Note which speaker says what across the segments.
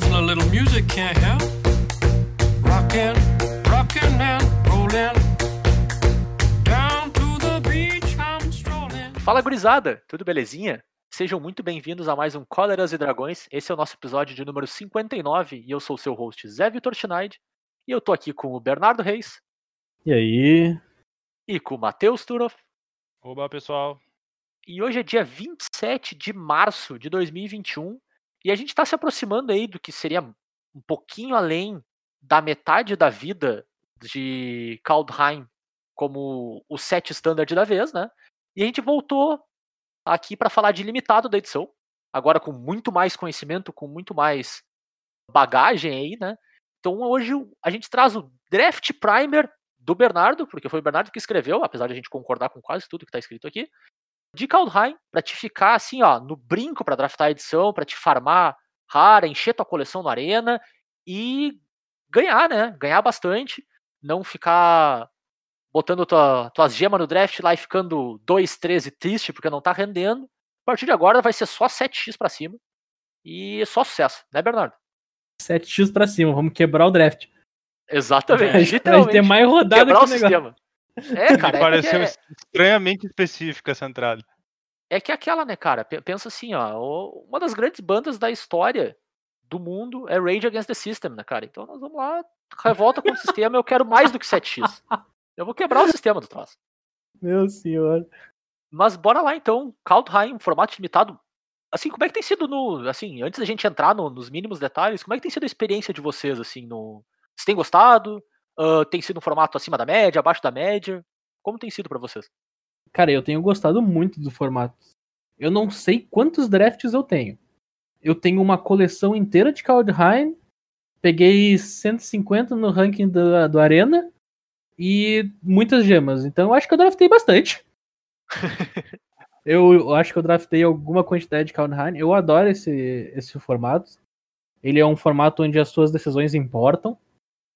Speaker 1: A little music can't help. Rockin', rockin' and rollin'. Down to the beach I'm strolling.
Speaker 2: Fala gurizada, tudo belezinha? Sejam muito bem-vindos a mais um Cóleras e Dragões. Esse é o nosso episódio de número 59 e eu sou o seu host Zé Vitor Schneid. E eu tô aqui com o Bernardo Reis
Speaker 3: E aí?
Speaker 2: e com o Matheus Turoff.
Speaker 4: Oba, pessoal.
Speaker 2: E hoje é dia 27 de março de 2021 e a gente está se aproximando aí do que seria um pouquinho além da metade da vida de Kaldheim como o set standard da vez, né? E a gente voltou aqui para falar de limitado da edição, agora com muito mais conhecimento, com muito mais bagagem aí, né? Então hoje a gente traz o Draft Primer do Bernardo, porque foi o Bernardo que escreveu, apesar de a gente concordar com quase tudo que está escrito aqui, de Kaldheim, para te ficar assim, ó, no brinco para draftar a edição, para te farmar rara, encher tua coleção no Arena e ganhar, né? Ganhar bastante, não ficar botando tua, tuas gemas no draft lá e ficando 2, 13 triste porque não tá rendendo. A partir de agora vai ser só 7x para cima e só sucesso, né, Bernardo?
Speaker 3: 7x pra cima, vamos quebrar o draft.
Speaker 2: Exatamente.
Speaker 3: Vai ter
Speaker 2: literalmente.
Speaker 3: mais rodada que
Speaker 2: o
Speaker 3: o negócio.
Speaker 2: sistema. É, cara, é,
Speaker 4: Pareceu
Speaker 2: porque
Speaker 4: estranhamente específica essa entrada.
Speaker 2: É que é aquela, né, cara? Pe- Pensa assim, ó, uma das grandes bandas da história do mundo é Rage Against the System, né, cara? Então nós vamos lá, revolta contra o sistema, eu quero mais do que 7x. Eu vou quebrar o sistema do troço.
Speaker 3: Meu senhor.
Speaker 2: Mas bora lá então, Kaldheim, formato limitado. Assim, como é que tem sido no, assim, antes da gente entrar no- nos mínimos detalhes, como é que tem sido a experiência de vocês, assim, no... Vocês têm gostado? Ah, tem sido um formato acima da média, abaixo da média? Como tem sido pra vocês?
Speaker 3: Cara, eu tenho gostado muito do formato. Eu não sei quantos drafts eu tenho. Eu tenho uma coleção inteira de Kaldheim. Peguei 150 no ranking do, do Arena. E muitas gemas. Então eu acho que eu draftei bastante. eu, eu acho que eu draftei alguma quantidade de Kaldheim. Eu adoro esse, esse formato. Ele é um formato onde as suas decisões importam.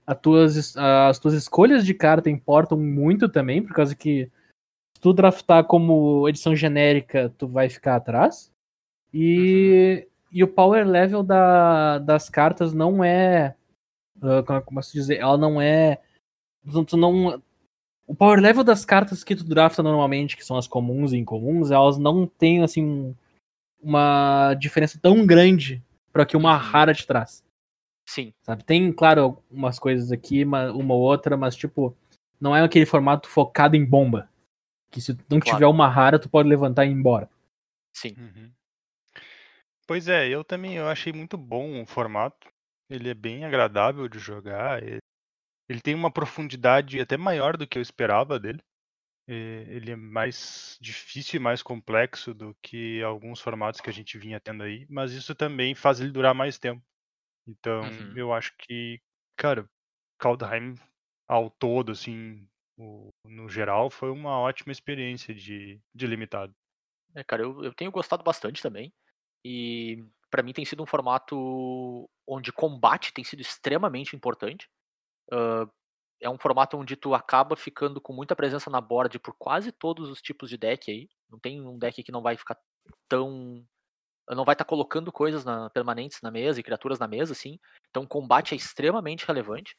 Speaker 3: As tuas, as tuas escolhas de carta importam muito também, por causa que tu draftar como edição genérica, tu vai ficar atrás. E, e o power level da, das cartas não é. ah, como, como posso dizer? Ela não é. Tu, tu não. O power level das cartas que tu drafta normalmente, que são as comuns e incomuns, elas não têm assim um- uma diferença tão grande para que uma
Speaker 2: Uhum.
Speaker 3: rara te traz.
Speaker 2: Sim,
Speaker 3: Sabe? Tem, claro, umas coisas aqui, uma, uma ou outra, mas tipo, não é aquele formato focado em bomba. Que se tu não
Speaker 2: Claro.
Speaker 3: tiver uma rara, tu pode levantar e ir embora.
Speaker 2: sim.
Speaker 4: Uhum. Pois é, eu também eu achei muito bom o formato. Ele é bem agradável de jogar. Ele tem uma profundidade até maior do que eu esperava dele. Ele é mais difícil e mais complexo do que alguns formatos que a gente vinha tendo aí, mas isso também faz ele durar mais tempo. Então,
Speaker 2: Uhum.
Speaker 4: eu acho que, cara, Kaldheim ao todo, assim, o- no geral, foi uma ótima experiência de, de limitado.
Speaker 2: É, cara, eu, eu tenho gostado bastante também. E pra mim tem sido um formato onde combate tem sido extremamente importante. Ah, é um formato onde tu acaba ficando com muita presença na board por quase todos os tipos de deck aí. Não tem um deck que não vai ficar tão. Não vai estar colocando coisas na- permanentes na mesa e criaturas na mesa, assim. Então combate é extremamente relevante.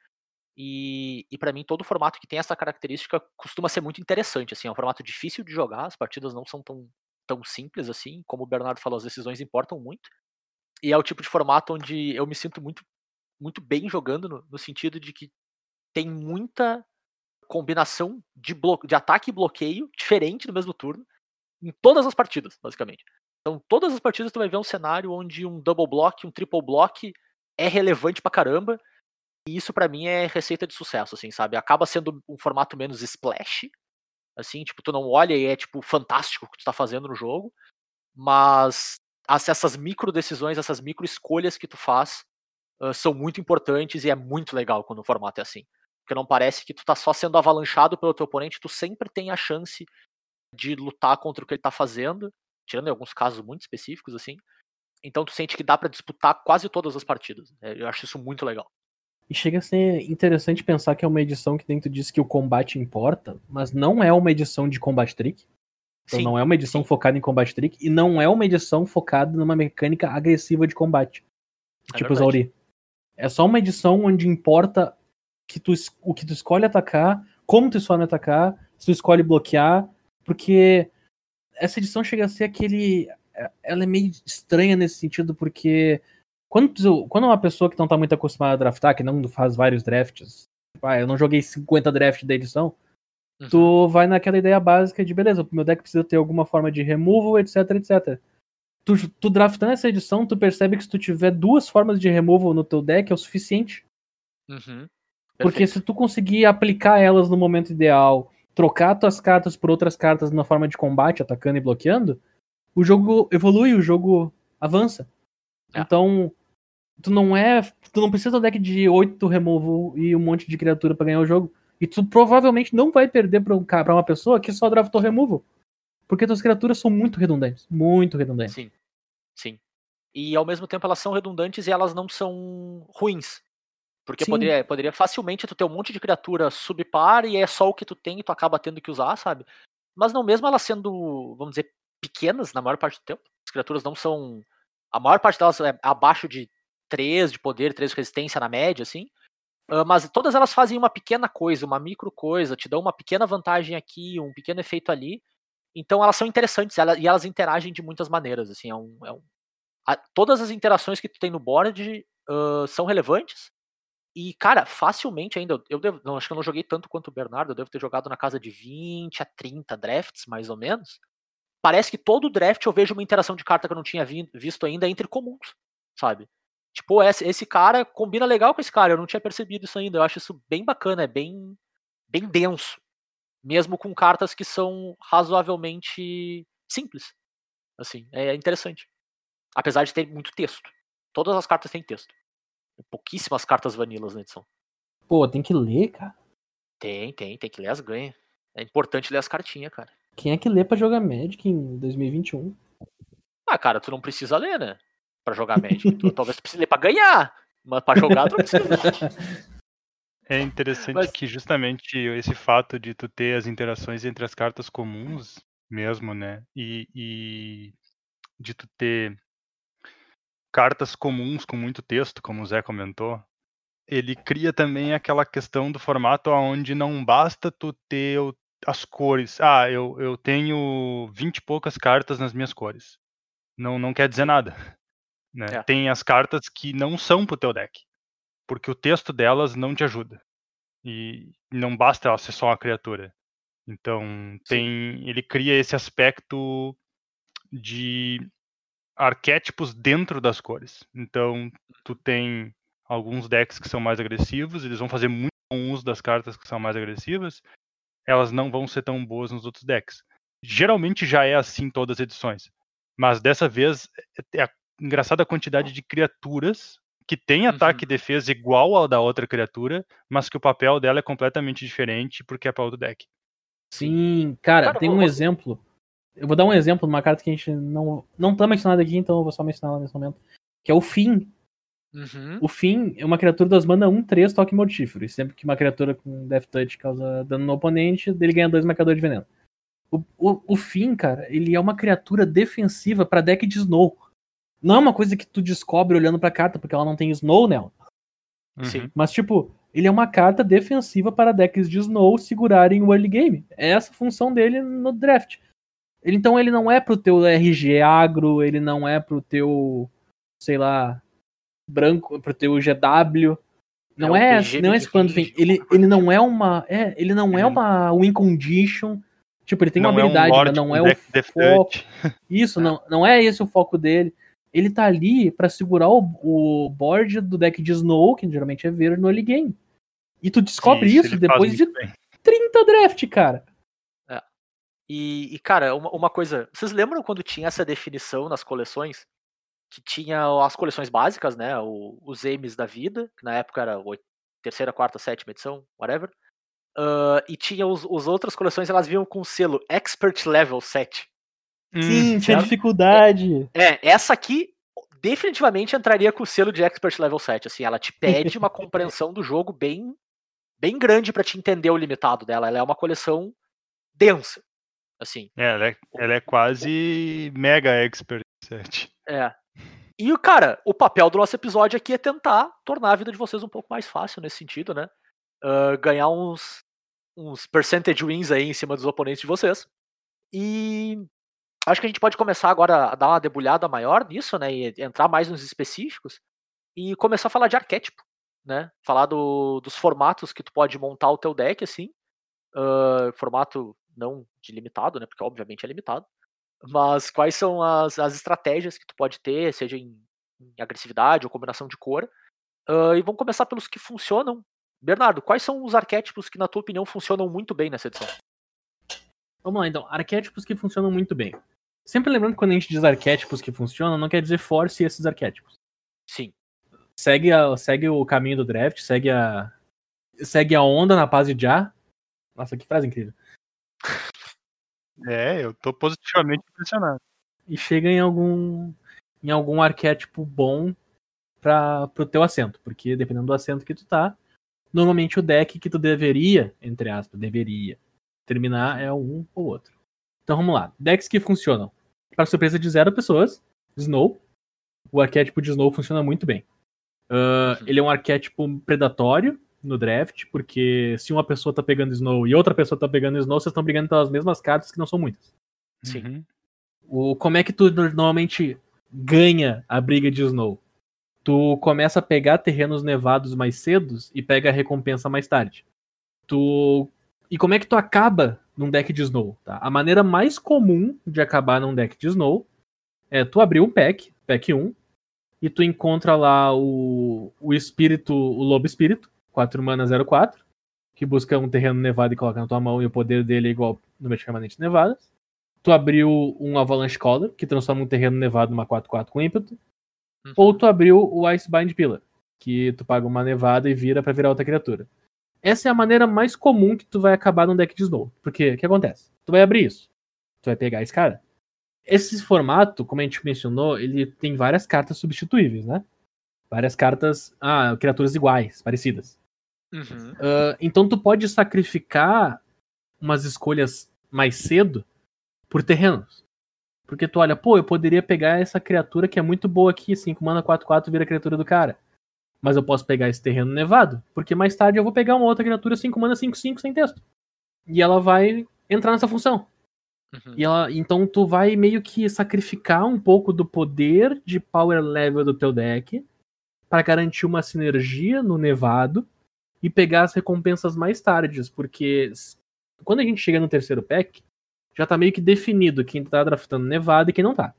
Speaker 2: E, e para mim, todo formato que tem essa característica costuma ser muito interessante. Assim, é um formato difícil de jogar, as partidas não são tão, tão simples assim. Como o Bernardo falou, as decisões importam muito. E é o tipo de formato onde eu me sinto muito, muito bem jogando, no, no sentido de que tem muita combinação de, de ataque e bloqueio diferente no mesmo turno em todas as partidas, basicamente. Então, todas as partidas tu vai ver um cenário onde um double block, um triple block é relevante pra caramba. E isso pra mim é receita de sucesso, assim, sabe? Acaba sendo um formato menos splash, assim, tipo, tu não olha e é tipo fantástico o que tu tá fazendo no jogo, mas as- essas micro decisões, essas micro escolhas que tu faz ah, são muito importantes e é muito legal quando o formato é assim. Porque não parece que tu tá só sendo avalanchado pelo teu oponente, tu sempre tem a chance de lutar contra o que ele tá fazendo, tirando em alguns casos muito específicos, assim. Então tu sente que dá pra disputar quase todas as partidas. É, Eu acho isso muito legal.
Speaker 3: E chega a ser interessante pensar que é uma edição que dentro diz que o combate importa, mas não é uma edição de combat trick. Então
Speaker 2: Sim,
Speaker 3: não é uma edição
Speaker 2: sim.
Speaker 3: focada em combat trick e não é uma edição focada numa mecânica agressiva de combate. tipo
Speaker 2: verdade.
Speaker 3: Zauri. É só uma edição onde importa que tu, o que tu escolhe atacar, como tu escolhe atacar, se tu escolhe bloquear, porque essa edição chega a ser aquele. é- Ela é meio estranha nesse sentido, porque quando, quando uma pessoa que não tá muito acostumada a draftar, que não faz vários drafts, tipo, ah, eu não joguei 50 drafts da edição,
Speaker 2: Uhum.
Speaker 3: tu vai naquela ideia básica de beleza, o meu deck precisa ter alguma forma de removal, etc, etc. Tu, tu draftando essa edição, tu percebe que se tu tiver duas formas de removal no teu deck é o suficiente.
Speaker 2: Uhum.
Speaker 3: Porque se tu conseguir aplicar elas no momento ideal, trocar tuas cartas por outras cartas na forma de combate, atacando e bloqueando, o jogo evolui, o jogo avança.
Speaker 2: É.
Speaker 3: Então, tu não é. Tu não precisa de um deck de 8 removal e um monte de criatura pra ganhar o jogo. E tu provavelmente não vai perder pra, um, pra uma pessoa que só draftou removal. Porque tuas criaturas são muito redundantes. Muito redundantes.
Speaker 2: Sim. Sim. E ao mesmo tempo elas são redundantes e elas não são ruins. Porque
Speaker 3: Sim.
Speaker 2: poderia, poderia facilmente tu ter um monte de criatura subpar e é só o que tu tem e tu acaba tendo que usar, sabe? Mas não mesmo elas sendo, vamos dizer, pequenas na maior parte do tempo. As criaturas não são. A maior parte delas é abaixo de 3 de poder, 3 de resistência na média, assim. Mas todas elas fazem uma pequena coisa, uma micro coisa, te dão uma pequena vantagem aqui, um pequeno efeito ali. Então elas são interessantes ela- e elas interagem de muitas maneiras. Assim, é um, é um- a- todas as interações que tu tem no board ah, são relevantes. E, cara, facilmente ainda, eu- devo, não, acho que eu não joguei tanto quanto o Bernardo, eu devo ter jogado na casa de 20 a 30 drafts, mais ou menos. Parece que todo draft eu vejo uma interação de carta que eu não tinha vi- visto ainda entre comuns, sabe? Tipo, esse, esse cara combina legal com esse cara, eu não tinha percebido isso ainda. Eu acho isso bem bacana, é bem, bem denso. Mesmo com cartas que são razoavelmente simples. Assim, é interessante. Apesar de ter muito texto. Todas as cartas têm texto. Pouquíssimas cartas vanilas na edição.
Speaker 3: Pô, tem que ler, cara.
Speaker 2: Tem, tem, tem que ler as ganhas. É importante ler as cartinhas, cara.
Speaker 3: Quem é que lê pra jogar Magic em 2021?
Speaker 2: Ah, cara, tu não precisa ler, né? Pra jogar Magic. Tu, talvez precise ler pra ganhar. Mas pra jogar, tu não precisa.
Speaker 4: É interessante
Speaker 2: Mas-
Speaker 4: que justamente esse fato de tu ter as interações entre as cartas comuns mesmo, né? E, e de tu ter cartas comuns com muito texto, como o Zé comentou, ele cria também aquela questão do formato onde não basta tu ter as cores. Ah, eu, eu tenho 20 e poucas cartas nas minhas cores. Não, não quer dizer nada. Né?
Speaker 2: É.
Speaker 4: Tem as cartas que não são pro teu deck porque o texto delas não te ajuda. E não basta ela ser só uma criatura. Então, tem, ele cria esse aspecto de arquétipos dentro das cores. Então, tu tem alguns decks que são mais agressivos, eles vão fazer muito bom uso das cartas que são mais agressivas, elas não vão ser tão boas nos outros decks. Geralmente já é assim em todas as edições. Mas dessa vez é a engraçada quantidade de criaturas que tem ataque
Speaker 2: Uhum.
Speaker 4: e defesa igual ao da outra criatura, mas que o papel dela é completamente diferente porque é para outro deck.
Speaker 3: Sim, cara,
Speaker 2: Cara,
Speaker 3: tem
Speaker 2: vou-
Speaker 3: um exemplo. Eu vou dar um exemplo de uma carta que a gente não, não tá mencionando aqui, então eu vou só mencionar ela nesse momento. Que é o Fim.
Speaker 2: Uhum.
Speaker 3: O Fim é uma criatura das mana 1-3, toque mortífero. E sempre que uma criatura com Death Touch causa dano no oponente, dele ganha dois marcadores de veneno. O, o, o Fim, cara, ele é uma criatura defensiva pra deck de Snow. Não é uma coisa que tu descobre olhando pra carta, porque ela não tem Snow nela.
Speaker 2: Sim.
Speaker 4: Uhum.
Speaker 3: Mas, tipo, ele é uma carta defensiva para decks de Snow segurarem o early game. É essa a função dele no draft. Ele, então ele não é pro teu RG agro, ele não é pro teu, sei lá, branco, pro teu GW. Não
Speaker 2: É
Speaker 3: é,
Speaker 2: um
Speaker 3: não é esse quando vem.
Speaker 2: mid-range,
Speaker 3: Ele, ele não é uma, é, ele não é
Speaker 4: Ele-
Speaker 3: uma win condition. Tipo, ele tem uma
Speaker 4: Não é um
Speaker 3: habilidade, mas não é o foco. Isso, não, não é esse o foco dele. Ele tá ali pra segurar o, o board do deck de Snow, que geralmente é verde, no early game. E tu descobre
Speaker 4: Sim,
Speaker 3: isso, depois de
Speaker 4: muito bem.
Speaker 3: 30 draft, cara.
Speaker 2: E, e, cara, uma, uma coisa. Vocês lembram quando tinha essa definição nas coleções? Que tinha as coleções básicas, né? o- os M's da vida, que na época era oi- terceira, quarta, sétima edição, whatever. Ah, e tinha os, os outras coleções, elas vinham com o selo Expert Level 7.
Speaker 4: Hum,
Speaker 3: Sim, tinha
Speaker 2: certo?
Speaker 3: dificuldade.
Speaker 2: É, essa aqui definitivamente entraria com o selo de Expert Level 7. Assim, ela te pede uma compreensão do jogo bem, bem grande pra te entender o limitado dela. Ela é uma coleção densa. Assim,
Speaker 4: É, ela, é, ela é quase mega expert set.
Speaker 2: é. E, cara, o papel do nosso episódio aqui é tentar tornar a vida de vocês um pouco mais fácil nesse sentido, né? Uh, ganhar uns, uns percentage wins aí em cima dos oponentes de vocês. E acho que a gente pode começar agora a dar uma debulhada maior nisso, né? E entrar mais nos específicos e começar a falar de arquétipo, né? Falar do, dos formatos que tu pode montar o teu deck, assim. Uh, formato não de limitado, né? Porque obviamente é limitado. Mas quais são as, as estratégias que tu pode ter, seja em, em agressividade ou combinação de cor. Uh, e vamos começar pelos que funcionam. Bernardo, quais são os arquétipos que, na tua opinião, funcionam muito bem nessa edição?
Speaker 3: Vamos lá, então. Arquétipos que funcionam muito bem. Sempre lembrando que quando a gente diz arquétipos que funcionam, não quer dizer force esses arquétipos.
Speaker 2: Sim.
Speaker 3: Segue, a, segue o caminho do draft, segue a. Segue a onda na paz de Já. Nossa, que frase incrível.
Speaker 4: É, eu tô positivamente impressionado.
Speaker 3: E chega em algum. em algum arquétipo bom para pro teu assento. Porque dependendo do assento que tu tá, normalmente o deck que tu deveria, entre aspas, deveria terminar é um ou outro. Então vamos lá. Decks que funcionam. Para surpresa de zero pessoas, Snow. O arquétipo de Snow funciona muito bem. Uh, ele é um arquétipo predatório no draft, porque se uma pessoa tá pegando Snow e outra pessoa tá pegando Snow, vocês estão brigando pelas mesmas cartas que não são muitas.
Speaker 2: Sim.
Speaker 4: Uhum.
Speaker 3: O, como é que tu normalmente ganha a briga de Snow? Tu começa a pegar terrenos nevados mais cedos e pega a recompensa mais tarde. Tu e como é que tu acaba num deck de Snow? Tá? A maneira mais comum de acabar num deck de Snow é tu abrir um pack, pack 1, e tu encontra lá o, o espírito, o lobo espírito, 4 mana 04, que busca um terreno nevado e coloca na tua mão e o poder dele é igual no número de permanentes nevadas. Tu abriu um Avalanche Caller, que transforma um terreno nevado numa 4-4 com ímpeto.
Speaker 2: Uhum.
Speaker 3: Ou tu abriu o Icebind Pillar, que tu paga uma nevada e vira pra virar outra criatura. Essa é a maneira mais comum que tu vai acabar num deck de Snow. Porque o que acontece? Tu vai abrir isso. Tu vai pegar esse cara. Esse formato, como a gente mencionou, ele tem várias cartas substituíveis, né? Várias cartas, ah, criaturas iguais, parecidas.
Speaker 2: Uhum.
Speaker 3: Uh, então tu pode sacrificar umas escolhas mais cedo por terrenos. Porque tu olha, pô, eu poderia pegar essa criatura que é muito boa aqui, 5 mana 4-4 vira a criatura do cara. Mas eu posso pegar esse terreno nevado, porque mais tarde eu vou pegar uma outra criatura 5 mana 5-5 sem texto. E ela vai entrar nessa função.
Speaker 2: Uhum.
Speaker 3: E ela, então tu vai meio que sacrificar um pouco do poder de power level do teu deck para garantir uma sinergia no nevado e pegar as recompensas mais tardes, porque quando a gente chega no terceiro pack, já tá meio que definido quem tá draftando nevado e quem não tá.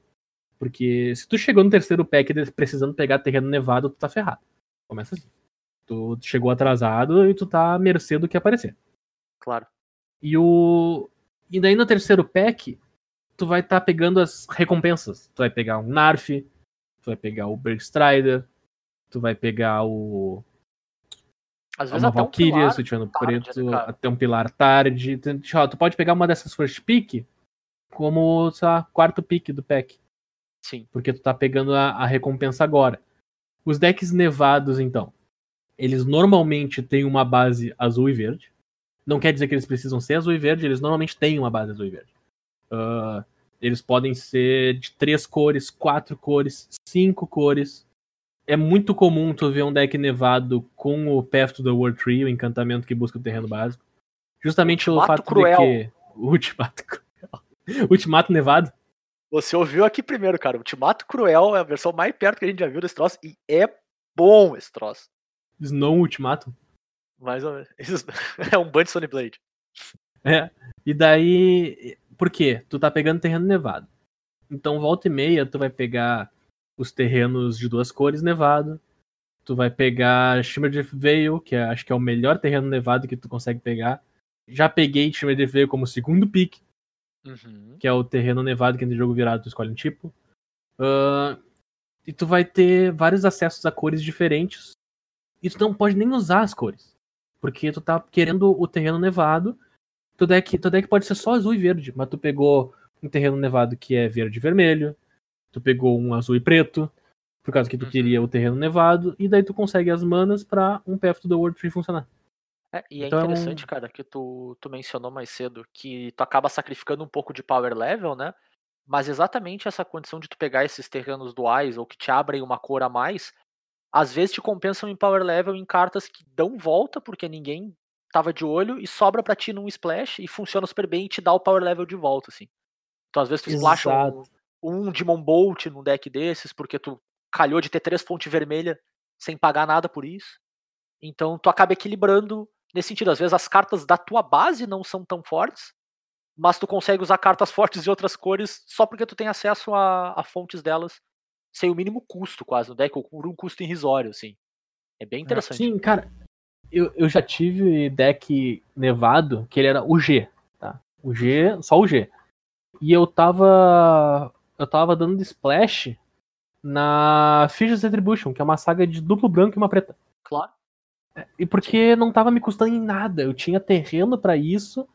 Speaker 3: Porque se tu chegou no terceiro pack precisando pegar terreno nevado, tu tá ferrado. Começa assim. Tu chegou atrasado e tu tá à mercê do que aparecer.
Speaker 2: Claro.
Speaker 3: E o. E daí no terceiro pack, tu vai estar pegando as recompensas. Tu vai pegar um Narf, tu vai pegar o Bergstrider, tu vai pegar o.
Speaker 2: Às vezes
Speaker 3: uma
Speaker 2: até um
Speaker 3: Valkyria,
Speaker 2: pilar
Speaker 3: se tiver no
Speaker 2: tarde,
Speaker 3: preto,
Speaker 2: né, cara?
Speaker 3: até um pilar tarde. Tu, ó, tu pode pegar uma dessas first pick como, sei lá, quarto pick do pack.
Speaker 2: Sim.
Speaker 3: Porque tu tá pegando a, a recompensa agora. Os decks nevados, então. Eles normalmente têm uma base azul e verde. Não quer dizer que eles precisam ser azul e verde, eles normalmente têm uma base azul e verde. Ah, eles podem ser de três cores, quatro cores, cinco cores. É muito comum tu ver um deck nevado com o Path to the World Tree, o encantamento que busca o terreno básico. Justamente pelo fato
Speaker 2: cruel.
Speaker 3: de que. O Ultimato cruel. Ultimato nevado.
Speaker 2: Você ouviu aqui primeiro, cara. Ultimato Cruel é a versão mais perto que a gente já viu desse troço. E é bom esse troço.
Speaker 3: Snow Ultimato.
Speaker 2: Mais ou menos. É um Bunch Sony Blade.
Speaker 3: É. E daí. Por quê? Tu tá pegando terreno nevado. Então, volta e meia, tu vai pegar os terrenos de duas cores nevado. Tu vai pegar Shimmer Drift Veil, que é- acho que é o melhor terreno nevado que tu consegue pegar. Já peguei Shimmer Drift Veil como segundo pick,
Speaker 2: Uhum.
Speaker 3: que é o terreno nevado que no jogo virado tu escolhe um tipo. Ah, e tu vai ter vários acessos a cores diferentes. E tu não pode nem usar as cores. Porque tu tá querendo o terreno nevado. Tu deck, teu deck pode ser só azul e verde, mas tu pegou um terreno nevado que é verde e vermelho. Tu pegou um azul e preto. Por causa que tu
Speaker 2: Uhum.
Speaker 3: queria o terreno nevado. E daí tu consegue as manas pra um Path to the World Tree funcionar.
Speaker 2: É, e é
Speaker 3: Então-
Speaker 2: interessante, cara, que tu, tu mencionou mais cedo que tu acaba sacrificando um pouco de power level, né? Mas exatamente essa condição de tu pegar esses terrenos duais ou que te abrem uma cor a mais, às vezes te compensam em power level em cartas que dão volta porque ninguém tava de olho e sobra pra ti num splash e funciona super bem e te dá o power level de volta, assim. Então às vezes tu splasha um, um Demon Bolt num deck desses porque tu calhou de ter três fontes vermelhas sem pagar nada por isso. Então tu acaba equilibrando nesse sentido. Às vezes as cartas da tua base não são tão fortes, mas tu consegue usar cartas fortes de outras cores só porque tu tem acesso a, a fontes delas sem o mínimo custo quase no deck, ou por um custo irrisório, assim. É bem interessante.
Speaker 3: Sim, cara. Eu, eu já tive deck nevado que ele era o G, tá? O G, só o G. E eu tava. Eu tava dando splash na Fissures Retribution, que é uma saga de duplo branco e uma preta.
Speaker 2: Claro.
Speaker 3: E porque não tava me custando em nada. Eu tinha terreno pra isso.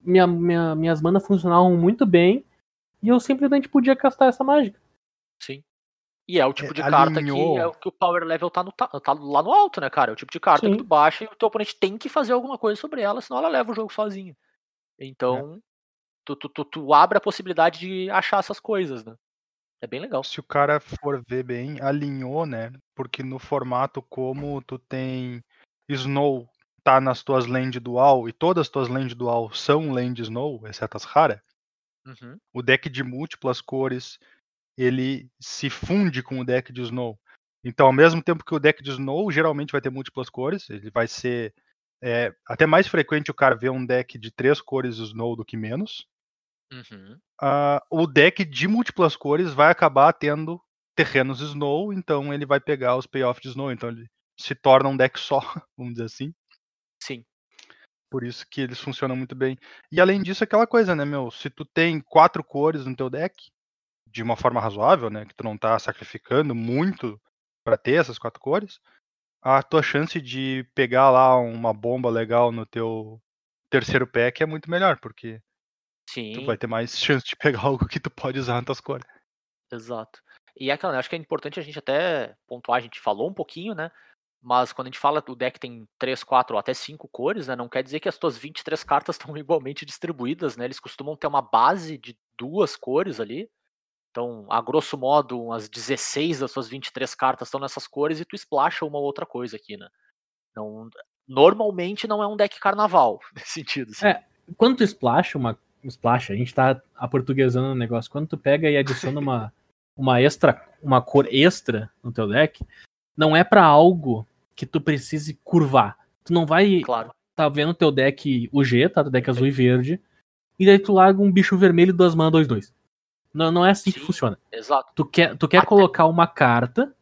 Speaker 3: Minha, minha- minhas manas funcionavam muito bem. E eu simplesmente podia castar essa mágica.
Speaker 2: Sim. E é o tipo
Speaker 4: É,
Speaker 2: de carta
Speaker 4: alinhou.
Speaker 2: que é o que o power level tá, no, tá lá no alto, né, cara? É o tipo de carta
Speaker 3: Sim.
Speaker 2: que tu baixa e o teu oponente tem que fazer alguma coisa sobre ela, senão ela leva o jogo sozinha. Então, tu, tu, tu, tu abre a possibilidade de achar essas coisas, né? É bem legal.
Speaker 4: Se o cara for ver bem, alinhou, né? Porque no formato como tu tem Snow tá nas tuas land dual e todas as tuas land dual são land Snow, exceto as raras,
Speaker 2: Uhum.
Speaker 4: o deck de múltiplas cores ele se funde com o deck de Snow. Então, ao mesmo tempo que o deck de Snow geralmente vai ter múltiplas cores, ele vai ser é, até mais frequente o cara ver um deck de três cores Snow do que menos.
Speaker 2: Uhum.
Speaker 4: Ah, o deck de múltiplas cores vai acabar tendo terrenos Snow, então ele vai pegar os payoffs de Snow, então ele se torna um deck só, vamos dizer assim.
Speaker 2: Sim.
Speaker 4: Por isso que eles funcionam muito bem. E além disso, aquela coisa, né, meu? Se tu tem quatro cores no teu deck, de uma forma razoável, né? Que tu não tá sacrificando muito pra ter essas quatro cores, a tua chance de pegar lá uma bomba legal no teu terceiro pack é muito melhor, porque
Speaker 2: Sim.
Speaker 4: tu vai ter mais chance de pegar algo que tu pode usar nas tuas cores.
Speaker 2: Exato. E é aquela, né, acho que é importante a gente até pontuar, a gente falou um pouquinho, né? Mas quando a gente fala o deck tem 3, 4 ou até 5 cores, né? Não quer dizer que as tuas 23 cartas estão igualmente distribuídas, né? Eles costumam ter uma base de duas cores ali. Então, a grosso modo, umas 16 das suas 23 cartas estão nessas cores e tu splasha uma outra coisa aqui, né? Não, normalmente não é um deck carnaval, nesse sentido. assim.
Speaker 3: É. Quando tu splash uma. Splash, a gente tá aportuguesando o negócio. Quando tu pega e adiciona uma, uma extra, uma cor extra no teu deck, não é pra algo que tu precise curvar. Tu não vai
Speaker 2: Claro.
Speaker 3: tá vendo teu deck UG, tá? Teu deck azul e verde. E daí tu larga um bicho vermelho e duas mana 2-2. Não, não é assim que
Speaker 2: Sim.
Speaker 3: funciona.
Speaker 2: Exato.
Speaker 3: Tu quer, tu quer
Speaker 2: Até-
Speaker 3: colocar uma carta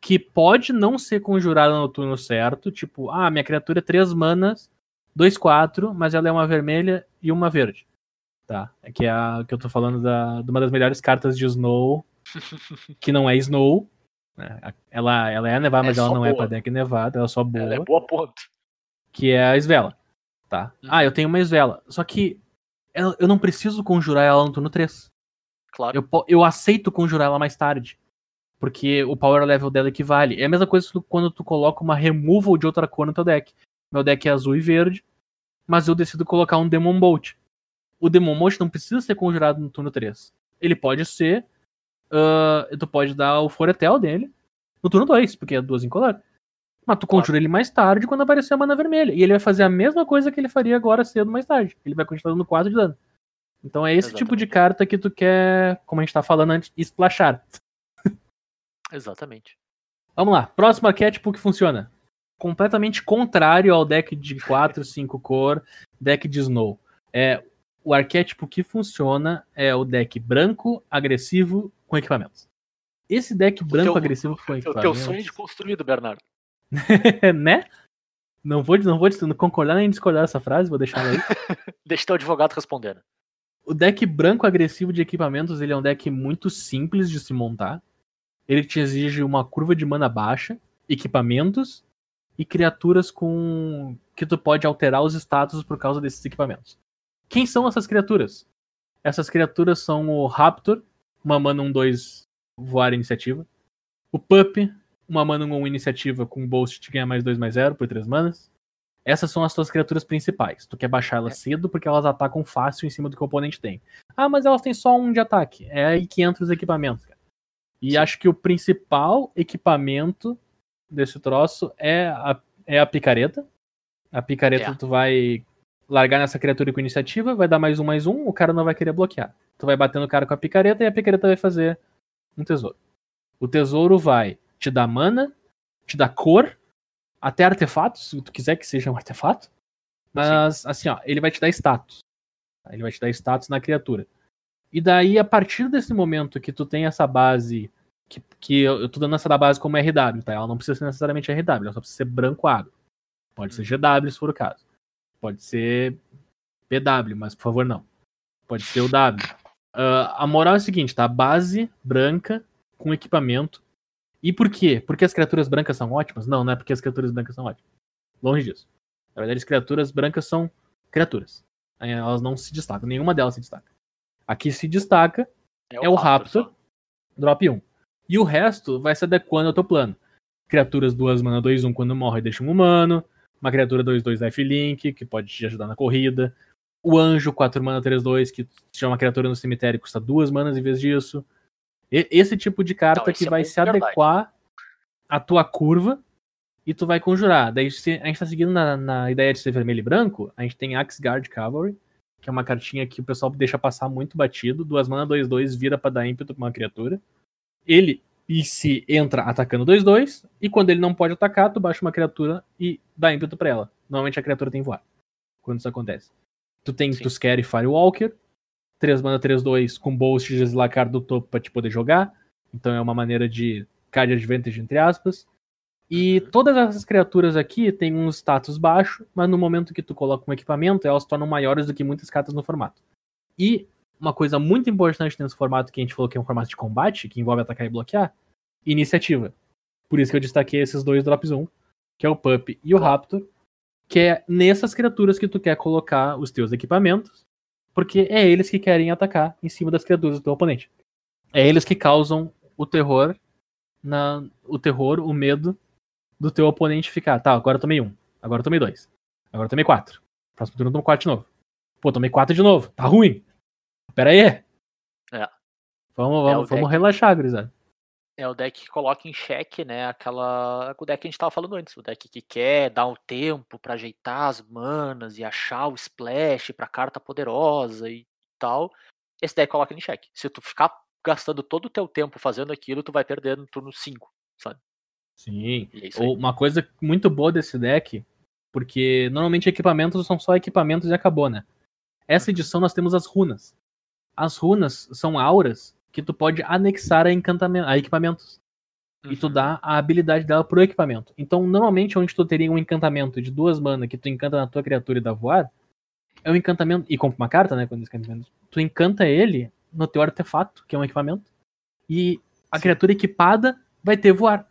Speaker 3: que pode não ser conjurada no turno certo. Tipo, ah, minha criatura é 3 manas, 2-4, mas ela é uma vermelha e uma verde. Tá? É que é a que eu tô falando da, de uma das melhores cartas de Snow, que não é Snow. Né? Ela, ela é nevada,
Speaker 2: É
Speaker 3: mas ela não é
Speaker 2: boa.
Speaker 3: pra deck nevada, ela é só boa
Speaker 2: Ela é boa ponto.
Speaker 3: que é a Svela. Tá?
Speaker 2: Uhum.
Speaker 3: Ah, eu tenho uma Svela. Só que ela- eu não preciso conjurar ela no turno 3.
Speaker 2: Claro.
Speaker 3: Eu, eu aceito conjurar ela mais tarde. Porque o power level dela equivale. É a mesma coisa quando tu coloca uma removal de outra cor no teu deck. Meu deck é azul e verde, mas eu decido colocar um Demon Bolt. O Demon Bolt não precisa ser conjurado no turno 3. Ele pode ser. Ah, tu pode dar o Foretel dele no turno 2, porque é duas incolor. Mas tu conjura ele mais tarde quando aparecer a mana vermelha. E ele vai fazer a mesma coisa que ele faria agora cedo mais tarde. Ele vai continuar dando 4 de dano. Então é esse tipo de
Speaker 2: Exatamente.
Speaker 3: carta que tu quer, como a gente tá falando antes, splashar.
Speaker 2: Exatamente.
Speaker 3: Vamos lá, próximo arquétipo que funciona. Completamente contrário ao deck de 4, 5 cor, deck de Snow. É, o arquétipo que funciona é o deck branco, agressivo, com equipamentos. Esse deck branco,
Speaker 2: teu-
Speaker 3: agressivo com
Speaker 2: É o
Speaker 3: equipamentos.
Speaker 2: teu sonho de construído, Bernardo.
Speaker 3: né? Não vou, não vou concordar nem discordar dessa frase, vou deixar ela aí.
Speaker 2: Deixa teu advogado respondendo.
Speaker 3: O deck branco agressivo de equipamentos, ele é um deck muito simples de se montar. Ele te exige uma curva de mana baixa, equipamentos e criaturas com que tu pode alterar os status por causa desses equipamentos. Quem são essas criaturas? Essas criaturas são o Raptor, uma mana 1-2 voar iniciativa. O Pup, uma mana 1 iniciativa com boost de ganhar mais 2 mais 0 por 3 manas. Essas são as tuas criaturas principais. Tu quer baixar elas cedo porque elas atacam fácil em cima do que o oponente tem. Ah, mas elas têm só um de ataque. É aí que entra os equipamentos, cara. E acho que o principal equipamento desse troço é a, é a picareta. A picareta
Speaker 2: É.
Speaker 3: tu vai largar nessa criatura com iniciativa, vai dar mais um, mais um, o cara não vai querer bloquear. Tu vai batendo o cara com a picareta e a picareta vai fazer um tesouro. O tesouro vai te dar mana, te dar cor, até artefatos, se tu quiser que seja um artefato. Mas, assim, ó, ele vai te dar status. Ele vai te dar status na criatura. E daí, a partir desse momento que tu tem essa base, que, que eu, eu tô dando essa da base como RW, tá? Ela não precisa ser necessariamente RW, ela só precisa ser branco agro. Pode ser GW, se for o caso. Pode ser PW, mas por favor, não. Pode ser o W. Ah, a moral é a seguinte, tá? Base branca com equipamento. E por quê? Porque as criaturas brancas são ótimas? Não, não é porque as criaturas brancas são ótimas. Longe disso. Na verdade, as criaturas brancas são criaturas. Elas não se destacam, nenhuma delas se destaca. Aqui se destaca é o Raptor,
Speaker 2: só.
Speaker 3: drop 1. E o resto vai se adequando ao teu plano. Criaturas 2 mana 2 1 quando morre deixa um humano. Uma criatura 2 2 lifelink, que pode te ajudar na corrida. O anjo 4 mana 3 2, que é uma criatura no cemitério custa 2 manas em vez disso. E- esse tipo de carta
Speaker 2: esse
Speaker 3: que
Speaker 2: é
Speaker 3: vai se
Speaker 2: de verdade.
Speaker 3: adequar à tua curva e tu vai conjurar. Daí a gente tá seguindo na, na ideia de ser vermelho e branco, a gente tem Axguard Cavalry, que é uma cartinha que o pessoal deixa passar muito batido. Duas mana 2-2 vira pra dar ímpeto pra uma criatura. Ele e se entra atacando 2-2, e quando ele não pode atacar, tu baixa uma criatura e dá ímpeto pra ela. Normalmente a criatura tem voar. Quando isso acontece. Tu tem
Speaker 2: Sim.
Speaker 3: Tuskeri Firewalker, 3 mana 3-2 com Boast de Zlacar do topo pra te poder jogar. Então é uma maneira de card advantage, entre aspas. E
Speaker 2: Uhum.
Speaker 3: todas essas criaturas aqui têm um status baixo, mas no momento que tu coloca um equipamento, elas se tornam maiores do que muitas cartas no formato. E uma coisa muito importante nesse formato que a gente falou que é um formato de combate, que envolve atacar e bloquear, iniciativa. Por isso que eu destaquei esses dois drops 1, que é o Pup e o Raptor, que é nessas criaturas que tu quer colocar os teus equipamentos, porque é eles que querem atacar em cima das criaturas do teu oponente. É eles que causam o terror, na, o terror, o medo do teu oponente ficar, tá, agora eu tomei um, agora eu tomei dois, agora eu tomei quatro. Próximo turno eu tomo quatro de novo. Pô, tomei quatro de novo, tá ruim. Pera aí.
Speaker 2: É.
Speaker 3: Vamos,
Speaker 2: É,
Speaker 3: vamos,
Speaker 2: o
Speaker 3: vamos relaxar, gurizada.
Speaker 2: É o deck que coloca em xeque, né, aquela. O deck que a gente tava falando antes. O deck que quer dar um tempo pra ajeitar as manas e achar o splash pra carta poderosa e tal. Esse deck coloca em xeque. Se tu ficar gastando todo o teu tempo fazendo aquilo, tu vai perder no turno 5, sabe?
Speaker 3: Sim.
Speaker 2: É.
Speaker 3: Uma coisa muito boa desse deck, porque normalmente equipamentos são só equipamentos e acabou, né? Essa edição nós temos as runas. As runas são auras que tu pode anexar a, encantamento, a equipamentos. E tu
Speaker 2: Uhum.
Speaker 3: dá a habilidade dela pro equipamento. Então, normalmente, onde tu teria um encantamento de duas mana que tu encanta na tua criatura e dá voar, é um encantamento. E compra uma carta, né? Quando encantamento. Tu encanta ele no teu artefato, que é um equipamento. E a
Speaker 2: Sim.
Speaker 3: criatura equipada vai ter voar.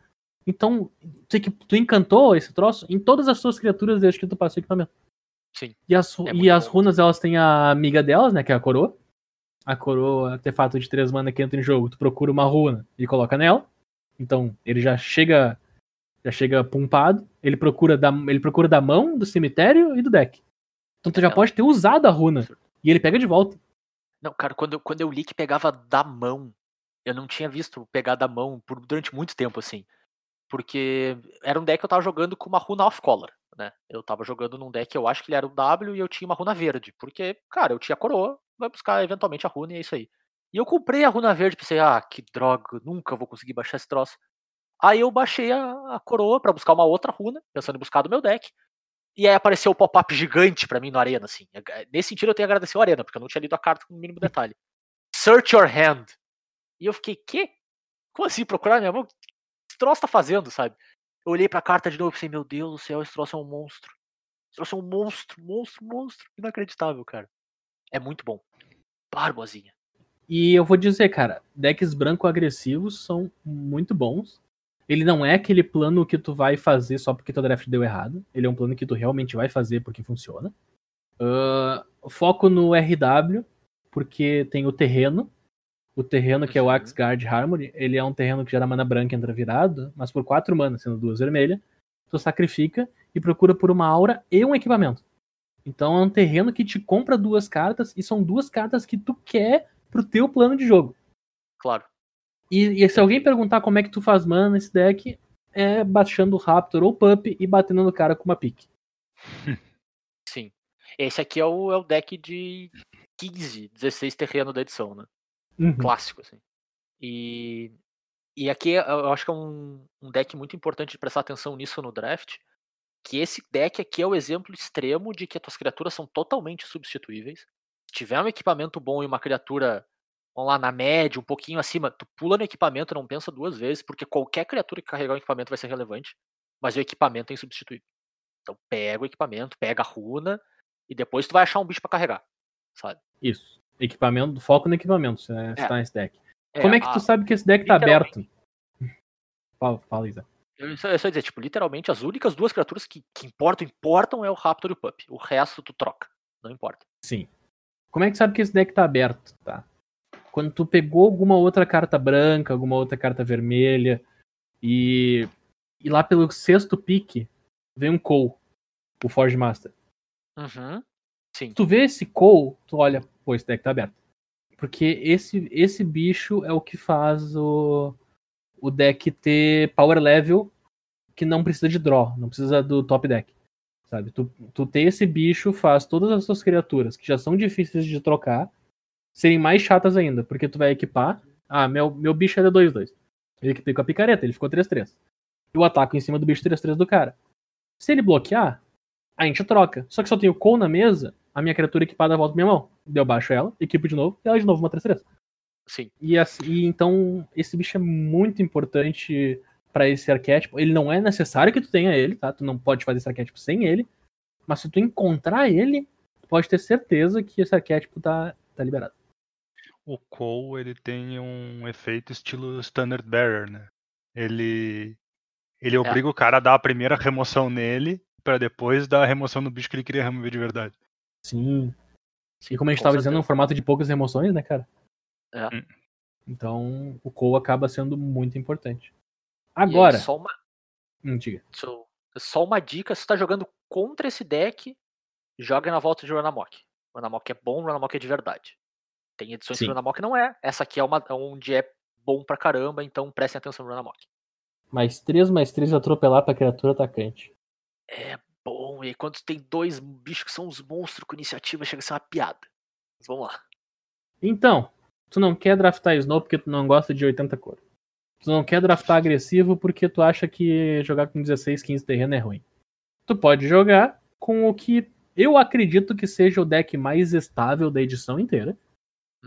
Speaker 3: Então, tu, tu encantou esse troço em todas as suas criaturas desde que tu passou o equipamento.
Speaker 2: Sim.
Speaker 3: E as,
Speaker 2: É
Speaker 3: e as runas, elas têm a amiga delas, né? Que é a coroa. A coroa, artefato de três mana que entra em jogo. Tu procura uma runa e coloca nela. Então, ele já chega já chega pumpado. Ele procura da, ele procura da mão, do cemitério e do deck. Então tu já
Speaker 2: Ela-
Speaker 3: pode ter usado a runa. E ele pega de volta.
Speaker 2: Não, cara, quando eu, quando eu li que pegava da mão, eu não tinha visto pegar da mão por, durante muito tempo, assim. Porque era um deck que eu tava jogando com uma runa off-color, né? Eu tava jogando num deck, eu acho que ele era um W e eu tinha uma runa verde. Porque, cara, eu tinha coroa, vai buscar eventualmente a runa e é isso aí. E eu comprei a runa verde, pensei, ah, que droga, nunca vou conseguir baixar esse troço. Aí eu baixei a, a coroa pra buscar uma outra runa, pensando em buscar do meu deck. E aí apareceu o pop-up gigante pra mim no Arena, assim. Nesse sentido eu tenho que agradecer o Arena, porque eu não tinha lido a carta com o mínimo detalhe. Search your hand. E eu fiquei, quê? Como assim procurar minha mão? O que esse troço tá fazendo, sabe? Eu olhei pra carta de novo e pensei, meu Deus do céu, esse troço é um monstro. Esse troço é um monstro, monstro, monstro. Inacreditável, cara. É muito bom. Barbosinha.
Speaker 3: E eu vou dizer, cara, decks branco agressivos são muito bons. Ele não é aquele plano que tu vai fazer só porque teu draft deu errado. Ele é um plano que tu realmente vai fazer porque funciona. Ah, foco no RW, porque tem o terreno. O terreno que é o
Speaker 2: Uhum.
Speaker 3: Axguard Harmony, ele é um terreno que gera mana branca entra virado, mas por 4 mana, sendo duas vermelhas, tu sacrifica e procura por uma aura e um equipamento. Então é um terreno que te compra duas cartas e são duas cartas que tu quer pro teu plano de jogo.
Speaker 2: Claro.
Speaker 3: E, e se alguém perguntar como é que tu faz mana nesse deck, é baixando o Raptor ou Pup e batendo no cara com uma pique.
Speaker 2: Sim. Esse aqui é o, é o deck de 15, 16 terreno da edição, né?
Speaker 3: Uhum.
Speaker 2: Clássico, assim. E, e aqui eu acho que é um, um deck muito importante de prestar atenção nisso no draft. Que esse deck aqui é o exemplo extremo de que as tuas criaturas são totalmente substituíveis. Se tiver um equipamento bom e uma criatura, vamos lá, na média, um pouquinho acima, tu pula no equipamento, não pensa duas vezes, porque qualquer criatura que carregar o equipamento vai ser relevante, mas o equipamento é insubstituível. Então pega o equipamento, pega a runa, e depois tu vai achar um bicho pra carregar, sabe?
Speaker 3: Isso. Equipamento, foco no equipamento, se é,
Speaker 2: É.
Speaker 3: tá nesse deck. Como é que
Speaker 2: a-
Speaker 3: tu sabe que esse deck tá aberto? Fala, fala Isa.
Speaker 2: Eu só, eu só ia dizer, tipo, literalmente as únicas duas criaturas que, que importam, importam é o Raptor e o Pup. O resto tu troca. Não importa.
Speaker 3: Sim. Como é que sabe que esse deck tá aberto, tá? Quando tu pegou alguma outra carta branca, alguma outra carta vermelha, e, e lá pelo sexto pique vem um Cole, o Forge Master.
Speaker 2: Uhum. Sim.
Speaker 3: Tu vê esse Cole, tu olha, pô, esse deck tá aberto. Porque esse, esse bicho é o que faz o, o deck ter power level que não precisa de draw, não precisa do top deck. Sabe? Tu, tu ter esse bicho faz todas as suas criaturas, que já são difíceis de trocar, serem mais chatas ainda, porque tu vai equipar. Ah, meu, meu bicho é de 2-2. Ele equipei com a picareta, ele ficou 3-3. Eu ataco em cima do bicho 3-3 do cara. Se ele bloquear, a gente troca. Só que se eu tenho Cole na mesa, a minha criatura equipada volta pra minha mão. Eu baixo ela, equipo de novo, e ela de novo uma 3-3.
Speaker 2: Sim.
Speaker 3: E, assim, e então, esse bicho é muito importante pra esse arquétipo. Ele não é necessário que tu tenha ele, tá? Tu não pode fazer esse arquétipo sem ele. Mas se tu encontrar ele, tu pode ter certeza que esse arquétipo tá, tá liberado.
Speaker 4: O Cole, ele tem um efeito estilo Standard Bearer, né? Ele ele obriga o cara a dar a primeira remoção nele pra depois dar a remoção no bicho que ele queria remover de verdade.
Speaker 3: Sim.
Speaker 2: Sim,
Speaker 3: E como a gente
Speaker 2: com
Speaker 3: tava dizendo, é um
Speaker 2: certeza.
Speaker 3: formato de poucas emoções, né, cara?
Speaker 2: É.
Speaker 4: Hum.
Speaker 3: Então, o Cole acaba sendo muito importante.
Speaker 2: Aí,
Speaker 3: Agora,
Speaker 2: só uma,
Speaker 3: hum, diga.
Speaker 2: só- só uma dica: se tu tá jogando contra esse deck, joga na volta de Runamok. Runamok é bom, Runamok é de verdade. Tem edições
Speaker 3: Sim.
Speaker 2: que Runamok não é. Essa aqui é uma onde é bom pra caramba, então prestem atenção no Runamok.
Speaker 3: Mais 3, mais 3 atropelar pra criatura atacante.
Speaker 2: É bom, e quando tem dois bichos que são os monstros com iniciativa, chega a ser uma piada. Mas vamos lá.
Speaker 3: Então, tu não quer draftar Snow porque tu não gosta de 80 cor. Tu não quer draftar agressivo porque tu acha que jogar com 16, 15 terreno é ruim. Tu pode jogar com o que eu acredito que seja o deck mais estável da edição inteira.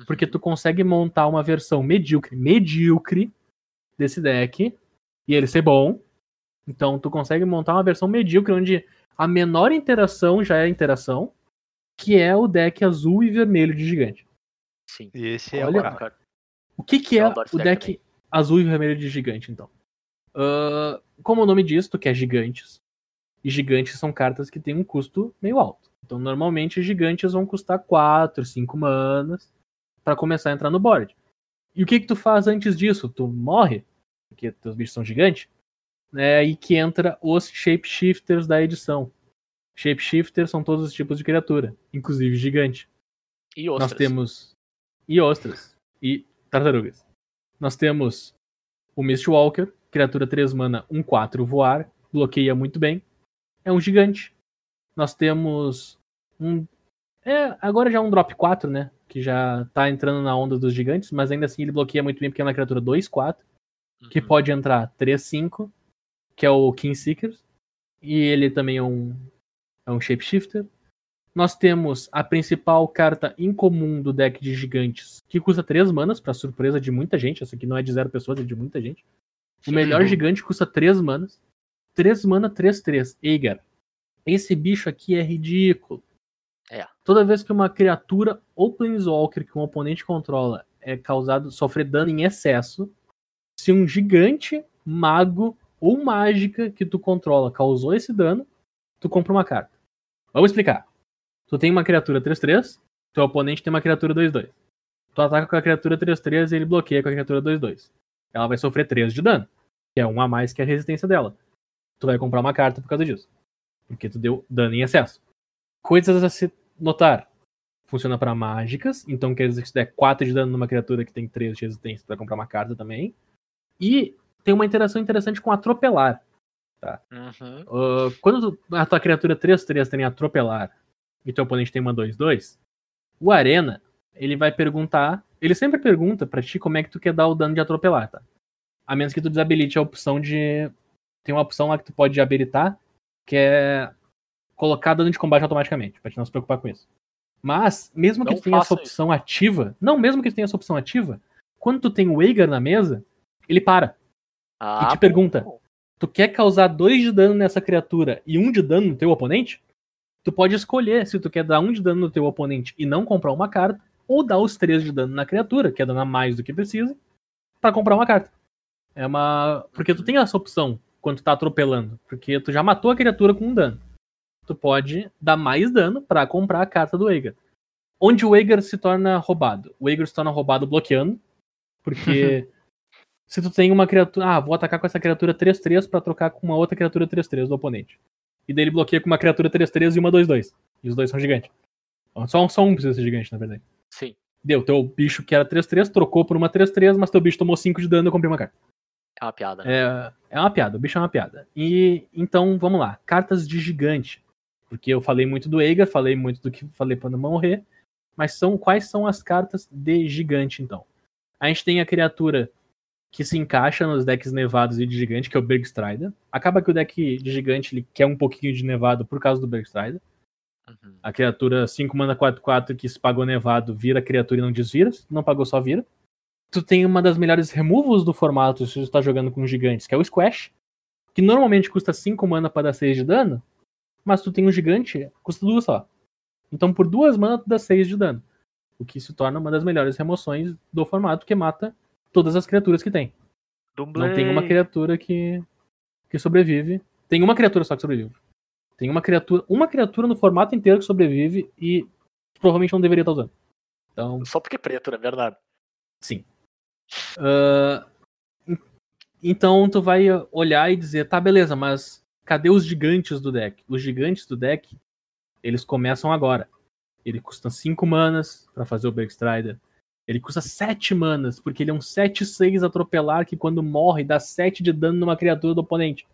Speaker 3: Porque tu consegue montar uma versão medíocre, medíocre desse deck e ele ser bom. Então tu consegue montar uma versão medíocre onde a menor interação já é interação, que é o deck azul e vermelho de gigante.
Speaker 2: Sim.
Speaker 4: E esse é
Speaker 3: Olha,
Speaker 4: o cara.
Speaker 2: cara.
Speaker 3: O que, que é
Speaker 2: esse
Speaker 3: o
Speaker 2: deck
Speaker 3: deck azul e vermelho de gigante, então? Ahn, como o nome diz, tu quer gigantes. E gigantes são cartas que têm um custo meio alto. Então, normalmente, gigantes vão custar 4, 5 manas para começar a entrar no board. E o que que tu faz antes disso? Tu morre, porque teus bichos são gigantes. É aí que entra os shapeshifters da edição. Shapeshifters são todos os tipos de criatura, inclusive gigante.
Speaker 2: E ostras.
Speaker 3: Nós temos. E ostras. E tartarugas. Nós temos o Mistwalker, criatura 3 mana, 1-4 voar, bloqueia muito bem. É um gigante. Nós temos um. É, agora já é um drop 4, né? Que já tá entrando na onda dos gigantes, mas ainda assim ele bloqueia muito bem porque é uma criatura 2-4, que
Speaker 2: Uhum.
Speaker 3: pode entrar 3-5, que é o King Seekers. E ele também é um, é um shapeshifter. Nós temos a principal carta incomum do deck de gigantes, que custa 3 manas, pra surpresa de muita gente. Essa aqui não é de zero pessoas, é de muita gente. O melhor gigante custa 3 manas. 3 mana, 3-3. Eigar. Esse bicho aqui é ridículo.
Speaker 2: É.
Speaker 3: Toda vez que uma criatura ou Planeswalker que um oponente controla é causado, sofrer dano em excesso, se um gigante, mago ou mágica que tu controla causou esse dano, tu compra uma carta. Vamos explicar. Tu tem uma criatura 3-3, teu oponente tem uma criatura 2-2. Tu ataca com a criatura 3-3 e ele bloqueia com a criatura 2-2. Ela vai sofrer 3 de dano, que é um a mais que a resistência dela. Tu vai comprar uma carta por causa disso. Porque tu deu dano em excesso. Coisas a se notar. Funciona para mágicas, então quer dizer que se der 4 de dano numa criatura que tem 3 de resistência, tu vai comprar uma carta também. E tem uma interação interessante com atropelar.
Speaker 2: Uhum.
Speaker 3: Uh, quando tu- a tua criatura 3-3 tem atropelar e teu oponente tem uma 2-2, o Arena, ele vai perguntar. Ele sempre pergunta pra ti como é que tu quer dar o dano de atropelar, tá? A menos que tu desabilite a opção de. Tem uma opção lá que tu pode habilitar, que é colocar dano de combate automaticamente, pra te não se preocupar com isso. Mas, mesmo que
Speaker 2: Não
Speaker 3: tu tenha essa opção ativa, não, mesmo que tu tenha essa opção ativa, quando tu tem o Aegar na mesa, ele para
Speaker 2: Ah,
Speaker 3: te
Speaker 2: bom.
Speaker 3: pergunta. tu quer causar 2 de dano nessa criatura e 1 um de dano no teu oponente, tu pode escolher se tu quer dar 1 um de dano no teu oponente e não comprar uma carta, ou dar os 3 de dano na criatura, que é dano a mais do que precisa, pra comprar uma carta. É uma. Porque tu tem essa opção quando tu tá atropelando. Porque tu já matou a criatura com um dano. Tu pode dar mais dano pra comprar a carta do Aegar. Onde o Aegar se torna roubado? O Aegar se torna roubado bloqueando. Porque se tu tem uma criatura. Ah, vou atacar com essa criatura 3-3 pra trocar com uma outra criatura 3-3 do oponente. E daí ele bloqueia com uma criatura 3-3 e uma 2-2. E os dois são gigantes. Só um, só um precisa ser gigante, na verdade.
Speaker 2: Sim.
Speaker 3: Deu, teu bicho que era 3-3 trocou por uma 3-3, mas teu bicho tomou 5 de dano e eu comprei uma carta.
Speaker 2: É uma piada. né?
Speaker 3: É, é uma piada, o bicho é uma piada. E então, vamos lá. Cartas de gigante. Porque eu falei muito do Eiga, falei muito do que falei pra não morrer. Mas são quais são as cartas de gigante, então? A gente tem a criatura que se encaixa nos decks nevados e de gigante, que é o Bergstrider. Acaba que o deck de gigante ele quer um pouquinho de nevado por causa do Bergstrider.
Speaker 2: Uhum.
Speaker 3: A criatura 5 mana 4-4 que se pagou nevado vira criatura e não desvira. Se não pagou, só vira. Tu tem uma das melhores removals do formato se tu tá jogando com gigantes, que é o Squash. Que normalmente custa 5 mana para dar 6 de dano. Mas tu tem um gigante, custa 2 só. Então por 2 mana tu dá 6 de dano. O que se torna uma das melhores remoções do formato, que mata todas as criaturas que tem. Não tem uma criatura que, que sobrevive. Tem uma criatura só que sobrevive. Tem uma criatura, uma criatura no formato inteiro que sobrevive e provavelmente não deveria estar usando. Então,
Speaker 2: Só porque é preto, na verdade.
Speaker 3: sim. En- então tu vai olhar e dizer, tá, beleza, mas cadê os gigantes do deck? Os gigantes do deck, eles começam agora. Ele custa 5 manas pra fazer o Bergstrider. Ele custa 7 manas, porque ele é um 7-6 atropelar que quando morre dá 7 de dano numa criatura do oponente.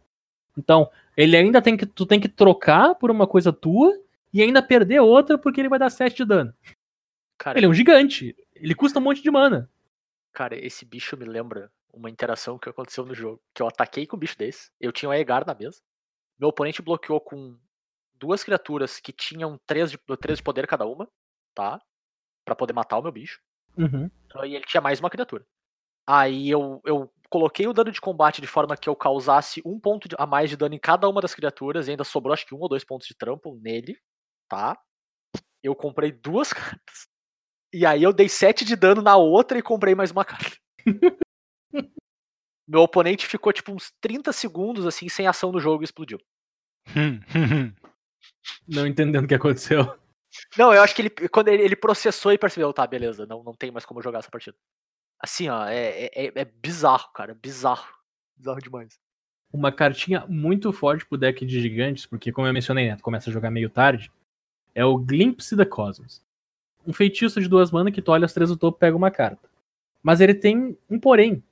Speaker 3: Então, ele ainda tem que. Tu tem que trocar por uma coisa tua e ainda perder outra porque ele vai dar 7 de dano.
Speaker 2: Cara,
Speaker 3: Ele é um gigante. Ele custa um monte de mana.
Speaker 2: cara, esse bicho me lembra uma interação que aconteceu no jogo. Que eu ataquei com um bicho desse. Eu tinha um Aegar na mesa. Meu oponente bloqueou com duas criaturas que tinham três de, três de poder cada uma, tá? Pra poder matar o meu bicho.
Speaker 3: Uhum.
Speaker 2: E ele tinha mais uma criatura. Aí eu, eu coloquei o dano de combate de forma que eu causasse um ponto a mais de dano em cada uma das criaturas e ainda sobrou acho que um ou dois pontos de trampo nele, tá? Eu comprei duas cartas. E aí eu dei 7 de dano na outra e comprei mais uma carta. Meu oponente ficou tipo uns 30 segundos assim sem ação no jogo e explodiu.
Speaker 3: Não entendendo o que aconteceu.
Speaker 2: Não, eu acho que ele quando ele, ele processou e percebeu, tá, beleza, não, não tem mais como jogar essa partida. Assim, ó, é, é, é bizarro, cara, bizarro. Bizarro demais.
Speaker 3: Uma cartinha muito forte pro deck de gigantes, porque como eu mencionei, né, começa a jogar meio tarde, é o Glimpse the Cosmos. Um feitiço de duas mana que tu olha as três do topo pega uma carta. Mas ele tem um porém.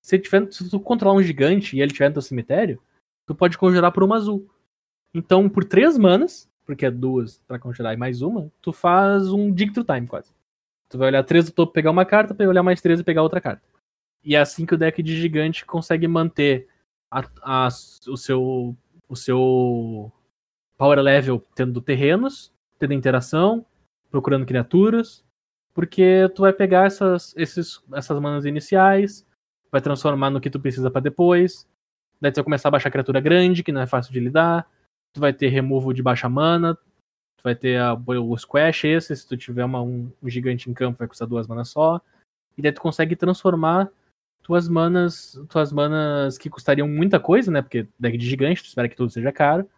Speaker 3: Se, tiver, se tu controlar um gigante e ele tiver no teu cemitério, tu pode conjurar por uma azul. Então, por três manas, porque é duas pra conjurar e mais uma, tu faz um Dig Through Time quase. Tu vai olhar três do topo, pegar uma carta, vai olhar mais três e pegar outra carta. E é assim que o deck de gigante consegue manter a- a- o, seu, o seu power level tendo terrenos, tendo interação, procurando criaturas, porque tu vai pegar essas, esses, essas manas iniciais, vai transformar no que tu precisa pra depois, daí tu vai começar a baixar criatura grande, que não é fácil de lidar, tu vai ter removal de baixa mana, tu vai ter a- o squash esse, se tu tiver uma- um, um gigante em campo vai custar duas manas só, e daí tu consegue transformar tuas manas, tuas manas que custariam muita coisa, né? Porque deck de gigante, tu espera que tudo seja caro,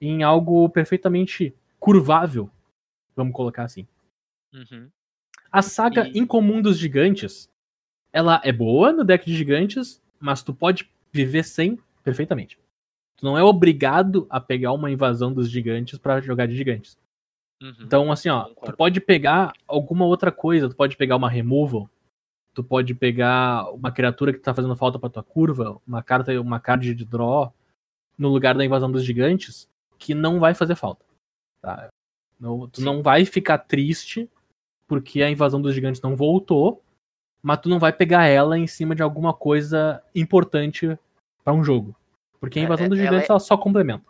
Speaker 3: em algo perfeitamente curvável, vamos colocar assim.
Speaker 2: Uhum.
Speaker 3: A saga
Speaker 2: E-
Speaker 3: incomum dos gigantes, ela é boa no deck de gigantes, mas tu pode viver sem perfeitamente. Tu não é obrigado a pegar uma invasão dos gigantes pra jogar de gigantes.
Speaker 2: Uhum.
Speaker 3: Então, assim, ó, tu pode pegar alguma outra coisa, tu pode pegar uma removal, tu pode pegar uma criatura que tá fazendo falta pra tua curva, uma carta, uma card de draw no lugar da invasão dos gigantes, que não vai fazer falta. Tá? Não- tu
Speaker 2: Sim.
Speaker 3: não vai ficar triste porque a invasão dos gigantes não voltou, mas tu não vai pegar ela em cima de alguma coisa importante pra um jogo. Porque a
Speaker 2: É,
Speaker 3: invasão
Speaker 2: é-
Speaker 3: dos
Speaker 2: ela
Speaker 3: gigantes
Speaker 2: é-
Speaker 3: ela só complementa.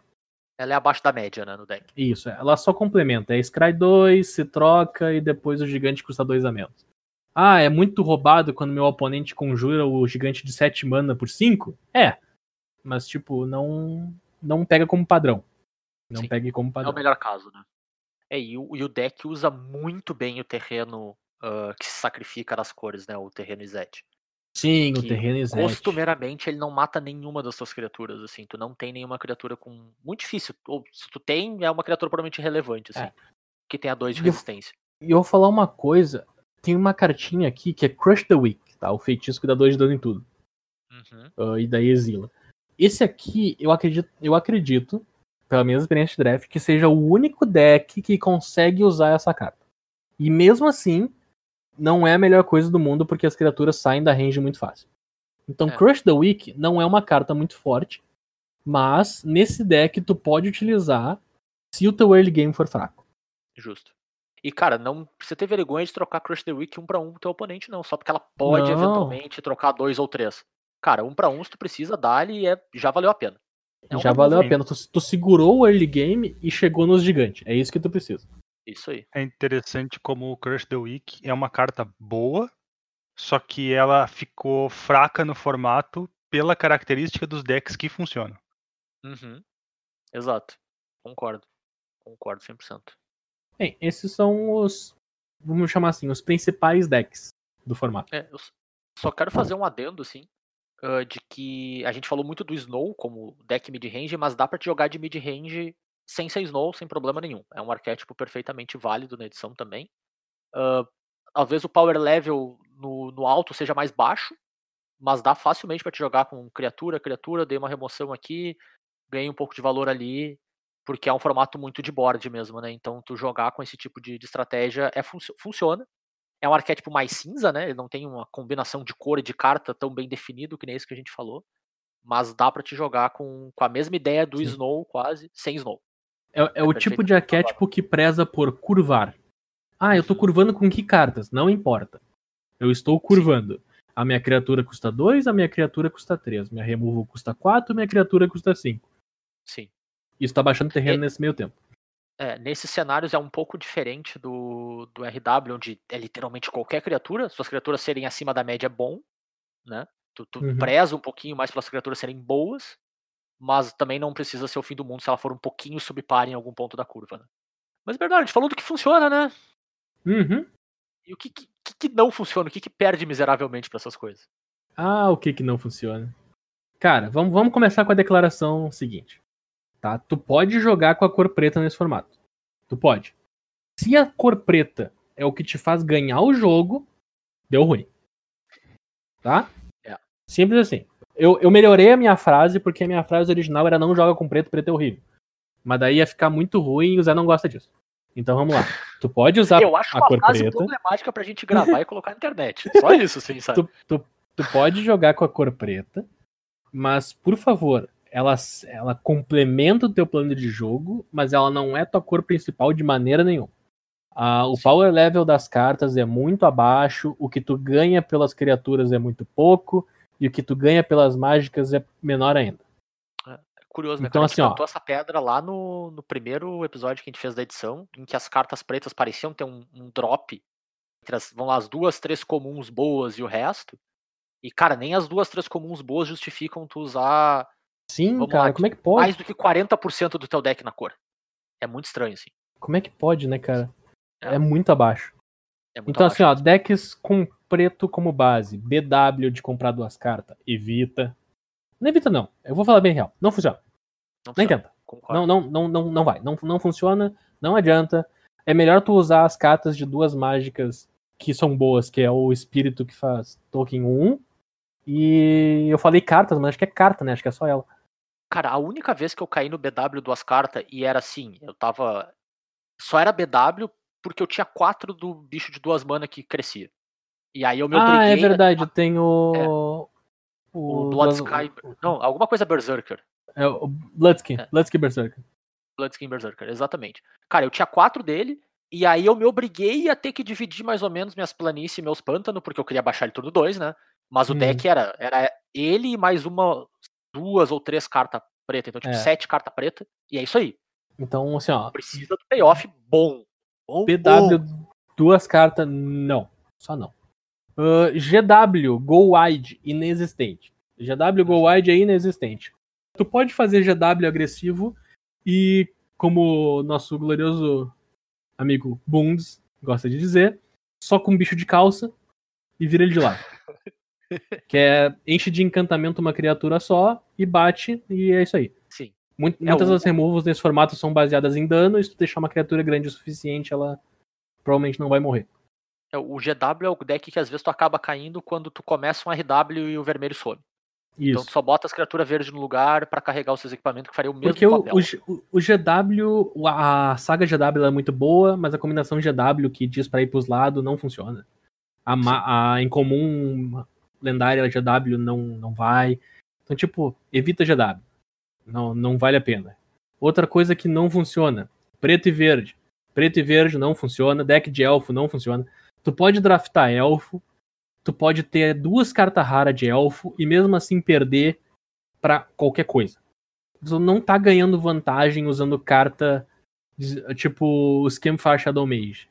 Speaker 2: Ela é abaixo da média, né, no deck.
Speaker 3: Isso, ela só complementa. É Scry 2, se troca e depois o gigante custa 2 a menos. Ah, é muito roubado quando meu oponente conjura o gigante de 7 mana por 5? É. Mas, tipo, não não pega como padrão. Não
Speaker 2: Sim.
Speaker 3: pegue como
Speaker 2: É o
Speaker 3: padrão.
Speaker 2: melhor caso, né? É, e o, e o deck usa muito bem o terreno ah, que se sacrifica nas cores, né? O terreno Izete.
Speaker 3: Sim, o terreno Izete.
Speaker 2: Costumeiramente ele não mata nenhuma das suas criaturas, assim. Tu não tem nenhuma criatura com. Muito difícil. Ou se tu tem, é uma criatura provavelmente relevante, assim.
Speaker 3: É.
Speaker 2: Que tenha dois de
Speaker 3: E
Speaker 2: resistência.
Speaker 3: E eu vou falar uma coisa. Tem uma cartinha aqui que é Crush the Weak, tá? O feitiço que dá 2 de dano em tudo.
Speaker 2: Uhum.
Speaker 3: ah, e daí exila. Esse aqui, eu acredito, eu acredito, pela minha experiência de draft, que seja o único deck que consegue usar essa carta. E mesmo assim, não é a melhor coisa do mundo porque as criaturas saem da range muito fácil. Então,
Speaker 2: É.
Speaker 3: Crush the Weak não é uma carta muito forte, mas nesse deck tu pode utilizar se o teu early game for fraco.
Speaker 2: Justo. E, cara, não precisa ter vergonha de trocar Crush the Week um pra um com teu oponente, não. Só porque ela pode,
Speaker 3: Não.
Speaker 2: eventualmente, trocar dois ou três. Cara, um pra um, se tu precisa, dá-lhe e é, já valeu a pena. É
Speaker 3: Já valeu a pena. Tu, tu segurou o early game e chegou nos gigantes. É isso que tu precisa.
Speaker 2: Isso aí.
Speaker 4: É interessante como o Crush the Week é uma carta boa, só que ela ficou fraca no formato pela característica dos decks que funcionam.
Speaker 2: Uhum. Exato. Concordo. Concordo 100%.
Speaker 3: Bem, esses são os, vamos chamar assim, os principais decks do formato.
Speaker 2: É, eu só quero fazer um adendo, assim, de que a gente falou muito do Snow como deck mid-range, mas dá pra te jogar de mid-range sem ser Snow, sem problema nenhum. É um arquétipo perfeitamente válido na edição também. Ah, talvez o power level no, no alto seja mais baixo, mas dá facilmente pra te jogar com criatura, criatura, dei uma remoção aqui, ganhei um pouco de valor ali, porque é um formato muito de board mesmo, né? Então tu jogar com esse tipo de, de estratégia é funcio- funciona. É um arquétipo mais cinza, né? Ele não tem uma combinação de cor e de carta tão bem definido que nem isso que a gente falou. Mas dá pra te jogar com, com a mesma ideia do
Speaker 3: Sim.
Speaker 2: Snow, quase, sem Snow.
Speaker 3: É, é o
Speaker 2: perfeito.
Speaker 3: tipo de arquétipo que preza por curvar. Ah, eu tô curvando com que cartas? Não importa. Eu estou curvando. A minha criatura custa 2, a minha criatura custa 3. Minha removal custa 4, minha criatura custa 5.
Speaker 2: Sim.
Speaker 3: Isso tá baixando terreno
Speaker 2: É-
Speaker 3: nesse meio tempo.
Speaker 2: É, nesses cenários é um pouco diferente do, do RW, onde é literalmente qualquer criatura. Suas criaturas serem acima da média é bom, né? Tu, tu
Speaker 3: Uhum.
Speaker 2: preza um pouquinho mais pelas criaturas serem boas, mas também não precisa ser o fim do mundo se ela for um pouquinho subpar em algum ponto da curva, né? Mas, Bernardo, a gente falou do que funciona, né?
Speaker 3: Uhum.
Speaker 2: E o que, que, que não funciona? O que, que perde miseravelmente pra essas coisas?
Speaker 3: Ah, o que que não funciona? Cara, vamos, vamos começar com a declaração seguinte. Tá? Tu pode jogar com a cor preta nesse formato. Tu pode. Se a cor preta é o que te faz ganhar o jogo, deu ruim. Tá?
Speaker 2: É.
Speaker 3: Simples assim. Eu, eu melhorei a minha frase porque a minha frase original era não joga com preto, preto é horrível. Mas daí ia ficar muito ruim e o Zé não gosta disso. Então vamos lá. Tu pode usar
Speaker 2: Eu acho
Speaker 3: a
Speaker 2: uma
Speaker 3: cor
Speaker 2: frase
Speaker 3: preta.
Speaker 2: problemática pra gente gravar e colocar na internet. Só isso, sim, sabe?
Speaker 3: tu, tu, tu pode jogar com a cor preta, mas por favor, ela, ela complementa o teu plano de jogo, mas ela não é tua cor principal de maneira nenhuma. Ah, o power level das cartas é muito abaixo, o que tu ganha pelas criaturas é muito pouco, e o que tu ganha pelas mágicas é menor ainda.
Speaker 2: Curioso, né?
Speaker 3: Então,
Speaker 2: cara? a gente
Speaker 3: assim, ó.
Speaker 2: essa pedra lá no, no primeiro episódio que a gente fez da edição, em que as cartas pretas pareciam ter um, um drop entre as, vão lá, as duas, três comuns boas e o resto. E, cara, nem as duas, três comuns boas justificam tu usar
Speaker 3: Sim,
Speaker 2: Vamos
Speaker 3: cara,
Speaker 2: lá,
Speaker 3: como é que pode?
Speaker 2: mais do que 40% do teu deck na cor. É muito estranho, assim.
Speaker 3: Como é que pode, né, cara?
Speaker 2: É.
Speaker 3: É muito abaixo.
Speaker 2: É
Speaker 3: Então,
Speaker 2: abaixo
Speaker 3: assim, ó, decks com preto como base, BW de comprar duas cartas, evita. Não evita, não. Eu vou falar bem real. Não funciona.
Speaker 2: Não
Speaker 3: Nem
Speaker 2: funciona,
Speaker 3: tenta.
Speaker 2: concordo.
Speaker 3: Não, não, não, não, não vai. Não, não funciona. Não adianta. É melhor tu usar as cartas de duas mágicas que são boas, que é o espírito que faz token 1. E eu falei cartas, mas acho que é carta, né? Acho que é só ela.
Speaker 2: Cara, a única vez que eu caí no BW duas cartas e era assim, eu tava. Só era BW porque eu tinha quatro do bicho de duas mana que crescia. E aí eu me obriguei.
Speaker 3: Ah, é
Speaker 2: a-
Speaker 3: verdade, tem o.
Speaker 2: O
Speaker 3: O
Speaker 2: Bloodsky. Não, alguma coisa Berserker.
Speaker 3: É o Bloodskin,
Speaker 2: É.
Speaker 3: Bloodskin Berserker.
Speaker 2: Bloodskin Berserker, exatamente. Cara, eu tinha quatro dele, e aí eu me obriguei a ter que dividir mais ou menos minhas planícies e meus pântanos, porque eu queria baixar ele turno 2, né? Mas o
Speaker 3: Uhum.
Speaker 2: deck era, era ele e mais uma, duas ou três cartas preta, então tipo
Speaker 3: É.
Speaker 2: sete cartas preta, e é isso aí.
Speaker 3: Então, assim, ó,
Speaker 2: Precisa do payoff bom.
Speaker 3: PW, duas cartas, não. Só não. Ah, GW, Go Wide, inexistente. GW Go Wide é inexistente. Tu pode fazer GW agressivo e, como o nosso glorioso amigo Bundes gosta de dizer, só com bicho de calça e vira ele de lado. que é enche de encantamento uma criatura só e bate, e é isso aí. Muito-
Speaker 2: É,
Speaker 3: muitas
Speaker 2: o-
Speaker 3: das removals nesse formato são baseadas em dano, e se tu deixar uma criatura grande o suficiente, ela provavelmente não vai morrer.
Speaker 2: É, O GW é o deck que às vezes tu acaba caindo quando tu começa um RW e o vermelho some. Então
Speaker 3: Isso.
Speaker 2: tu só bota as criaturas verdes no lugar pra carregar os seus equipamentos que faria o mesmo
Speaker 3: Porque
Speaker 2: papel.
Speaker 3: o, o- o GW, a saga GW é muito boa, mas a combinação GW que diz pra ir pros lados não funciona. A, a incomum lendária GW não, não vai. Então, tipo, evita GW. Não, não vale a pena. Outra coisa que não funciona: preto e verde. Preto e verde não funciona. Deck de elfo não funciona. Tu pode draftar elfo. Tu pode ter duas cartas raras de elfo e mesmo assim perder pra qualquer coisa tu não tá ganhando vantagem usando carta tipo o Scamfar Shadow Mage.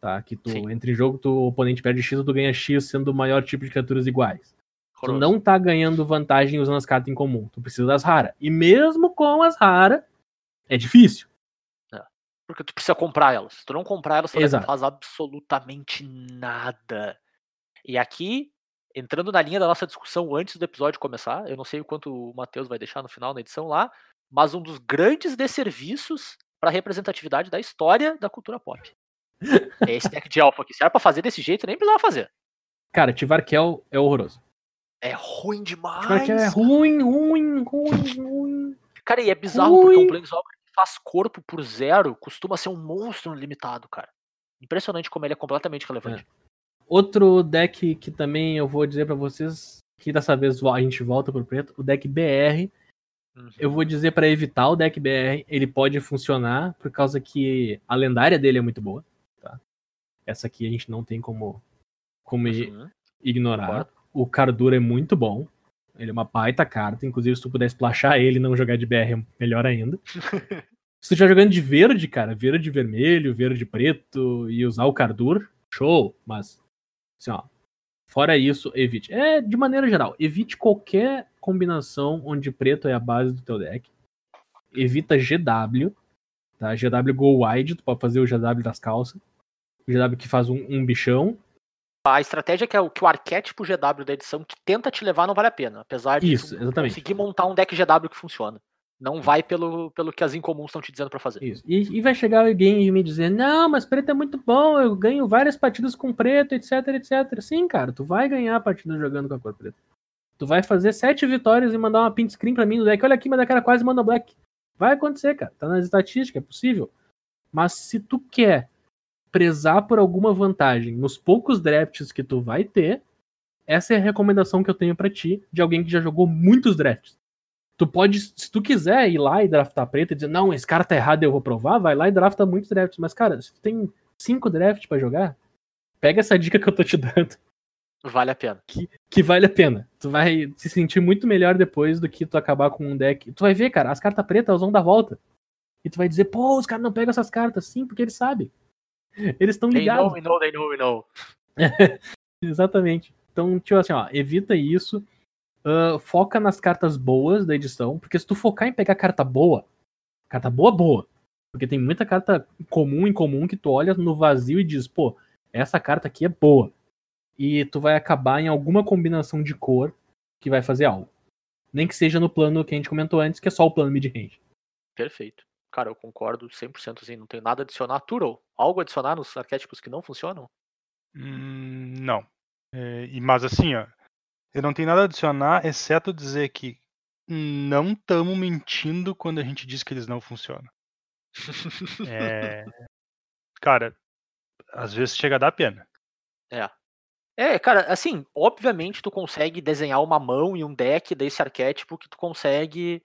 Speaker 3: Tá? Que tu,
Speaker 2: Sim.
Speaker 3: entre jogo, tu, o oponente perde X ou tu ganha X sendo o maior tipo de criaturas iguais. Tu não tá ganhando vantagem usando as cartas em comum. Tu precisa das raras. E mesmo com as raras, é difícil.
Speaker 2: Porque tu precisa comprar elas. Se tu não comprar elas, tu não faz absolutamente nada. E aqui, entrando na linha da nossa discussão antes do episódio começar, eu não sei o quanto o Matheus vai deixar no final na edição lá, mas um dos grandes desserviços para a representatividade da história da cultura pop. É esse deck de alpha aqui. Se era pra fazer desse jeito, nem precisava fazer.
Speaker 3: Cara, Tivarkel é horroroso.
Speaker 2: É ruim demais.
Speaker 3: Tivarkel é ruim, ruim, ruim, ruim.
Speaker 2: Cara, e é bizarro porque um
Speaker 3: Ruim.
Speaker 2: Planeswalker que faz corpo por zero costuma ser um monstro limitado, cara. Impressionante como ele é completamente relevante.
Speaker 3: Outro deck que também eu vou dizer pra vocês, que dessa vez a gente volta pro preto, o deck BR.
Speaker 2: Uhum.
Speaker 3: Eu vou dizer pra evitar o deck BR, ele pode funcionar por causa que a lendária dele é muito boa, tá? Essa aqui a gente não tem como como
Speaker 2: Uhum.
Speaker 3: ignorar.
Speaker 2: Concordo.
Speaker 3: O Cardura é muito bom. Ele é uma baita carta, inclusive se tu puder splashar ele e não jogar de BR é melhor ainda. se tu estiver jogando de verde, cara, verde vermelho, verde e preto e usar o Cardur, show, mas assim, ó, fora isso, evite. É, de maneira geral, evite qualquer combinação onde preto é a base do teu deck. Evita GW, tá? GW Go Wide, tu pode fazer o GW das calças. O GW que faz um, um bichão.
Speaker 2: A estratégia que é o que o arquétipo GW da edição que tenta te levar não vale a pena. Apesar de
Speaker 3: Isso,
Speaker 2: conseguir montar um deck GW que funciona. Não vai pelo, pelo que as incomuns estão te dizendo pra fazer.
Speaker 3: Isso. E, e vai chegar alguém e me dizer, não, mas preto é muito bom, eu ganho várias partidas com preto, etc, etc. Sim, cara, tu vai ganhar partidas jogando com a cor preta. Tu vai fazer sete vitórias e mandar uma print screen pra mim no deck. Olha aqui, mas da cara quase manda black. Vai acontecer, cara. Tá nas estatísticas, é possível. Mas se tu quer prezar por alguma vantagem nos poucos drafts que tu vai ter, essa é a recomendação que eu tenho pra ti, de alguém que já jogou muitos drafts. Tu pode, se tu quiser ir lá e draftar preto e dizer, não, esse cara tá errado, eu vou provar, vai lá e drafta muitos drafts. Mas, cara, se tu tem cinco drafts pra jogar, pega essa dica que eu tô te dando,
Speaker 2: Vale a pena.
Speaker 3: que vale a pena. Tu vai se sentir muito melhor depois do que tu acabar com um deck. Tu vai ver, cara, as cartas pretas elas vão dar volta. E tu vai dizer, pô, os caras não pegam essas cartas. Sim, porque eles sabem. Eles estão
Speaker 2: They
Speaker 3: ligados.
Speaker 2: know, we know, they know, we know.
Speaker 3: Exatamente. Então, tipo assim, ó, evita isso. ah, foca nas cartas boas da edição. Porque se tu focar em pegar carta boa, carta boa, boa. Porque tem muita carta comum em comum que tu olha no vazio e diz, pô, essa carta aqui é boa. E tu vai acabar em alguma combinação de cor que vai fazer algo. Nem que seja no plano que a gente comentou antes, que é só o plano mid-range.
Speaker 2: Perfeito. Cara, eu concordo 100% assim. Não tenho nada a adicionar. Turo, algo a adicionar nos arquétipos que não funcionam?
Speaker 4: Hum, não. É, e, mas assim, ó, eu não tenho nada a adicionar, exceto dizer que não estamos mentindo quando a gente diz que eles não funcionam. É... Cara, às vezes chega a dar pena.
Speaker 2: É, cara, assim, obviamente tu consegue desenhar uma mão e um deck desse arquétipo que tu consegue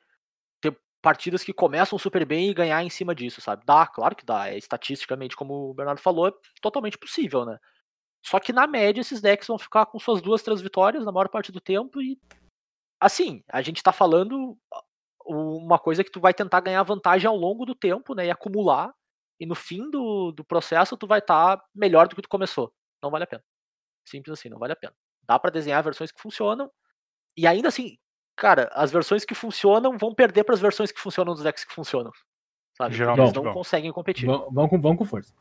Speaker 2: partidas que começam super bem e ganhar em cima disso, sabe? Dá, claro que dá. É estatisticamente, como o Bernardo falou, é totalmente possível, né? Só que na média esses decks vão ficar com suas duas, três vitórias na maior parte do tempo e. Assim, a gente tá falando uma coisa que tu vai tentar ganhar vantagem ao longo do tempo, né? E acumular. E no fim do, do processo tu vai estar tá melhor do que tu começou. Não vale a pena. Simples assim, não vale a pena. Dá para desenhar versões que funcionam. E ainda assim, cara, as versões que funcionam vão perder para as versões que funcionam dos decks que funcionam. Sabe?
Speaker 4: Geralmente
Speaker 2: Eles não
Speaker 4: vão.
Speaker 2: conseguem competir.
Speaker 3: Vão, vão com, vão com força.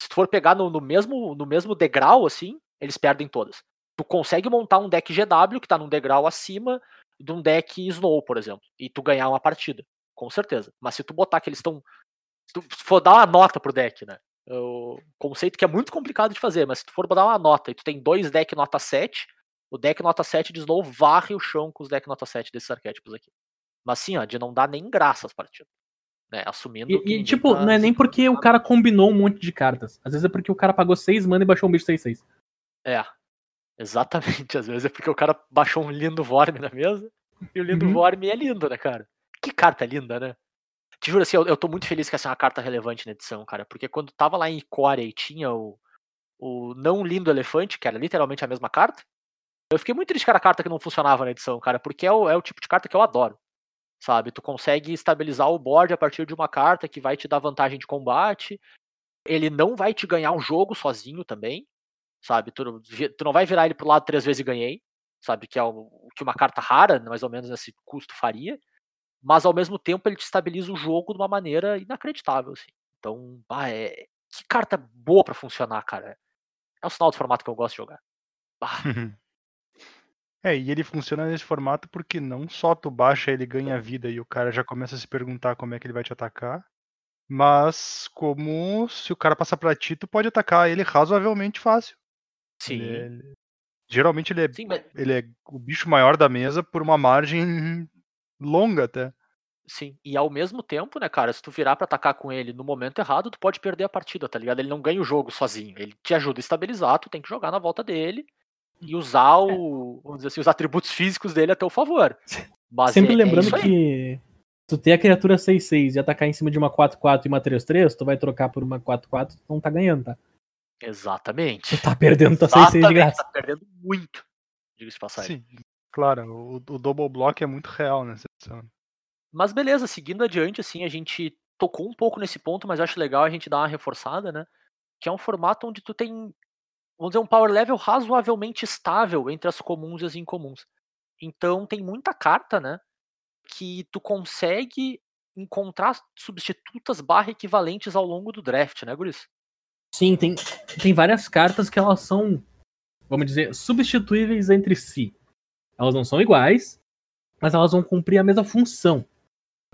Speaker 2: Se tu for pegar no, no mesmo, no mesmo degrau, assim, eles perdem todas. Tu consegue montar um deck GW que tá num degrau acima de um deck Snow, por exemplo, e tu ganhar uma partida. Com certeza. Mas se tu botar que eles estão. Se tu for dar uma nota pro deck, né? O conceito que é muito complicado de fazer, mas se tu for dar uma nota e tu tem dois decks nota 7, o deck nota 7 de Snow varre o chão com os decks nota 7 desses arquétipos aqui. Mas assim, ó, de não dar nem graça as partidas. Né? Assumindo
Speaker 3: E, e, tipo,
Speaker 2: tá
Speaker 3: não é nem porque o cara combinou um monte de cartas. Às vezes é porque o cara pagou 6 mana e baixou um bicho 6-6.
Speaker 2: É, exatamente. Às vezes é porque o cara baixou um lindo Vorme na mesa e o lindo
Speaker 3: Uhum.
Speaker 2: Vorme é lindo, né, cara? Que carta linda, né? Te juro assim, eu, eu tô muito feliz que essa é uma carta relevante na edição, cara, porque quando tava lá em Icória e tinha o, o não lindo elefante, que era literalmente a mesma carta, eu fiquei muito triste era a carta que não funcionava na edição, cara, porque é o, é o tipo de carta que eu adoro. Sabe? Tu consegue estabilizar o board a partir de uma carta que vai te dar vantagem de combate. Ele não vai te ganhar um jogo sozinho também. Sabe? Tu, tu não vai virar ele pro lado três vezes e ganhei. Sabe? Que é o, o que uma carta rara, mais ou menos nesse custo, faria. Mas ao mesmo tempo ele te estabiliza o jogo de uma maneira inacreditável. Assim. Então, bah, é... que carta boa pra funcionar, cara. É um sinal do formato que eu gosto de jogar. Bah,
Speaker 4: É, e ele funciona nesse formato porque não só tu baixa ele ganha vida e o cara já começa a se perguntar como é que ele vai te atacar, mas como se o cara passar pra ti, tu pode atacar ele razoavelmente fácil.
Speaker 2: sim.
Speaker 4: Ele é- ele- Geralmente ele é,
Speaker 2: Sim, mas,
Speaker 4: ele é o bicho maior da mesa por uma margem longa até.
Speaker 2: Sim, e ao mesmo tempo, né, cara, se tu virar pra atacar com ele no momento errado, tu pode perder a partida, tá ligado? Ele não ganha o jogo sozinho, ele te ajuda a estabilizar, tu tem que jogar na volta dele e usar o, vamos dizer assim, os atributos físicos dele a teu favor. Mas
Speaker 3: Sempre
Speaker 2: é- é
Speaker 3: lembrando
Speaker 2: aí.
Speaker 3: que tu ter a criatura 6-6 e atacar em cima de uma 4-4 e uma 3-3, tu vai trocar por uma 4-4, tu não tá ganhando, tá?
Speaker 2: Exatamente.
Speaker 3: Tu tá perdendo tua 6-6 de graça.
Speaker 2: tá perdendo muito. Diga-se passagem.
Speaker 4: Sim, claro, o, o double block é muito real nessa edição.
Speaker 2: Mas beleza, seguindo adiante, assim, a gente tocou um pouco nesse ponto, mas eu acho legal a gente dar uma reforçada, né? Que é um formato onde tu tem, vamos dizer, um power level razoavelmente estável entre as comuns e as incomuns. Então tem muita carta, né? Que tu consegue encontrar substitutas barra equivalentes ao longo do draft, né, Guris?
Speaker 3: Sim, tem, tem várias cartas que elas são, vamos dizer, substituíveis entre si. Elas não são iguais, mas elas vão cumprir a mesma função.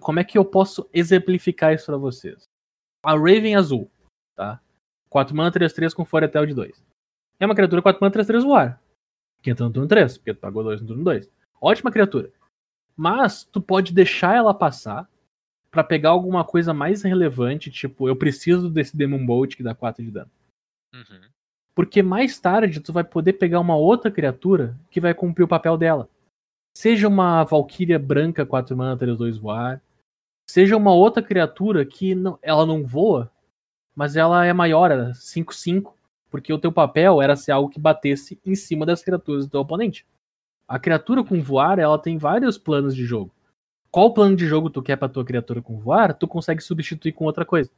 Speaker 3: Como é que eu posso exemplificar isso pra vocês? A Raven azul, tá? 4 mana 3-3 com Foretel de 2. É uma criatura 4 mana 3-3 voar. Que entra no turno 3, porque tu pagou 2 no turno 2. Ótima criatura. Mas tu pode deixar ela passar pra pegar alguma coisa mais relevante, tipo, eu preciso desse Demon Bolt que dá 4 de dano. Porque mais tarde tu vai poder pegar uma outra criatura que vai cumprir o papel dela. Seja uma Valkyria branca 4 mana 3-2 voar, seja uma outra criatura que não, ela não voa, mas ela é maior, ela é 5-5, porque o teu papel era ser algo que batesse em cima das criaturas do teu oponente. A criatura com voar, ela tem vários planos de jogo. Qual plano de jogo tu quer pra tua criatura com voar, tu consegue substituir com outra coisa.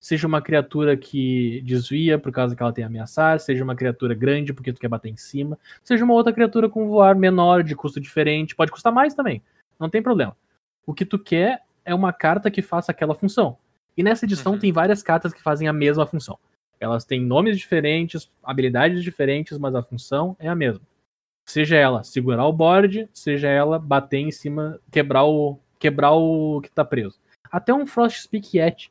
Speaker 3: Seja uma criatura que desvia por causa que ela tem ameaçar, seja uma criatura grande porque tu quer bater em cima, seja uma outra criatura com voar menor, de custo diferente, pode custar mais também, não tem problema. O que tu quer é uma carta que faça aquela função. E nessa edição
Speaker 2: Uhum.
Speaker 3: tem várias cartas que fazem a mesma função. Elas têm nomes diferentes, habilidades diferentes, mas a função é a mesma. Seja ela segurar o board, seja ela bater em cima, quebrar o quebrar o que tá preso. Até um Frost Speak Yet.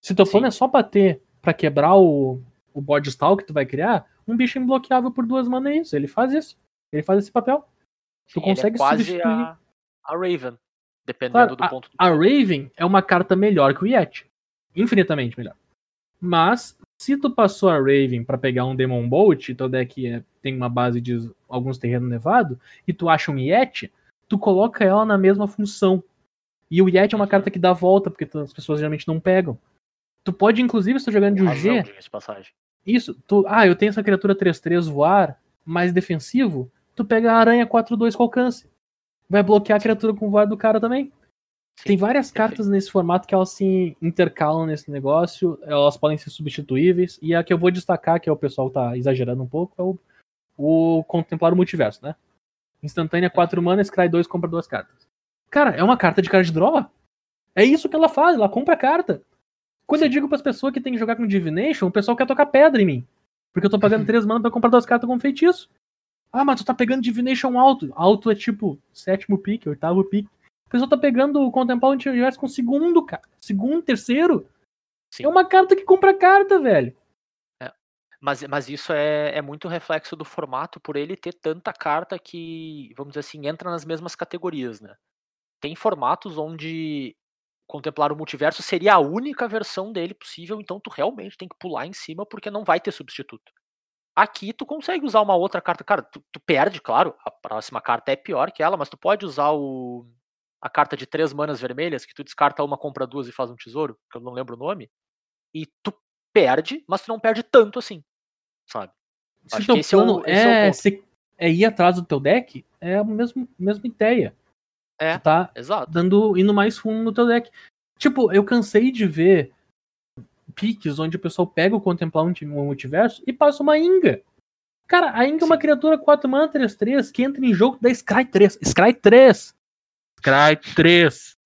Speaker 3: Se teu plano
Speaker 2: Sim.
Speaker 3: é só bater pra quebrar o, o board stall que tu vai criar, um bicho imbloqueável por duas mana é isso. Ele faz isso. Ele faz esse papel. Tu
Speaker 2: Sim, é
Speaker 3: consegue
Speaker 2: quase
Speaker 3: substituir.
Speaker 2: a, a Raven. Dependendo
Speaker 3: Claro,
Speaker 2: do ponto.
Speaker 3: A Raven é uma carta melhor que o Yeti. Infinitamente melhor. Mas, se tu passou a Raven pra pegar um Demon Bolt, teu deck é- tem uma base de alguns terrenos nevados, e tu acha um Yeti, tu coloca ela na mesma função. E o Yeti é uma carta que dá volta, porque as pessoas geralmente não pegam. Tu pode, inclusive, se tu jogando de UG, isso, tu, ah, eu tenho essa criatura 3-3 voar, mais defensivo, tu pega a aranha 4-2 com alcance. Vai bloquear a criatura com voar do cara também.
Speaker 2: Sim,
Speaker 3: Tem várias
Speaker 2: perfeito.
Speaker 3: cartas nesse formato que elas se intercalam nesse negócio, elas podem ser substituíveis, e a que eu vou destacar, que é o pessoal tá exagerando um pouco, é o, o Contemplar o Multiverso, né? Instantânea 4 mana, Scry 2 compra duas cartas. Cara, é uma carta de card draw. É isso que ela faz, ela compra carta. Quando eu digo pras pessoas que tem que jogar com Divination, o pessoal quer tocar pedra em mim. Porque eu tô pagando 3 mana pra comprar duas cartas como feitiço. Ah, mas tu tá pegando Divination alto. Alto é tipo sétimo pick, oitavo pick. O pessoal tá pegando o Contemplar o Multiverso com segundo, cara. Segundo, terceiro.
Speaker 2: Sim.
Speaker 3: É uma carta que compra carta, velho.
Speaker 2: Mas, mas isso é, é muito reflexo do formato por ele ter tanta carta que, vamos dizer assim, entra nas mesmas categorias, né? Tem formatos onde contemplar o multiverso seria a única versão dele possível, então tu realmente tem que pular em cima porque não vai ter substituto. Aqui tu consegue usar uma outra carta, cara, tu, tu perde, claro, a próxima carta é pior que ela, mas tu pode usar o a carta de três manas vermelhas, que tu descarta uma, compra duas e faz um tesouro, que eu não lembro o nome, e tu perde, mas tu não perde tanto assim, sabe?
Speaker 3: Se
Speaker 2: Acho
Speaker 3: teu
Speaker 2: é
Speaker 3: plano
Speaker 2: é
Speaker 3: é, se- é ir atrás do teu deck, é a mesma, mesma ideia.
Speaker 2: É.
Speaker 3: Tu tá
Speaker 2: Exato.
Speaker 3: dando, indo mais fundo no teu deck. Tipo, eu cansei de ver piques onde o pessoal pega o Contemplar um multiverso e passa uma Inga. Cara, a Inga é uma
Speaker 2: Sim.
Speaker 3: criatura 4 mana 3-3 que entra em jogo da Scry 3. Scry 3! Scry 3!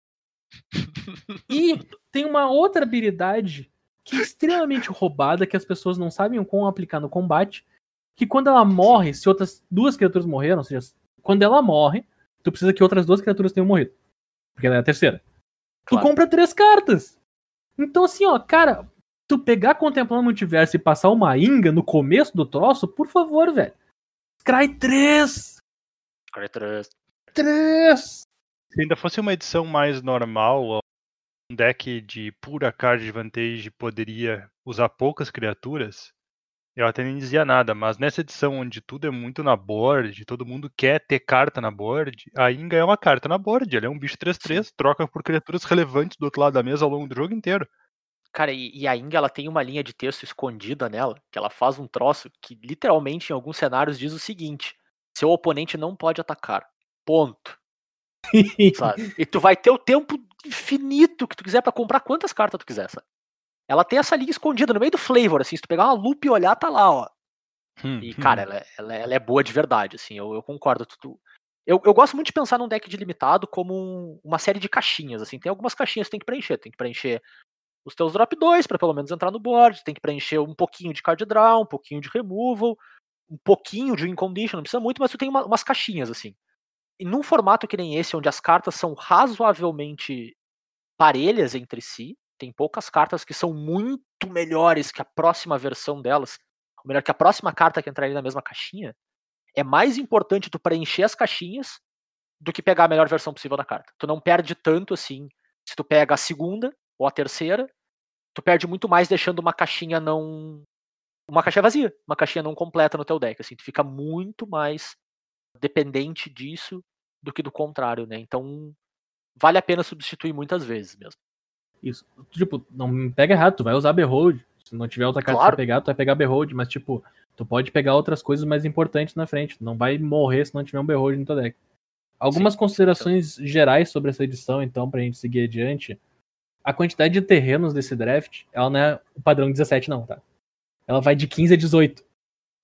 Speaker 3: E tem uma outra habilidade que é extremamente roubada, que as pessoas não sabem como aplicar no combate, que quando ela morre, se outras duas criaturas morreram, ou seja, quando ela morre, tu precisa que outras duas criaturas tenham morrido. Porque ela é a terceira. Tu
Speaker 2: Claro.
Speaker 3: compra três cartas. Então, assim, ó, cara, tu pegar contemplando o multiverso e passar uma Inga no começo do troço, por favor, velho. Scry 3!
Speaker 2: Criaturas.
Speaker 3: 3!
Speaker 4: Se ainda fosse uma edição mais normal, um deck de pura card advantage poderia usar poucas criaturas, eu até nem dizia nada, mas nessa edição onde tudo é muito na board, todo mundo quer ter carta na board, a Inga é uma carta na board, ela é um bicho 3-3, troca por criaturas relevantes do outro lado da mesa ao longo do jogo inteiro.
Speaker 2: Cara, e, e a Inga ela tem uma linha de texto escondida nela, que ela faz um troço que literalmente em alguns cenários diz o seguinte: seu oponente não pode atacar. Ponto. Sabe? E tu vai ter o tempo infinito que tu quiser pra comprar quantas cartas tu quiser, sabe? Ela tem essa linha escondida no meio do flavor, assim, se tu pegar uma lupa e olhar, tá lá, ó. E, cara, ela, é- ela, é- ela é boa de verdade, assim, eu, eu concordo. Tu- tu- Eu, eu gosto muito de pensar num deck de limitado como um- uma série de caixinhas, assim. Tem algumas caixinhas que tem que preencher. Tem que preencher os teus drop 2 pra pelo menos entrar no board. Tem que preencher um pouquinho de card draw, um pouquinho de removal, um pouquinho de win condition, não precisa muito, mas tu tem uma- umas caixinhas, assim. E num formato que nem esse, onde as cartas são razoavelmente parelhas entre si, tem poucas cartas que são muito melhores que a próxima versão delas, ou melhor, que a próxima carta que entraria na mesma caixinha, é mais importante tu preencher as caixinhas do que pegar a melhor versão possível da carta. Tu não perde tanto assim se tu pega a segunda ou a terceira, tu perde muito mais deixando uma caixinha não uma caixinha vazia, uma caixinha não completa no teu deck, assim, tu fica muito mais dependente disso do que do contrário, né? Então, vale a pena substituir muitas vezes mesmo.
Speaker 3: Isso. Tipo, não me pega errado, tu vai usar Behold. Se não tiver outra carta
Speaker 2: Claro.
Speaker 3: pra pegar, tu vai pegar Behold, mas tipo, tu pode pegar outras coisas mais importantes na frente. Tu não vai morrer se não tiver um Behold no teu deck. Algumas considerações gerais sobre essa edição, então, pra gente seguir adiante. A quantidade de terrenos desse draft, ela não é o padrão 17, não, tá? Ela vai de 15 a 18.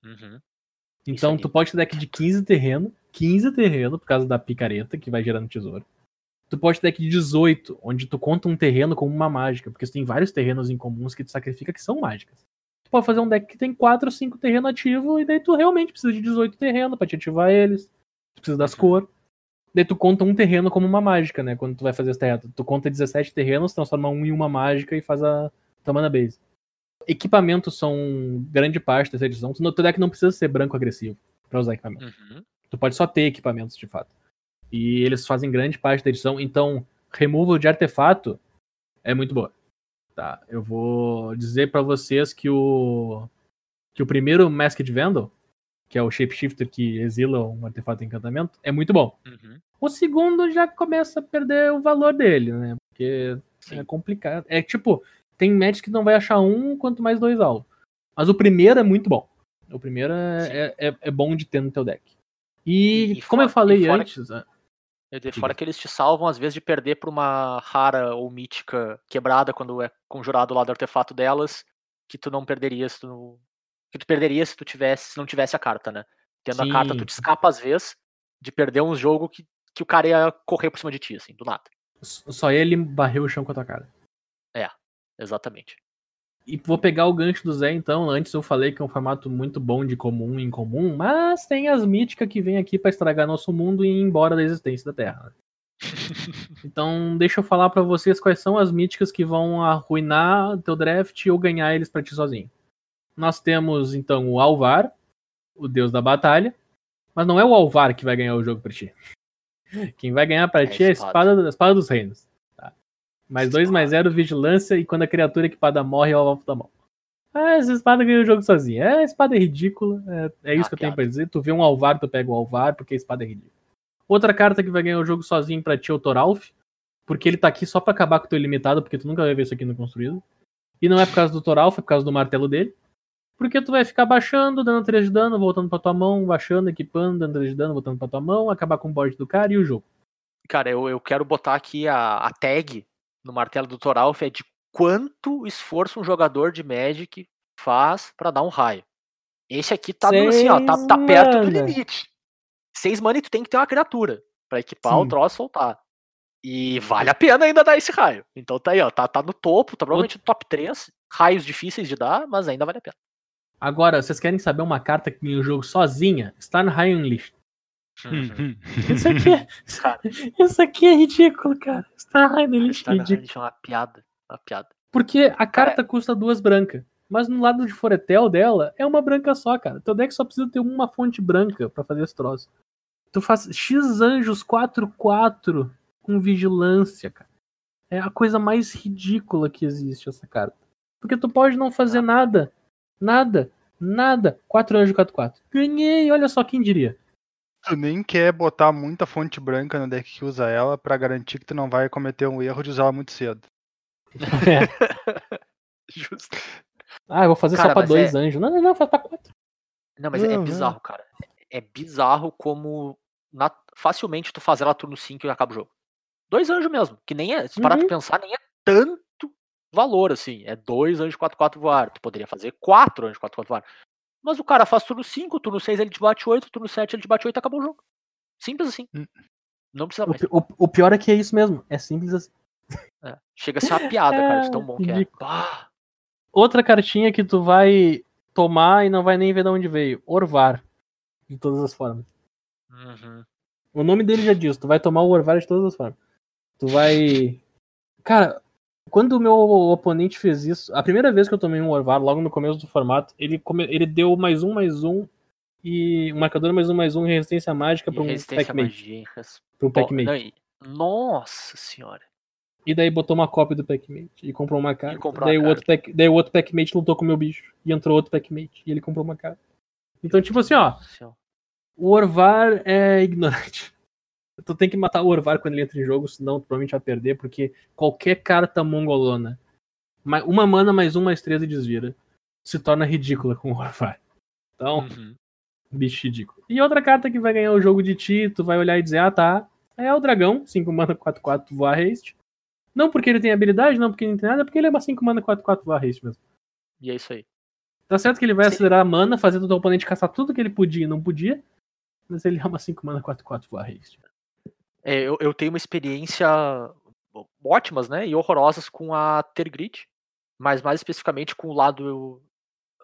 Speaker 2: Uhum.
Speaker 3: Então, tu pode ter deck de 15 terreno, 15 terreno, por causa da picareta, que vai gerando tesouro. Tu pode ter deck de 18, onde tu conta um terreno como uma mágica, porque tu tem vários terrenos em comuns que tu sacrifica que são mágicas. Tu pode fazer um deck que tem 4 ou 5 terrenos ativos, e daí tu realmente precisa de 18 terrenos pra te ativar eles. Tu precisa das
Speaker 2: Uhum.
Speaker 3: cores. Daí tu conta um terreno como uma mágica, né? Quando tu vai fazer as terras. Tu conta 17 terrenos, transforma um em uma mágica e faz a tua mana base. Equipamentos são grande parte dessa edição. O teu deck não precisa ser branco agressivo pra usar equipamento.
Speaker 2: Uhum.
Speaker 3: Tu pode só ter equipamentos de fato. E eles fazem grande parte da edição. Então, removal de artefato é muito boa. Tá, eu vou dizer pra vocês que o que o primeiro Masked Vandal, que é o Shapeshifter que exila um artefato encantamento, é muito bom.
Speaker 2: Uhum.
Speaker 3: O segundo já começa a perder o valor dele, né? Porque
Speaker 2: Sim.
Speaker 3: é complicado. É tipo, tem match que não vai achar um, quanto mais dois alvos. Mas o primeiro é muito bom. O primeiro é, é, é bom de ter no teu deck. E,
Speaker 2: E-
Speaker 3: como eu
Speaker 2: fora-
Speaker 3: falei
Speaker 2: e fora
Speaker 3: antes, ah,
Speaker 2: E de fora que eles te salvam, às vezes, de perder pra uma rara ou mítica quebrada quando é conjurado lá do artefato delas, que tu não perderia se tu. Que tu perderia se tu tivesse, se não tivesse a carta, né? Tendo a carta, tu
Speaker 3: Sim.
Speaker 2: te escapa às vezes de perder um jogo que, que o cara ia correr por cima de ti, assim, do nada.
Speaker 3: só ele varreu o chão com a tua cara.
Speaker 2: Exatamente.
Speaker 3: E vou pegar o gancho do Zé, então. Antes eu falei que é um formato muito bom de comum em comum, mas tem as míticas que vêm aqui pra estragar nosso mundo e ir embora da existência da Terra. Então, deixa eu falar pra vocês quais são as míticas que vão arruinar teu draft ou ganhar eles pra ti sozinho. Nós temos, então, o Alvar, o deus da batalha, mas não é o Alvar que vai ganhar o jogo pra ti. Quem vai ganhar pra
Speaker 2: É
Speaker 3: ti é a
Speaker 2: espada.
Speaker 3: espada, a espada dos reinos. Mais dois, mais zero, vigilância, e quando a criatura equipada morre, é o alvo da mão. Ah, essa espada ganha o jogo sozinha. É, a espada é ridícula. É, é isso
Speaker 2: Ah,
Speaker 3: que eu tenho pra dizer. Tu vê um Alvar, tu pega o Alvar, porque a espada é ridícula. Outra carta que vai ganhar o jogo sozinho pra ti é o Toralf, porque ele tá aqui só pra acabar com o teu ilimitado, porque tu nunca vai ver isso aqui no construído. E não é por causa do Toralf, é por causa do martelo dele. Porque tu vai ficar baixando, dando 3 de dano, voltando pra tua mão, baixando, equipando, dando 3 de dano, voltando pra tua mão, acabar com o board do cara e o jogo.
Speaker 2: Cara, eu, eu quero botar aqui a, a tag no martelo do Toralf é de quanto esforço um jogador de Magic faz pra dar um raio. Esse aqui tá dando assim, ó, tá, tá perto do limite. Seis mana e tu tem que ter uma criatura pra equipar o
Speaker 3: Sim.
Speaker 2: troço e soltar. E vale a pena ainda dar esse raio. Então tá aí, ó, tá, tá no topo, tá provavelmente no top 3. Raios difíceis de dar, mas ainda vale a pena.
Speaker 3: Agora, vocês querem saber uma carta que ganha o jogo sozinha? Está no High Unleashed.
Speaker 4: Uhum.
Speaker 3: Isso aqui é,
Speaker 2: Cara,
Speaker 3: isso aqui é ridículo, cara. Unleashed
Speaker 2: tá
Speaker 3: é ridículo.
Speaker 2: é uma piada. Uma piada.
Speaker 3: Porque a carta custa duas brancas. Mas no lado de Foretel dela, é uma branca só, cara. Teu deck só precisa ter uma fonte branca pra fazer esse troço. Tu faz X anjos 4-4 com vigilância, cara. É a coisa mais ridícula que existe essa carta. Porque tu pode não fazer nada. Nada. Nada. 4 anjos 4-4. Ganhei, olha só quem diria.
Speaker 4: Tu nem quer botar muita fonte branca no deck que usa ela pra garantir que tu não vai cometer um erro de usar ela muito cedo.
Speaker 2: Justo.
Speaker 3: Ah, eu vou fazer
Speaker 2: Cara,
Speaker 3: só pra dois anjos. Não, não, não, faz pra quatro.
Speaker 2: Não, mas é
Speaker 4: Não, não.
Speaker 2: bizarro, cara. É bizarro como na- facilmente tu faz ela turno 5 e acaba o jogo. Dois anjos mesmo, que nem é, se parar pra
Speaker 3: Uhum.
Speaker 2: pensar, nem é tanto valor assim. É dois anjos 4-4 voar. Tu poderia fazer quatro anjos 4-4 voar. Mas o cara faz turno 5, turno 6 ele te bate 8, turno 7 ele te bate 8 e acabou o jogo. Simples assim.
Speaker 4: Hum.
Speaker 2: Não precisa
Speaker 3: O,
Speaker 2: mais.
Speaker 3: pi- o- o pior é que é isso mesmo. É simples assim.
Speaker 2: É. Chega a ser uma piada, cara, de tão bom que é. Bah,
Speaker 3: Outra cartinha que tu vai tomar e não vai nem ver de onde veio. Orvar. De todas as formas.
Speaker 2: uhum.
Speaker 3: O nome dele já diz, tu vai tomar o Orvar de todas as formas. Tu vai. Cara, quando o meu oponente fez isso, a primeira vez que eu tomei um Orvar, logo no começo do formato, ele, come- ele deu mais um, mais um. E um marcador mais um, mais um, resistência mágica pra um
Speaker 2: res-
Speaker 3: Pra um
Speaker 2: e- Nossa senhora.
Speaker 3: E daí botou uma cópia do Packmate e comprou uma carta.
Speaker 2: comprou
Speaker 3: daí,
Speaker 2: uma
Speaker 3: o outro pack, daí o outro Packmate lutou com o meu bicho. E entrou outro Packmate. E ele comprou uma carta. Então, tipo assim, ó, o Orvar é ignorante. Tu tem que matar o Orvar quando ele entra em jogo, senão tu provavelmente vai perder, porque qualquer carta mongolona, ma- uma mana mais um, mais três e desvira, se torna ridícula com o Orvar. Então,
Speaker 2: Uhum.
Speaker 3: bicho ridículo. E outra carta que vai ganhar o jogo de ti, tu vai olhar e dizer, ah tá, é o dragão, 5 mana 4-4 voar haste. Não porque ele tem habilidade, não porque ele não tem nada, porque ele é uma 5 mana 4-4 voar haste mesmo.
Speaker 2: E é isso aí.
Speaker 3: Tá certo que ele vai
Speaker 2: Sim.
Speaker 3: acelerar a mana, fazendo o teu oponente caçar tudo que ele podia e não podia, mas ele é uma 5 mana 4-4 voar haste.
Speaker 2: É, eu, eu tenho uma experiência ótimas, né, e horrorosas com a Tergrid, mas mais especificamente com o lado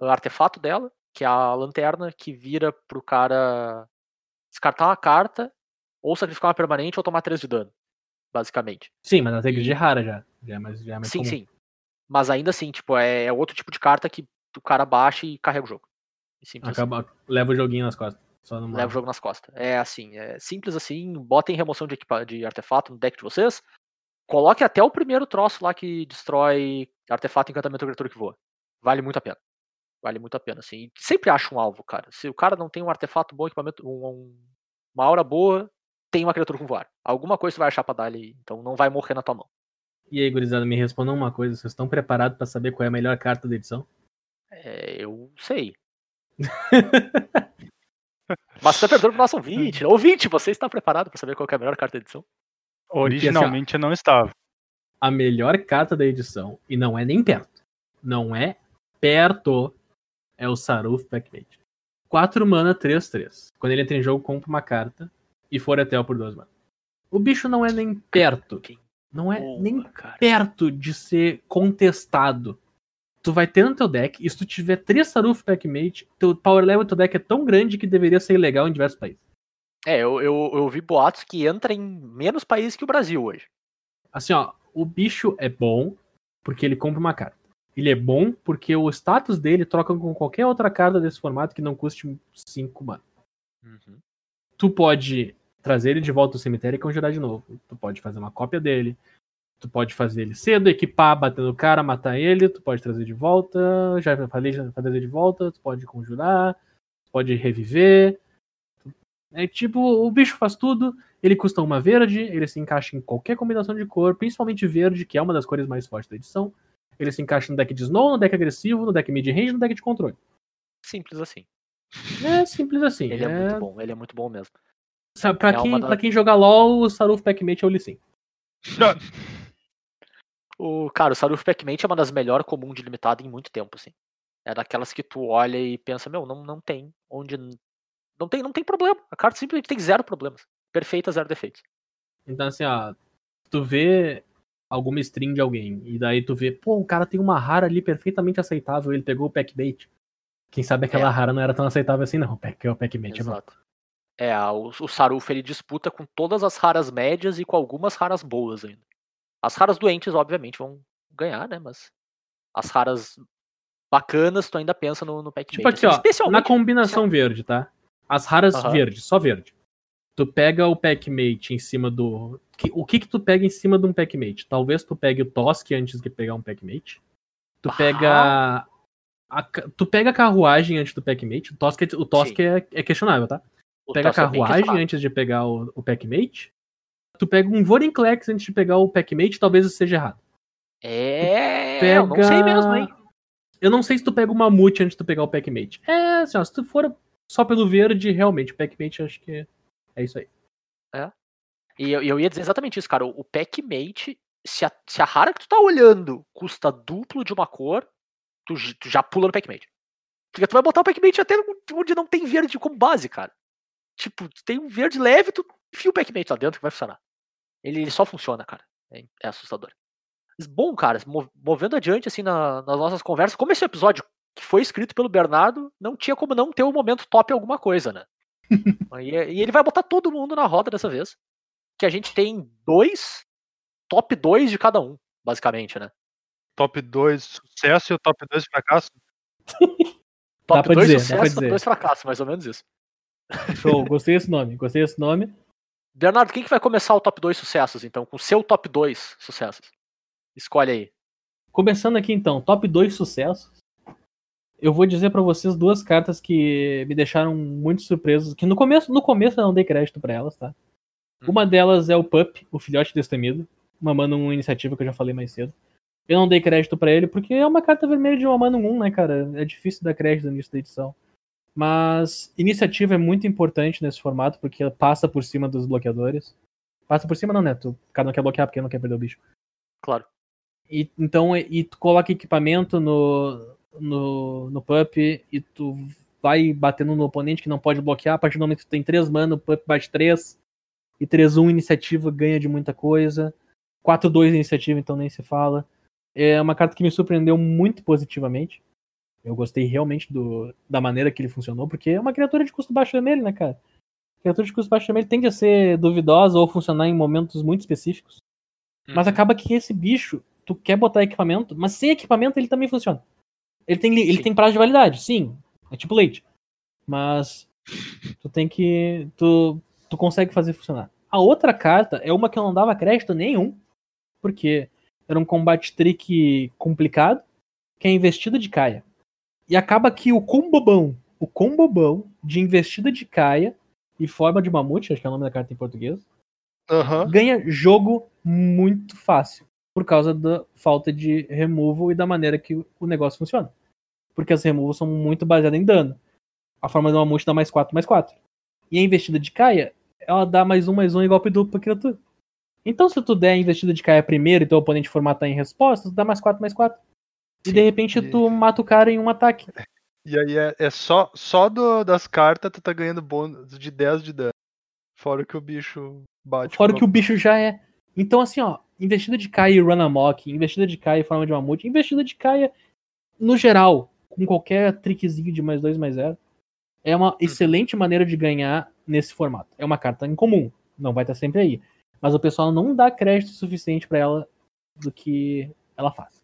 Speaker 2: o artefato dela, que é a lanterna que vira pro cara descartar uma carta, ou sacrificar uma permanente ou tomar 3 de dano, basicamente.
Speaker 3: Sim, mas a Tegrid é rara já. Já é mais, já é mais
Speaker 2: sim,
Speaker 3: comum.
Speaker 2: sim. Mas ainda assim, tipo, é, é outro tipo de carta que o cara baixa e carrega o jogo. Assim.
Speaker 3: Acaba, leva o joguinho nas costas.
Speaker 2: Leva o jogo nas costas. É assim, é simples assim, botem remoção de, equipa- de artefato no deck de vocês. Coloque até o primeiro troço lá que destrói artefato, encantamento ou criatura que voa. Vale muito a pena. Vale muito a pena, assim. E sempre acha um alvo, cara. Se o cara não tem um artefato bom, equipamento, um- um- uma aura boa, tem uma criatura com voar. Alguma coisa você vai achar pra dar ali, então não vai morrer na tua mão.
Speaker 3: E aí, gurizada, me respondam uma coisa. Vocês estão preparados pra saber qual é a melhor carta da edição?
Speaker 2: É, eu sei. Mas você tá perguntando pro nosso ouvinte. né? Ouvinte, você está preparado pra saber qual que é a melhor carta da edição?
Speaker 4: Originalmente eu não estava.
Speaker 3: A melhor carta da edição, e não é nem perto. Não é perto. É o Saruf Packmate. 4 mana, 3-3. Quando ele entra em jogo, compra uma carta e for até por 2 mana. O bicho não é nem perto. Não é nem perto de ser contestado. Tu vai ter no teu deck, e se tu tiver 3 Saruf Packmate, teu power level do teu deck é tão grande que deveria ser ilegal em diversos países.
Speaker 2: É, eu, eu, eu vi boatos que entra em menos países que o Brasil hoje.
Speaker 3: Assim, ó, o bicho é bom porque ele compra uma carta. Ele é bom porque o status dele troca com qualquer outra carta desse formato que não custe 5 mana.
Speaker 2: Uhum.
Speaker 3: Tu pode trazer ele de volta do cemitério e conjurar de novo. Tu pode fazer uma cópia dele. Tu pode fazer ele cedo, equipar, bater no cara, matar ele. Tu pode trazer de volta. Já falei, já fazer de volta. Tu pode conjurar. Tu pode reviver. É tipo, o bicho faz tudo. Ele custa uma verde. Ele se encaixa em qualquer combinação de cor, principalmente verde, que é uma das cores mais fortes da edição. Ele se encaixa no deck de Snow, no deck agressivo, no deck mid-range, no deck de controle.
Speaker 2: Simples assim.
Speaker 3: É simples assim.
Speaker 2: Ele é... muito bom, ele é muito bom mesmo.
Speaker 3: Sabe, pra,
Speaker 2: É
Speaker 3: quem,
Speaker 2: da-
Speaker 3: pra quem joga LOL, o Saruf Packmate é o Lee Sin.
Speaker 2: O, cara, o Saruf Packmate é uma das melhores comum de limitado em muito tempo, assim. É daquelas que tu olha e pensa, meu, não, não tem onde. Não tem, não tem problema. A carta simplesmente tem zero problemas. Perfeita, zero defeitos.
Speaker 3: Então, assim, ó, tu vê alguma string de alguém, e daí tu vê, pô, o cara tem uma rara ali perfeitamente aceitável, ele pegou o packbait. Quem sabe aquela
Speaker 2: É.
Speaker 3: rara não era tão aceitável assim, não. O pack, o packbait é bom.
Speaker 2: Exato. É, o, o Saruf ele disputa com todas as raras médias e com algumas raras boas ainda. As raras doentes, obviamente, vão ganhar, né? Mas as raras bacanas, tu ainda pensa no, no Packmate.
Speaker 3: Tipo aqui, ó, na combinação verde, tá? As raras
Speaker 2: Aham.
Speaker 3: verde, só verde. Tu pega o packmate em cima do. O que que tu pega em cima de um packmate? Talvez tu pegue o Tosk antes de pegar um packmate. Tu pega. a tu pega a carruagem antes do packmate. O Tosk, é- o Tosk é, é questionável, tá?
Speaker 2: o
Speaker 3: pega a
Speaker 2: é
Speaker 3: carruagem
Speaker 2: questionável.
Speaker 3: antes de pegar o, o packmate. Tu pega um Vorinclex antes de pegar o packmate, talvez isso seja errado.
Speaker 2: É, eu não sei mesmo, hein?
Speaker 3: Eu não sei se tu pega o mamute antes de tu pegar o packmate. É, assim, ó, se tu for só pelo verde, realmente, o packmate acho que é isso aí.
Speaker 2: E eu, eu ia dizer exatamente isso, cara. O, o Packmate, se a, se a rara que tu tá olhando custa duplo de uma cor, tu, tu já pula no Packmate. Porque tu vai botar o Packmate até onde não tem verde como base, cara. Tipo, tu tem um verde leve, tu enfia o Packmate lá dentro que vai funcionar. Ele, ele só funciona, cara. É, é assustador. Mas bom, cara, mo- movendo adiante, assim, na- nas nossas conversas, como esse episódio que foi escrito pelo Bernardo, não tinha como não ter um momento top em alguma coisa, né? e, e ele vai botar todo mundo na roda dessa vez que a gente tem dois top 2 de cada um, basicamente, né?
Speaker 4: Top 2 sucesso e o top 2 fracasso.
Speaker 2: Top
Speaker 3: pra
Speaker 2: 2
Speaker 3: dizer, dá
Speaker 2: sucesso,
Speaker 3: pra
Speaker 2: top
Speaker 3: dizer.
Speaker 2: 2 fracasso, mais ou menos isso.
Speaker 3: Show, gostei desse nome, gostei desse nome.
Speaker 2: Bernardo, quem que vai começar o top 2 sucessos, então? Com o seu top 2 sucessos. Escolhe aí.
Speaker 3: Começando aqui então, top 2 sucessos. Eu vou dizer pra vocês duas cartas que me deixaram muito surpresos, que no começo, no começo eu não dei crédito pra elas, tá? Uma delas é o Pup, o filhote destemido, uma mana 1 iniciativa que eu já falei mais cedo. Eu não dei crédito pra ele porque é uma carta vermelha de uma mana 1, né, cara? É difícil dar crédito no início da edição. Mas iniciativa é muito importante nesse formato porque ela passa por cima dos bloqueadores. Passa por cima não, né? Tu, o cara não quer bloquear porque não quer perder o bicho.
Speaker 2: Claro.
Speaker 3: E, então, e tu coloca equipamento no, no, no pup e tu vai batendo no oponente que não pode bloquear. A partir do momento que tu tem 3 mana, o pup bate 3. E 3-1 iniciativa ganha de muita coisa. 4-2 iniciativa, então nem se fala. É uma carta que me surpreendeu muito positivamente. Eu gostei realmente do, da maneira que ele funcionou, porque é uma criatura de custo baixo vermelho, né, cara? Criatura de custo baixo vermelho tende a ser duvidosa ou funcionar em momentos muito específicos. Mas
Speaker 2: Uhum.
Speaker 3: acaba que esse bicho, tu quer botar equipamento, mas sem equipamento ele também funciona. Ele tem, ele
Speaker 2: Sim.
Speaker 3: tem prazo de validade, sim. É tipo leite. Mas Tu tem que. Tu, tu consegue fazer funcionar. A outra carta é uma que eu não dava crédito nenhum, porque era um combate trick complicado, que é investida de Caia. E acaba que o combobão, o combobão de investida de Caia e forma de mamute, acho que é o nome da carta em português,
Speaker 5: Aham.
Speaker 3: ganha jogo muito fácil. Por causa da falta de removal e da maneira que o negócio funciona. Porque as removals são muito baseadas em dano. A forma do mamute dá mais 4, mais 4. E a investida de Caia, ela dá mais um, mais um e golpe duplo pra criatura. Então, se tu der a investida de Caia primeiro e teu oponente for matar em resposta, tu dá mais 4, mais 4. E de repente
Speaker 5: e-
Speaker 3: tu mata o cara em um ataque.
Speaker 5: E aí é, é só, só do- das cartas tu tá ganhando bônus de 10 de dano. Fora que o bicho bate.
Speaker 3: Fora que o bicho já é. Então, assim, ó, investida de Caia e Run Amok, investida de Caia e forma de mamute, investida de Caia, no geral, com qualquer trickzinho de mais dois, mais zero, é uma excelente maneira de ganhar nesse formato. É uma carta incomum, não vai estar sempre aí. Mas o pessoal não dá crédito suficiente pra ela do que ela faz.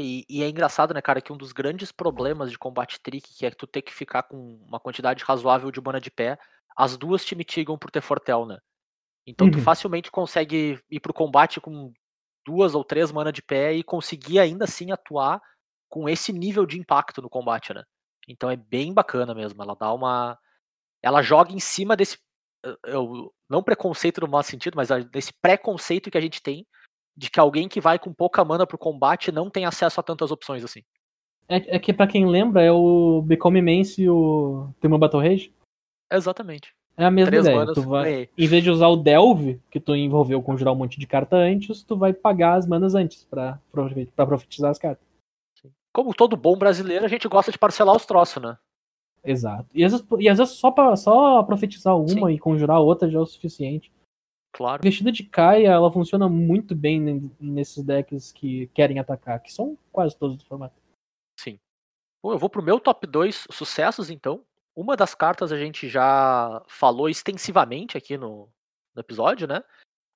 Speaker 2: E, e é engraçado, né, cara, que um dos grandes problemas de combate trick, que é tu ter que ficar com uma quantidade razoável de mana de pé, as duas te mitigam por ter Fortel, né? Então tu
Speaker 3: Uhum.
Speaker 2: facilmente consegue ir pro combate com duas ou três mana de pé e conseguir ainda assim atuar com esse nível de impacto no combate, né? Então é bem bacana mesmo. Ela dá uma. Ela joga em cima desse. eu- não preconceito no mau sentido, mas desse preconceito que a gente tem de que alguém que vai com pouca mana pro combate não tem acesso a tantas opções assim.
Speaker 3: É, é que, pra quem lembra, é o Become Immense e o Tema Battle Rage.
Speaker 2: Exatamente.
Speaker 3: É a mesma
Speaker 2: Três
Speaker 3: ideia.
Speaker 2: manas,
Speaker 3: Tu vai, em vez de usar o Delve, que tu envolveu conjurar um monte de carta antes, tu vai pagar as manas antes pra profetizar as cartas.
Speaker 2: Como todo bom brasileiro, a gente gosta de parcelar os troços, né?
Speaker 3: Exato. E às vezes, e às vezes só, pra, só profetizar uma e conjurar outra já é o suficiente.
Speaker 2: Claro.
Speaker 3: investida de Kaia, ela funciona muito bem ne- nesses decks que querem atacar, que são quase todos do formato.
Speaker 2: Bom, eu vou pro meu top 2 sucessos, então. Uma das cartas a gente já falou extensivamente aqui no, no episódio, né?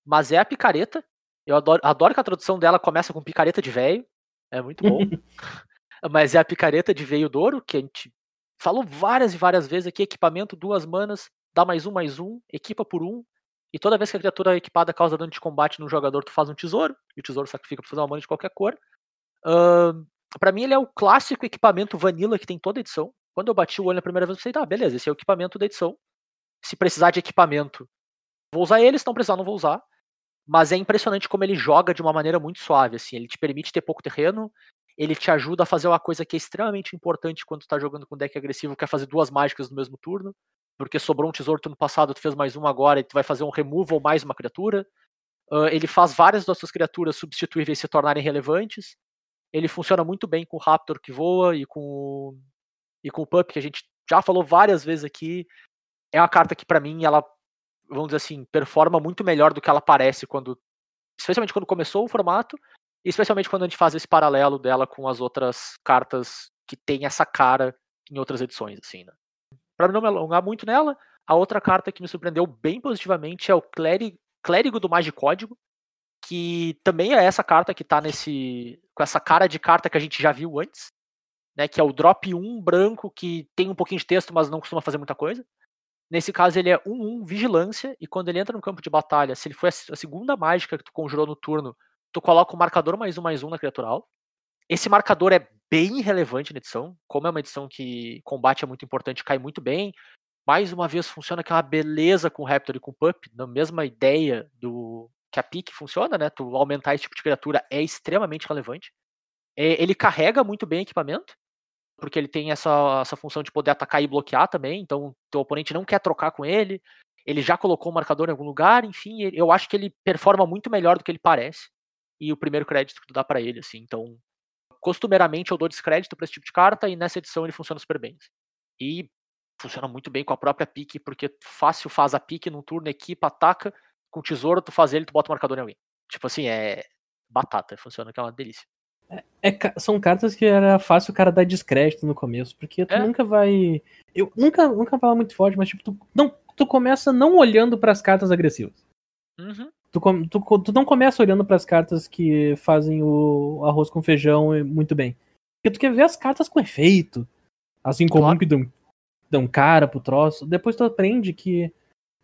Speaker 2: Mas é a picareta. Eu adoro, adoro que a tradução dela começa com picareta de velho. É muito bom. Mas é a picareta de veio douro, que a gente falou várias e várias vezes aqui. Equipamento, duas manas, dá mais um, mais um, equipa por um. E toda vez que a criatura equipada causa dano de combate no jogador, tu faz um tesouro. E o tesouro sacrifica pra fazer uma mana de qualquer cor. Ahn, Pra mim, ele é o clássico equipamento vanilla que tem toda edição. Quando eu bati o olho na primeira vez, eu pensei, tá, beleza, esse é o equipamento da edição. Se precisar de equipamento, vou usar ele, se não precisar, não vou usar. Mas é impressionante como ele joga de uma maneira muito suave, assim. Ele te permite ter pouco terreno, ele te ajuda a fazer uma coisa que é extremamente importante quando tu tá jogando com deck agressivo, que é fazer duas mágicas no mesmo turno. Porque sobrou um tesouro turno passado, tu fez mais um agora, e tu vai fazer um removal mais uma criatura. Ah, ele faz várias das suas criaturas substituíveis se tornarem relevantes. Ele funciona muito bem com o Raptor que voa e com e com o Pup, que a gente já falou várias vezes aqui. É uma carta que, pra mim, ela, vamos dizer assim, performa muito melhor do que ela parece quando. Especialmente quando começou o formato, e especialmente quando a gente faz esse paralelo dela com as outras cartas que tem essa cara em outras edições, assim, né? Pra não me alongar muito nela, a outra carta que me surpreendeu bem positivamente é o Cléri- Clérigo do Magicódigo, que também é essa carta que tá nesse. com essa cara de carta que a gente já viu antes, né? Que é o drop 1 branco que tem um pouquinho de texto, mas não costuma fazer muita coisa. Nesse caso, ele é 1-1 vigilância, e quando ele entra no campo de batalha, se ele se- a segunda mágica que tu conjurou no turno, tu coloca o marcador mais um mais um na criatural. Esse marcador é bem relevante na edição, como é uma edição que combate é muito importante, cai muito bem. Mais uma vez funciona aquela beleza com o Raptor e com o Pup, na mesma ideia do que a pique funciona, né? Tu aumentar esse tipo de criatura é extremamente relevante. É, ele carrega muito bem equipamento, porque ele tem essa, essa função de poder atacar e bloquear também, então teu oponente não quer trocar com ele, ele já colocou o marcador em algum lugar, enfim, eu acho que ele performa muito melhor do que ele parece, e o primeiro crédito que tu dá pra ele, assim, então costumeiramente eu dou descrédito pra esse tipo de carta, e nessa edição ele funciona super bem. assim. E funciona muito bem com a própria pique, porque fácil faz a pique num turno, equipa, ataca, com tesouro tu faz ele, tu bota o marcador em alguém. Tipo assim, é batata, funciona que é uma delícia.
Speaker 3: É ca- são cartas que era fácil o cara dar descrédito no começo, porque tu
Speaker 2: É.
Speaker 3: nunca vai. Eu nunca, nunca falo muito forte, mas tipo, tu, não, tu começa não olhando pras cartas agressivas.
Speaker 2: Uhum.
Speaker 3: Tu, tu, tu não começa olhando pras cartas que fazem o arroz com feijão muito bem. Porque tu quer ver as cartas com efeito. Assim como
Speaker 2: Claro.
Speaker 3: que dão dão cara pro troço. Depois tu aprende que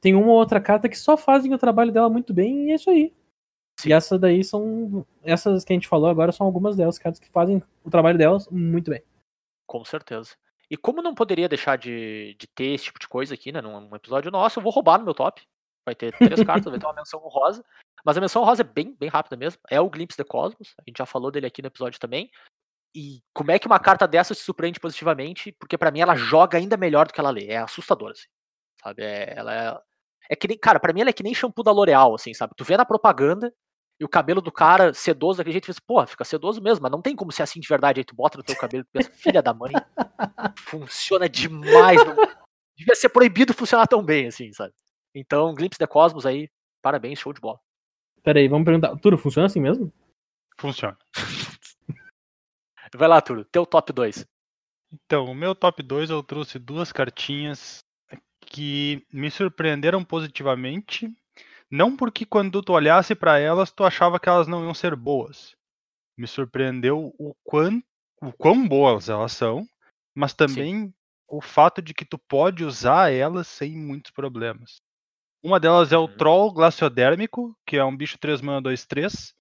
Speaker 3: tem uma ou outra carta que só fazem o trabalho dela muito bem e é isso aí. E essas daí são. Essas que a gente falou agora são algumas delas, cartas que fazem o trabalho delas muito bem.
Speaker 2: Com certeza. E como não poderia deixar de, de ter esse tipo de coisa aqui, né, num, num episódio nosso, eu vou roubar no meu top. Vai ter três cartas, vai ter uma menção honrosa. Mas a menção honrosa é bem, bem rápida mesmo. É o Glimpse the Cosmos. A gente já falou dele aqui no episódio também. E como é que uma carta dessa se surpreende positivamente? Porque pra mim ela joga ainda melhor do que ela lê. É assustador, assim. Sabe? É, ela é. É que nem. Cara, pra mim ela é que nem shampoo da L'Oreal, assim, sabe? Tu vê na propaganda e o cabelo do cara sedoso daquele jeito, tu pensa, pô, fica sedoso mesmo, mas não tem como ser assim de verdade. Aí tu bota no teu cabelo e pensa, filha da mãe, funciona demais. Não... Devia ser proibido funcionar tão bem, assim, sabe? Então, Glimpse the Cosmos aí, parabéns, show de bola.
Speaker 3: Pera aí, vamos perguntar. Turo, funciona assim mesmo?
Speaker 4: Funciona.
Speaker 2: Vai lá, Turo, teu top 2.
Speaker 4: Então, o meu top 2 eu trouxe duas cartinhas que me surpreenderam positivamente. Não porque quando tu olhasse para elas, tu achava que elas não iam ser boas. Me surpreendeu o, quão, o quão boas elas são, mas também o fato de que tu pode usar elas sem muitos problemas. Uma delas é o
Speaker 2: Uhum.
Speaker 4: Troll Glaciodérmico, que é um bicho 3 mana 2 3.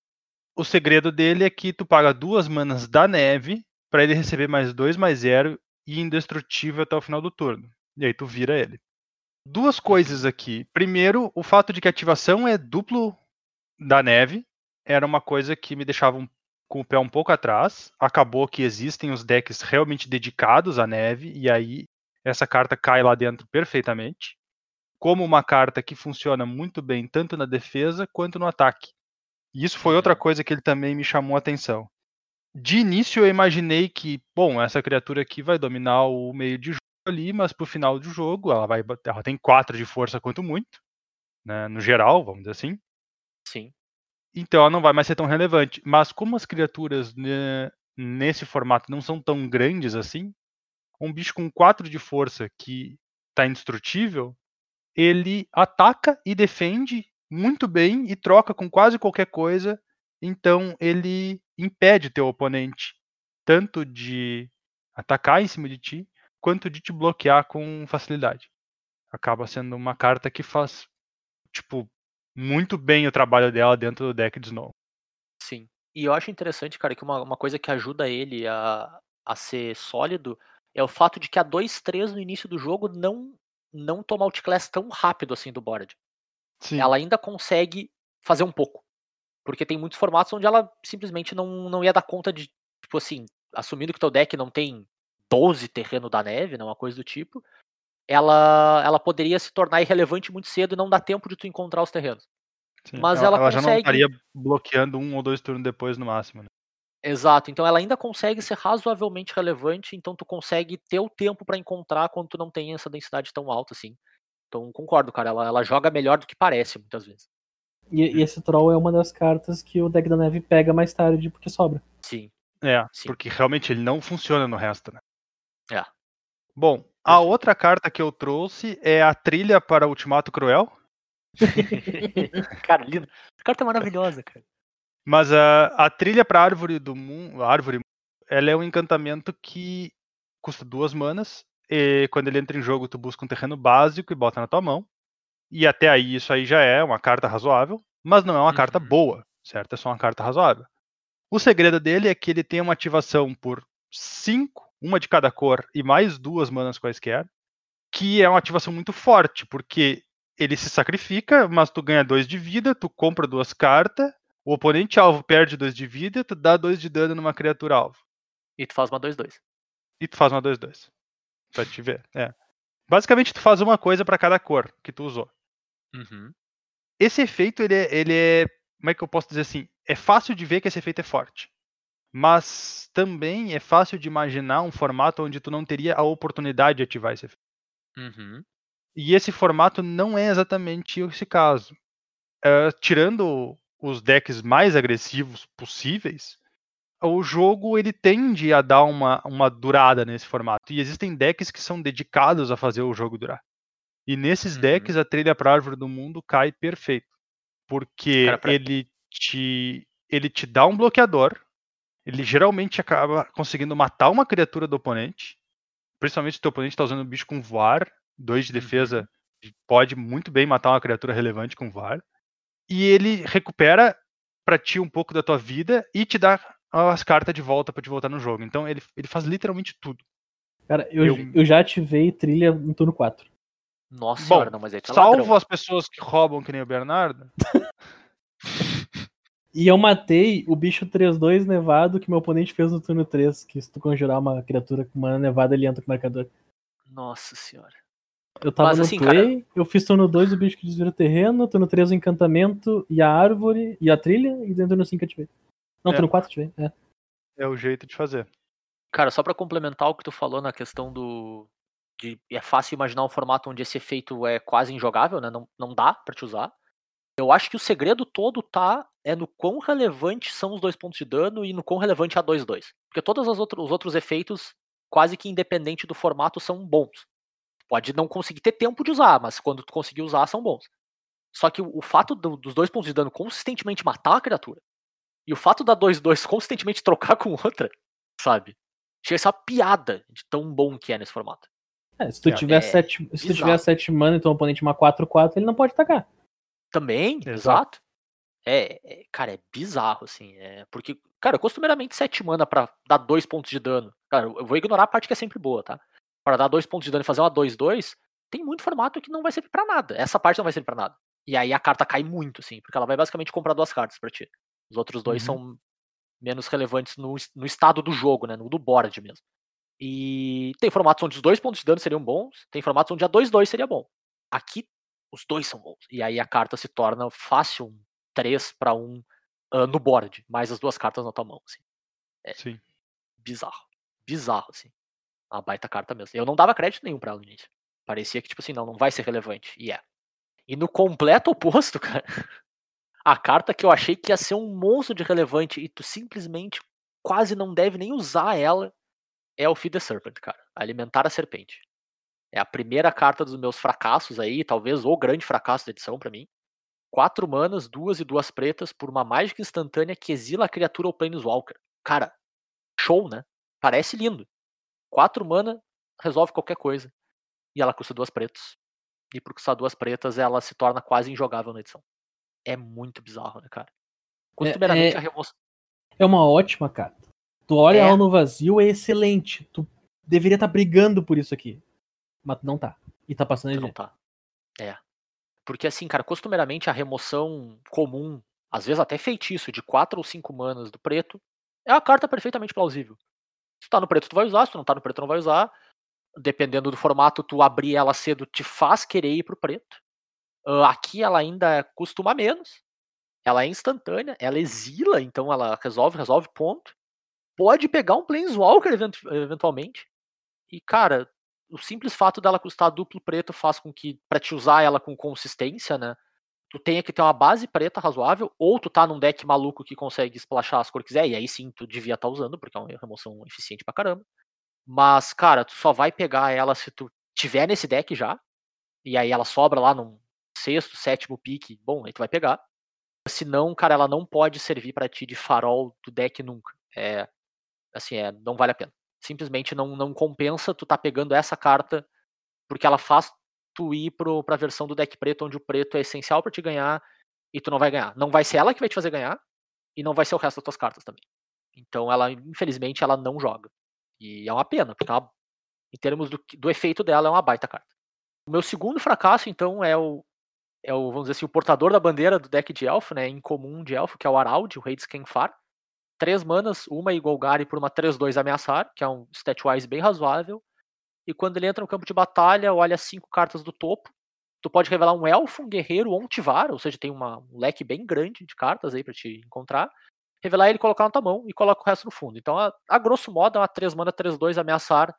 Speaker 4: O segredo dele é que tu paga duas manas da neve para ele receber mais 2 mais 0 e indestrutível até o final do turno. E aí tu vira ele. Duas coisas aqui. Primeiro, o fato de que a ativação é duplo da neve era uma coisa que me deixava um- com o pé um pouco atrás. Acabou que existem os decks realmente dedicados à neve e aí essa carta cai lá dentro perfeitamente. Como uma carta que funciona muito bem tanto na defesa quanto no ataque. E isso foi outra coisa que ele também me chamou a atenção. De início eu imaginei que, bom, essa criatura aqui vai dominar o meio de jogo ali, mas pro final do jogo ela vai ela tem 4 de força quanto muito, né, no geral, vamos dizer assim.
Speaker 2: Sim.
Speaker 4: Então ela não vai mais ser tão relevante. Mas como as criaturas né, nesse formato não são tão grandes assim, um bicho com 4 de força que está indestrutível, ele ataca e defende muito bem e troca com quase qualquer coisa. Então ele impede teu oponente tanto de atacar em cima de ti, quanto de te bloquear com facilidade. Acaba sendo uma carta que faz, tipo, muito bem o trabalho dela dentro do deck de Snow.
Speaker 2: Sim. E eu acho interessante, cara, que uma, uma coisa que ajuda ele a, a ser sólido é o fato de que a 2-3 no início do jogo não, não toma outclass tão rápido assim do board.
Speaker 4: Sim.
Speaker 2: Ela ainda consegue fazer um pouco. Porque tem muitos formatos onde ela simplesmente não, não ia dar conta de, tipo assim, assumindo que teu deck não tem 12 terreno da neve, não uma coisa do tipo, ela, ela poderia se tornar irrelevante muito cedo e não dar tempo de tu encontrar os terrenos.
Speaker 4: Sim,
Speaker 2: Mas ela
Speaker 4: já não
Speaker 2: consegue-
Speaker 4: estaria bloqueando um ou dois turnos depois no máximo. né?
Speaker 2: Exato, então ela ainda consegue ser razoavelmente relevante, então tu consegue ter o tempo pra encontrar quando tu não tem essa densidade tão alta assim. Então concordo, cara, ela, ela joga melhor do que parece muitas vezes.
Speaker 3: E, e esse troll é uma das cartas que o deck da neve pega mais tarde porque sobra.
Speaker 2: Sim.
Speaker 4: É,
Speaker 2: Sim.
Speaker 4: porque realmente ele não funciona no resto, né?
Speaker 2: É.
Speaker 4: Bom, a outra carta que eu trouxe é a trilha para Ultimato Cruel.
Speaker 2: cara, lindo. A carta é maravilhosa, cara.
Speaker 4: Mas a, a trilha para árvore do mundo, árvore, ela é um encantamento que custa duas manas. E quando ele entra em jogo, tu busca um terreno básico e bota na tua mão. E até aí isso aí já é uma carta razoável, mas não é uma carta
Speaker 2: Uhum.
Speaker 4: boa, certo? É só uma carta razoável. O segredo dele é que ele tem uma ativação por 5, uma de cada cor e mais duas manas quaisquer, que é uma ativação muito forte, porque ele se sacrifica, mas tu ganha dois de vida, tu compra duas cartas, o oponente alvo perde dois de vida, tu dá dois de dano numa criatura alvo.
Speaker 2: E tu faz uma 2-2.
Speaker 4: E tu faz uma 2-2. Pra te ver. É. Basicamente, tu faz uma coisa pra cada cor que tu usou.
Speaker 2: Uhum.
Speaker 4: Esse efeito, ele é, ele é. Como é que eu posso dizer assim? É fácil de ver que esse efeito é forte. Mas também é fácil de imaginar um formato onde tu não teria a oportunidade de ativar esse efeito.
Speaker 2: Uhum.
Speaker 4: E esse formato não é exatamente esse caso. Eh, tirando os decks mais agressivos possíveis, o jogo ele tende a dar uma, uma durada nesse formato. E existem decks que são dedicados a fazer o jogo durar. E nesses
Speaker 2: Uhum.
Speaker 4: decks a trilha para árvore do mundo cai perfeito. Porque
Speaker 2: Cara, pra-
Speaker 4: ele, te, ele te dá um bloqueador. Ele geralmente acaba conseguindo matar uma criatura do oponente. principalmente se o teu oponente tá usando um bicho com voar, 2 de
Speaker 2: Uhum.
Speaker 4: defesa, pode muito bem matar uma criatura relevante com voar. E ele recupera pra ti um pouco da tua vida e te dá as cartas de volta pra te voltar no jogo. Então ele, ele faz literalmente tudo.
Speaker 3: Cara, eu,
Speaker 4: Eu-
Speaker 3: eu já ativei trilha no turno 4.
Speaker 2: Nossa
Speaker 4: Bom,
Speaker 2: senhora, não, mas aí é
Speaker 4: Salvo
Speaker 2: ladrão.
Speaker 4: as pessoas que roubam que nem o Bernardo.
Speaker 3: E eu matei o bicho 3-2 nevado que meu oponente fez no turno 3. Que se tu conjurar uma criatura com uma nevada, ele entra com marcador.
Speaker 2: Nossa senhora.
Speaker 3: Eu tava
Speaker 2: Mas,
Speaker 3: no
Speaker 2: assim,
Speaker 3: play, eu fiz turno 2 o bicho que desvira o terreno, turno 3 o encantamento e a árvore e a trilha, e dentro turno 5 ativei. Não,
Speaker 4: É.
Speaker 3: turno 4 ativei. É.
Speaker 4: É o jeito de fazer.
Speaker 2: Cara, só pra complementar o que tu falou na questão do. De, é fácil imaginar um formato onde esse efeito é quase injogável, né? Não, não dá pra te usar. Eu acho que o segredo todo tá é no quão relevante são os dois pontos de dano e no quão relevante é a 2-2. Porque todos os outros, os outros efeitos, quase que independente do formato, são bons. Pode não conseguir ter tempo de usar, mas quando tu conseguir usar, são bons. Só que o, o fato do- dos dois pontos de dano consistentemente matar uma criatura e o fato da 2-2 consistentemente trocar com outra, sabe? Chega a ser uma piada de tão bom que é nesse formato.
Speaker 3: É, se tu
Speaker 4: É,
Speaker 3: tiver
Speaker 2: é
Speaker 3: 7 se tu tiver 7 mana e teu oponente uma 4-4, ele não pode atacar.
Speaker 2: Também,
Speaker 4: Exato.
Speaker 2: exato. É, é, cara, é bizarro, assim. É, porque, cara, costumeiramente 7 mana pra dar 2 pontos de dano. Cara, eu vou ignorar a parte que é sempre boa, tá? Pra dar 2 pontos de dano e fazer uma 2-2, tem muito formato que não vai servir pra nada. Essa parte não vai servir pra nada. E aí a carta cai muito, assim, porque ela vai basicamente comprar duas cartas pra ti. Os outros dois
Speaker 3: Uhum.
Speaker 2: são menos relevantes no, no estado do jogo, né? No do board mesmo. E tem formatos onde os dois pontos de dano seriam bons, tem formatos onde a 2-2 seria bom. Aqui, os dois são bons. E aí a carta se torna fácil um 3 para 1 ah, no board, mais as duas cartas na tua mão. Assim. É.
Speaker 4: Sim.
Speaker 2: Bizarro. Bizarro, assim. Uma baita carta mesmo. Eu não dava crédito nenhum pra ela no início. Parecia que, tipo assim, não, não vai ser relevante. E é. E no completo oposto, cara, a carta que eu achei que ia ser um monstro de relevante e tu simplesmente quase não deve nem usar ela é o Feed the Serpent, cara. Alimentar a serpente. É a primeira carta dos meus fracassos aí, talvez o grande fracasso da edição pra mim. Quatro manas, duas e duas pretas, por uma mágica instantânea que exila a criatura ou Planeswalker. Cara, show, né? Parece lindo. Quatro mana, resolve qualquer coisa. E ela custa duas pretas. E por custar duas pretas, ela se torna quase injogável na edição. É muito bizarro, né, cara? Costumeiramente
Speaker 3: é-
Speaker 2: a remoção.
Speaker 3: É uma ótima carta. Tu olha
Speaker 2: É.
Speaker 3: ela no vazio, é excelente. Tu deveria estar brigando por isso aqui. Mas tu não tá. E tá passando de
Speaker 2: não tá. É. Porque assim, cara, costumeiramente a remoção comum, às vezes até feitiço de 4 ou 5 manas do preto, é a carta perfeitamente plausível. Se tá no preto, tu vai usar, se tu não tá no preto, não vai usar. Dependendo do formato, tu abrir ela cedo te faz querer ir pro preto. Ah, aqui ela ainda costuma menos. Ela é instantânea, ela exila, então ela resolve, resolve, ponto. Pode pegar um Planeswalker eventu- eventualmente. E, cara, o simples fato dela custar duplo preto faz com que, pra te usar ela com consistência, né? Tu tenha que ter uma base preta razoável, ou tu tá num deck maluco que consegue splashar as cores que quiser, e aí sim tu devia estar usando, porque é uma remoção eficiente pra caramba. Mas, cara, tu só vai pegar ela se tu tiver nesse deck já, e aí ela sobra lá num sexto, sétimo pique, bom, aí tu vai pegar. Senão, cara, ela não pode servir pra ti de farol do deck nunca. É, assim, é, não vale a pena. Simplesmente não, não compensa tu tá pegando essa carta porque ela faz tu ir pro, pra versão do deck preto, onde o preto é essencial pra te ganhar e tu não vai ganhar. Não vai ser ela que vai te fazer ganhar e não vai ser o resto das tuas cartas também. Então ela, infelizmente, ela não joga. E é uma pena, porque é uma- em termos do, do efeito dela, é uma baita carta. O meu segundo fracasso, então, é o, é o, vamos dizer assim, o portador da bandeira do deck de elfo, né, incomum de elfo, que é o Arald, o rei de Skenfar. Três manas, uma Golgari por uma 3-2 ameaçar, que é um stat-wise bem razoável. E quando ele entra no campo de batalha, olha cinco cartas do topo. Tu pode revelar um elfo, um guerreiro ou um tivar, ou seja, tem uma, um leque bem grande de cartas aí pra te encontrar. Revelar ele, colocar na tua mão e coloca o resto no fundo. Então, a, a grosso modo, é uma 3 mana 3-2 ameaçar,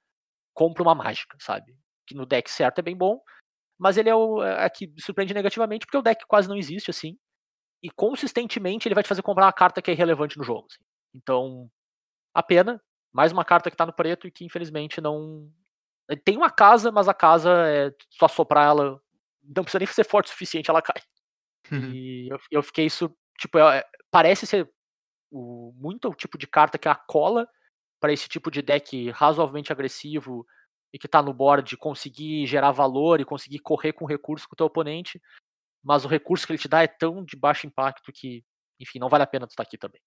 Speaker 2: compra uma mágica, sabe? Que no deck certo é bem bom, mas ele é o é, que surpreende negativamente porque o deck quase não existe assim. E consistentemente ele vai te fazer comprar uma carta que é irrelevante no jogo. assim. Então, a pena, mais uma carta que tá no preto e que infelizmente não. Tem uma casa, mas a casa é só soprar ela. Não precisa nem ser forte o suficiente, ela cai. E eu, eu fiquei isso. Tipo, é- parece ser o, muito o tipo de carta que é a cola para esse tipo de deck razoavelmente agressivo, e que tá no board conseguir gerar valor e conseguir correr com recurso com o teu oponente, mas o recurso que ele te dá é tão de baixo impacto que, enfim, não vale a pena tu estar aqui também.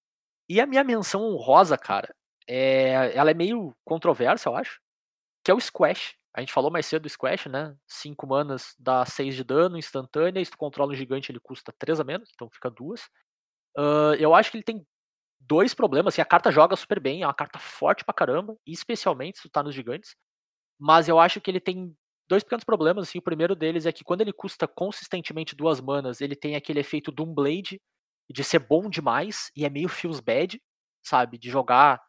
Speaker 2: E a minha menção honrosa, cara, é, ela é meio controversa, eu acho, que é o Squash. A gente falou mais cedo do Squash, né? 5 manas dá 6 de dano instantânea, se tu controla um gigante ele custa 3 a menos, então fica duas. Uh, eu acho que ele tem dois problemas, assim, a carta joga super bem, é uma carta forte pra caramba, especialmente se tu tá nos gigantes, mas eu acho que ele tem dois pequenos problemas, assim, o primeiro deles é que quando ele custa consistentemente duas manas, ele tem aquele efeito Doom Blade, de ser bom demais, e é meio feels bad, sabe, de jogar,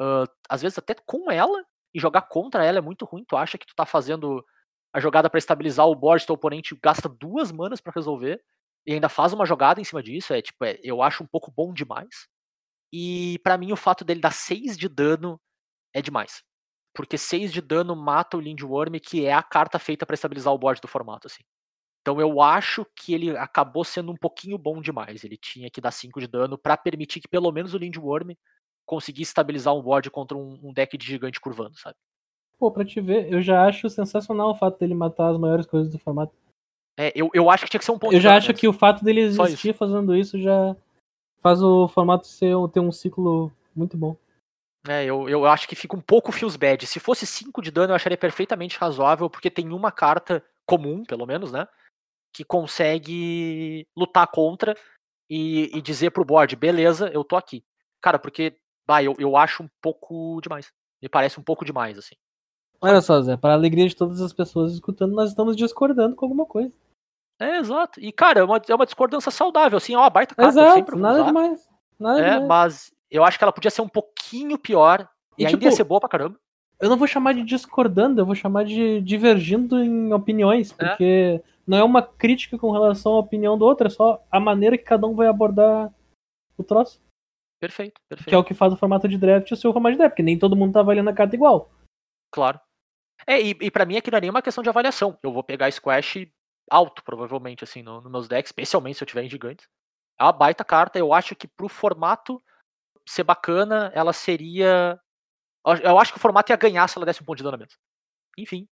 Speaker 2: uh, às vezes até com ela, e jogar contra ela é muito ruim, tu acha que tu tá fazendo a jogada para estabilizar o board, teu oponente gasta duas manas para resolver, e ainda faz uma jogada em cima disso, é tipo, é, eu acho um pouco bom demais. E para mim o fato dele dar 6 de dano é demais. Porque 6 de dano mata o Lindworm, que é a carta feita para estabilizar o board do formato, assim. Então eu acho que ele acabou sendo um pouquinho bom demais. Ele tinha que dar 5 de dano para permitir que pelo menos o Lindworm conseguisse estabilizar um board contra um, um, deck de gigante curvando, sabe?
Speaker 3: Pô, pra te ver, eu já acho sensacional o fato dele matar as maiores coisas do formato.
Speaker 2: É, eu, eu acho que tinha que ser um ponto
Speaker 3: Eu já acho que o fato dele existir isso. fazendo isso já faz o formato ser, ter um ciclo muito bom.
Speaker 2: É, eu, eu acho que fica um pouco feels bad. Se fosse 5 de dano, eu acharia perfeitamente razoável, porque tem uma carta comum, pelo menos, né? Que consegue lutar contra e, e dizer pro board, beleza, eu tô aqui. Cara, porque, bah, eu, eu acho um pouco demais. Me parece um pouco demais, assim.
Speaker 3: Olha só, Zé, para a alegria de todas as pessoas escutando, nós estamos discordando com alguma coisa.
Speaker 2: É, exato. E, cara, é uma, é uma discordância saudável, assim, uma baita carta.
Speaker 3: Exato, nada demais. Nada
Speaker 2: é,
Speaker 3: demais.
Speaker 2: mas eu acho que ela podia ser um pouquinho pior e, e ainda tipo, ia ser boa pra caramba.
Speaker 3: Eu não vou chamar de discordando, eu vou chamar de divergindo em opiniões, é. porque é. não é uma crítica com relação à opinião do outro, é só a maneira que cada um vai abordar o troço.
Speaker 2: Perfeito, perfeito.
Speaker 3: Que é o que faz o formato de draft e o seu formato de draft, porque nem todo mundo tá avaliando a carta igual.
Speaker 2: Claro. É, e, e para mim aqui não é nenhuma questão de avaliação. Eu vou pegar Squash alto, provavelmente, assim, nos no meus decks, especialmente se eu tiver em gigantes. É uma baita carta, eu acho que pro formato ser bacana, ela seria. Eu acho que o formato ia ganhar se ela desse um ponto de dano menos. Enfim.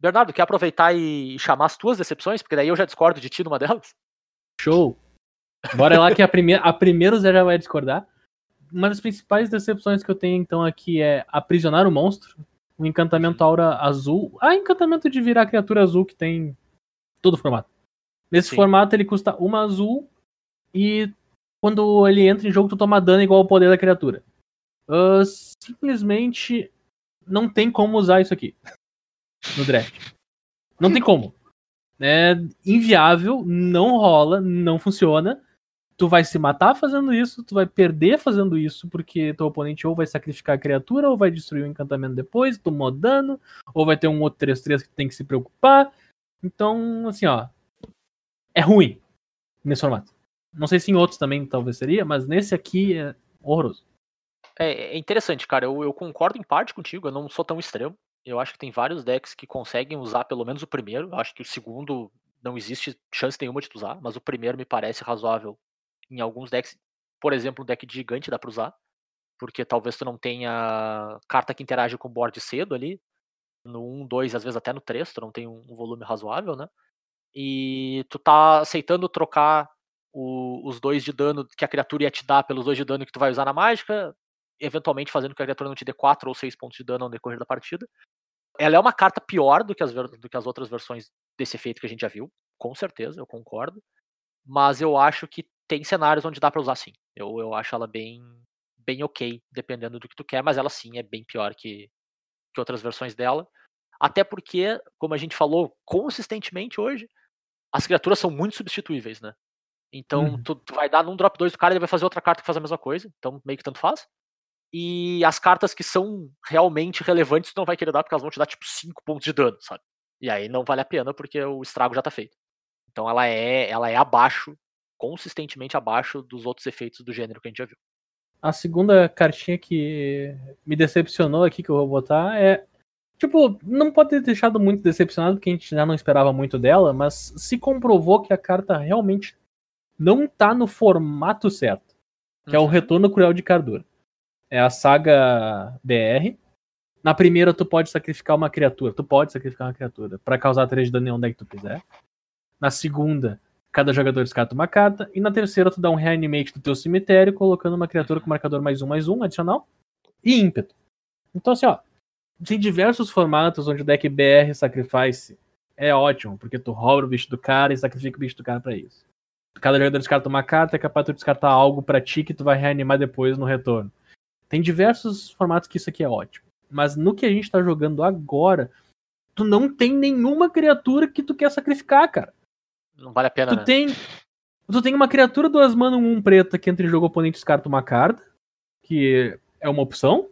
Speaker 2: Bernardo, quer aproveitar e chamar as tuas decepções? Porque daí eu já discordo de ti numa delas.
Speaker 3: Show! Bora lá que a primeira, a primeira o Zé já vai discordar. Uma das principais decepções que eu tenho então aqui é aprisionar o monstro. O encantamento aura azul. Ah, encantamento de virar criatura azul que tem todo o formato. Nesse Sim. formato ele custa uma azul e quando ele entra em jogo tu toma dano igual ao poder da criatura. Uh, simplesmente não tem como usar isso aqui no draft. Não tem como. É inviável, não rola, não funciona. Tu vai se matar fazendo isso, tu vai perder fazendo isso, porque teu oponente ou vai sacrificar a criatura, ou vai destruir o encantamento depois, tomou dano, ou vai ter um outro 3-3 que tem que se preocupar. Então, assim, ó. É ruim nesse formato. Não sei se em outros também talvez seria, mas nesse aqui é horroroso.
Speaker 2: É, é interessante, cara. Eu, eu, concordo em parte contigo, eu não sou tão extremo. Eu acho que tem vários decks que conseguem usar pelo menos o primeiro. Eu acho que o segundo não existe chance nenhuma de tu usar, mas o primeiro me parece razoável em alguns decks. Por exemplo, um deck de gigante dá pra usar. Porque talvez tu não tenha carta que interage com o board cedo ali no 1, 2, às vezes até no 3, tu não tem um, volume razoável, né? E tu tá aceitando trocar o, os dois de dano que a criatura ia te dar pelos dois de dano que tu vai usar na mágica, eventualmente fazendo que a criatura não te dê 4 ou 6 pontos de dano ao decorrer da partida. Ela é uma carta pior do que, as, do que as outras versões desse efeito que a gente já viu, com certeza, eu concordo. Mas eu acho que tem cenários onde dá para usar sim. Eu, eu acho ela bem, bem ok, dependendo do que tu quer, mas ela sim é bem pior que, que outras versões dela. Até porque, como a gente falou consistentemente hoje, as criaturas são muito substituíveis, né? Então, uhum. tu, tu, vai dar num drop 2 do cara, ele vai fazer outra carta que faz a mesma coisa. Então, meio que tanto faz. E as cartas que são realmente relevantes, tu não vai querer dar, porque elas vão te dar, tipo, 5 pontos de dano, sabe? E aí não vale a pena, porque o estrago já tá feito. Então, ela é, ela é abaixo, consistentemente abaixo dos outros efeitos do gênero que a gente já viu.
Speaker 3: A segunda cartinha que me decepcionou aqui, que eu vou botar, é Tipo, não pode ter deixado muito decepcionado, porque a gente já não esperava muito dela, mas se comprovou que a carta realmente não tá no formato certo. Que uhum. é o uhum. Retorno Cruel de Cardura. É a saga BR. Na primeira, tu pode sacrificar uma criatura. Tu pode sacrificar uma criatura pra causar 3 de dano em onde é que tu quiser. Na segunda, cada jogador descarta uma carta. E na terceira, tu dá um reanimate do teu cemitério, colocando uma criatura com marcador mais um, mais um, adicional. E ímpeto. Então, assim, ó. Tem diversos formatos onde o deck BR Sacrifice é ótimo, porque tu rouba o bicho do cara e sacrifica o bicho do cara pra isso. Cada jogador descarta uma carta, é capaz de descartar algo pra ti que tu vai reanimar depois no retorno. Tem diversos formatos que isso aqui é ótimo. Mas no que a gente tá jogando agora, tu não tem nenhuma criatura que tu quer sacrificar, cara.
Speaker 2: Não vale a pena,
Speaker 3: Tu
Speaker 2: né?
Speaker 3: tem. Tu tem uma criatura duas mana, um preta que entra em jogo oponente descarta uma carta, que é uma opção.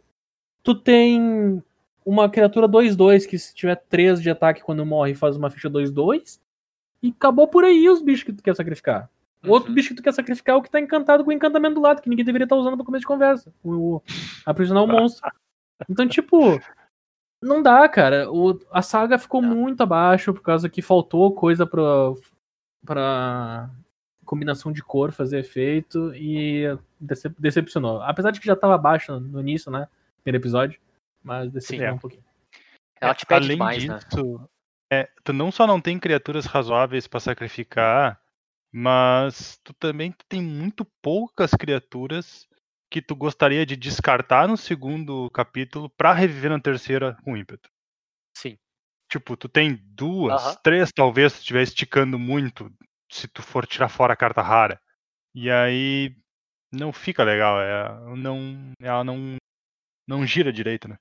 Speaker 3: Tu tem uma criatura 2-2 que se tiver 3 de ataque quando morre faz uma ficha 2-2. E acabou por aí os bichos que tu quer sacrificar. O outro
Speaker 2: Uhum.
Speaker 3: bicho que tu quer sacrificar é o que tá encantado com o encantamento do lado, que ninguém deveria estar usando no começo de conversa. O, o aprisionar o monstro. Então, tipo, não dá, cara. O, a saga ficou
Speaker 2: Não.
Speaker 3: muito abaixo por causa que faltou coisa pra, pra combinação de cor fazer efeito e decep- decepcionou. Apesar de que já tava abaixo no início, né? Primeiro episódio. Mas decepcionou
Speaker 4: Sim.
Speaker 3: um pouquinho.
Speaker 2: Ela te pede
Speaker 4: Além
Speaker 2: demais, né?
Speaker 4: disso, é, tu não só não tem criaturas razoáveis pra sacrificar, mas tu também tem muito poucas criaturas que tu gostaria de descartar no segundo capítulo pra reviver na terceira com ímpeto.
Speaker 2: Sim.
Speaker 4: Tipo, tu tem duas, três talvez, se tu estiver esticando muito, se tu for tirar fora a carta rara. E aí não fica legal, é, não, ela não, não gira direito, né?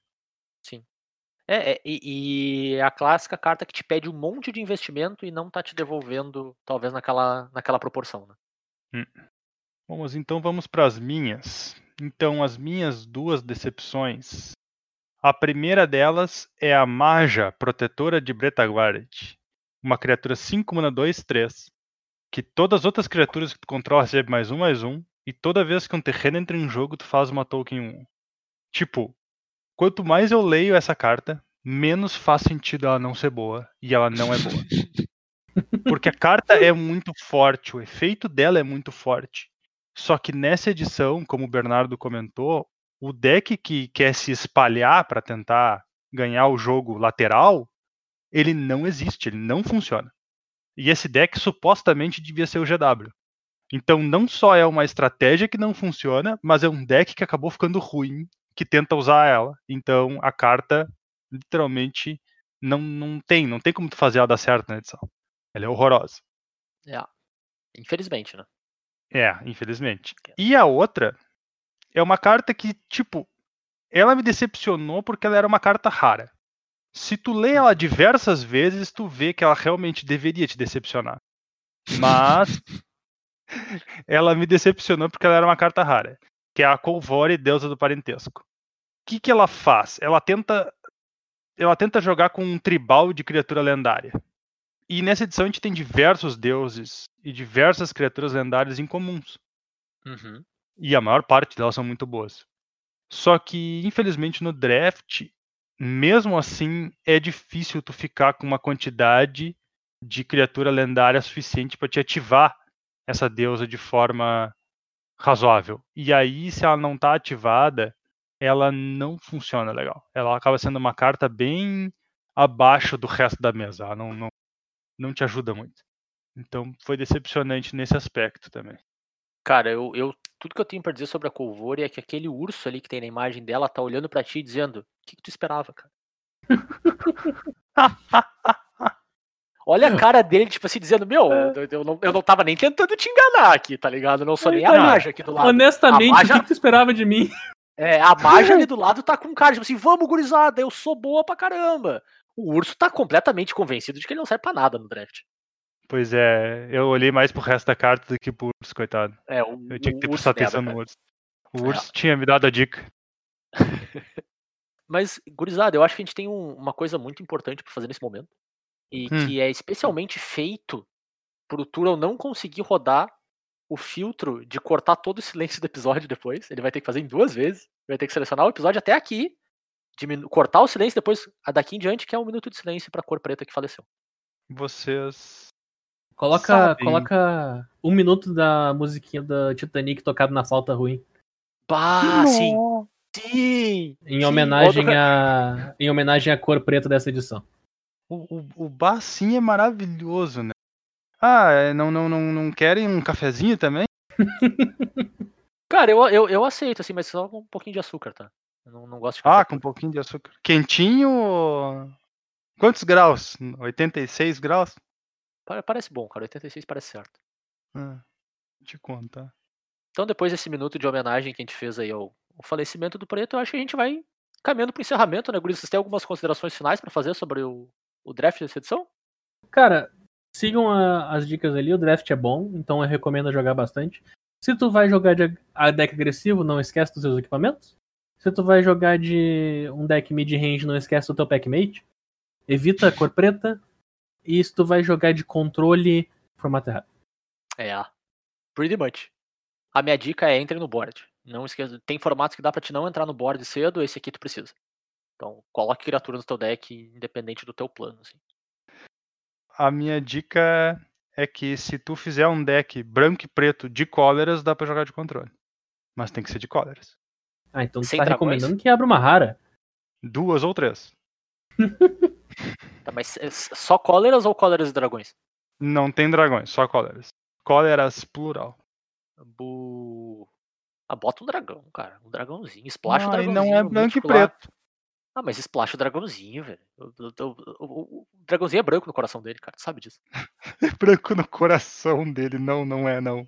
Speaker 2: É, é, e, e a clássica carta que te pede um monte de investimento e não tá te devolvendo, talvez, naquela, naquela proporção, né?
Speaker 4: Vamos então vamos para as minhas. Então as minhas duas decepções. A primeira delas é a Maja, protetora de Bretaguard. Uma criatura 5 mana 2 3, que todas as outras criaturas que tu controla recebem mais um mais um, e toda vez que um terreno entra em jogo, tu faz uma token 1. Tipo, quanto mais eu leio essa carta, menos faz sentido ela não ser boa, e ela não é boa. Porque a carta é muito forte, o efeito dela é muito forte. Só que nessa edição, como o Bernardo comentou, o deck que quer se espalhar para tentar ganhar o jogo lateral, ele não existe, ele não funciona. E esse deck supostamente devia ser o GW. Então não só é uma estratégia que não funciona, mas é um deck que acabou ficando ruim, que tenta usar ela. Então a carta literalmente não, não tem, não tem como tu fazer ela dar certo na edição. Ela é horrorosa.
Speaker 2: É. Infelizmente, né?
Speaker 4: É, infelizmente. E a outra é uma carta que, tipo, ela me decepcionou porque ela era uma carta rara. Se tu lê ela diversas vezes, tu vê que ela realmente deveria te decepcionar. Mas ela me decepcionou porque ela era uma carta rara, que é a Colvore, deusa do parentesco. O que, que ela faz? Ela tenta ela tenta jogar com um tribal de criatura lendária. E nessa edição a gente tem diversos deuses e diversas criaturas lendárias incomuns.
Speaker 2: Uhum.
Speaker 4: E a maior parte delas são muito boas. Só que, infelizmente, no draft, mesmo assim, é difícil tu ficar com uma quantidade de criatura lendária suficiente para te ativar essa deusa de forma razoável. E aí, se ela não tá ativada, ela não funciona legal. Ela acaba sendo uma carta bem abaixo do resto da mesa. Ela não, não, não te ajuda muito. Então foi decepcionante nesse aspecto também.
Speaker 2: Cara, eu, eu tudo que eu tenho pra dizer sobre a Colvore é que aquele urso ali que tem na imagem dela tá olhando pra ti e dizendo: O que, que tu esperava, cara? Olha a cara dele, tipo assim, dizendo: Meu, eu, eu não, eu não tava nem tentando te enganar aqui, tá ligado? Eu não sou nem a
Speaker 3: Olha,
Speaker 2: Maja aqui do lado.
Speaker 3: Honestamente,
Speaker 2: Maja-
Speaker 3: o que, que tu esperava de mim?
Speaker 2: É, a Maja ali do lado tá com cara, tipo assim, vamos, gurizada, eu sou boa pra caramba. O urso tá completamente convencido de que ele não serve pra nada no draft.
Speaker 4: Pois é, eu olhei mais pro resto da carta do que pro urso, coitado.
Speaker 2: É, o,
Speaker 4: Eu tinha que ter prestado atenção no urso. O
Speaker 2: É.
Speaker 4: urso tinha me dado a dica.
Speaker 2: Mas, gurizada, eu acho que a gente tem um- uma coisa muito importante pra fazer nesse momento. E
Speaker 4: Hum.
Speaker 2: que é especialmente feito pro Tural não conseguir rodar o filtro de cortar todo o silêncio do episódio depois. Ele vai ter que fazer em duas vezes. Vai ter que selecionar o episódio até aqui, cortar o silêncio depois, daqui em diante, que é um minuto de silêncio pra cor preta que faleceu.
Speaker 4: Vocês.
Speaker 3: Coloca, coloca um minuto da musiquinha da Titanic tocado na flauta ruim.
Speaker 2: Bah, sim. Sim!
Speaker 3: Em
Speaker 2: sim,
Speaker 3: homenagem,
Speaker 2: outro-
Speaker 3: a, em homenagem à cor preta dessa edição.
Speaker 5: O, o, o bar sim é maravilhoso, né? Ah, é, não, não, não, não querem um cafezinho também?
Speaker 2: Cara, eu, eu, eu aceito, assim, mas só com um pouquinho de açúcar, tá? Eu não, não gosto de
Speaker 5: Ah, com um pouquinho de açúcar. Quentinho. Quantos graus? 86 graus?
Speaker 2: Pa- Parece bom, cara. 86 parece certo.
Speaker 5: Ah, te contar.
Speaker 2: Então, depois desse minuto de homenagem que a gente fez aí ao, ao falecimento do Preto, eu acho que a gente vai caminhando pro encerramento, né, Guris? Vocês têm algumas considerações finais pra fazer sobre o, o draft dessa edição?
Speaker 3: Cara, sigam a- as dicas ali, o draft é bom, então eu recomendo jogar bastante. Se tu vai jogar de a deck agressivo, não esquece dos seus equipamentos. Se tu vai jogar de um deck mid-range, não esquece do teu packmate. Evita a cor preta. E se tu vai jogar de controle, formato errado.
Speaker 2: É, pretty much. A minha dica é entre no board. Não esqueça, tem formatos que dá pra te não entrar no board cedo, esse aqui tu precisa. Então, coloque criatura no teu deck, independente do teu plano, assim.
Speaker 5: A minha dica é que se tu fizer um deck branco e preto de cóleras, dá pra jogar de controle. Mas tem que ser de cóleras.
Speaker 3: Ah, então tu
Speaker 2: Sem
Speaker 3: tá
Speaker 2: dragões?
Speaker 3: recomendando que abra uma rara.
Speaker 5: Duas ou três.
Speaker 2: Tá, mas é só cóleras ou cóleras e dragões?
Speaker 5: Não tem dragões, só cóleras. Cóleras plural.
Speaker 2: Bu... Ah, bota um dragão, cara. Um dragãozinho. Splash o
Speaker 5: Não, aí
Speaker 2: dragãozinho.
Speaker 5: não é branco e preto.
Speaker 2: Ah, mas splash o dragãozinho, velho. O, o- o- o- o dragãozinho é branco no coração dele, cara. Tu sabe disso.
Speaker 5: branco no coração dele. Não, não é, não.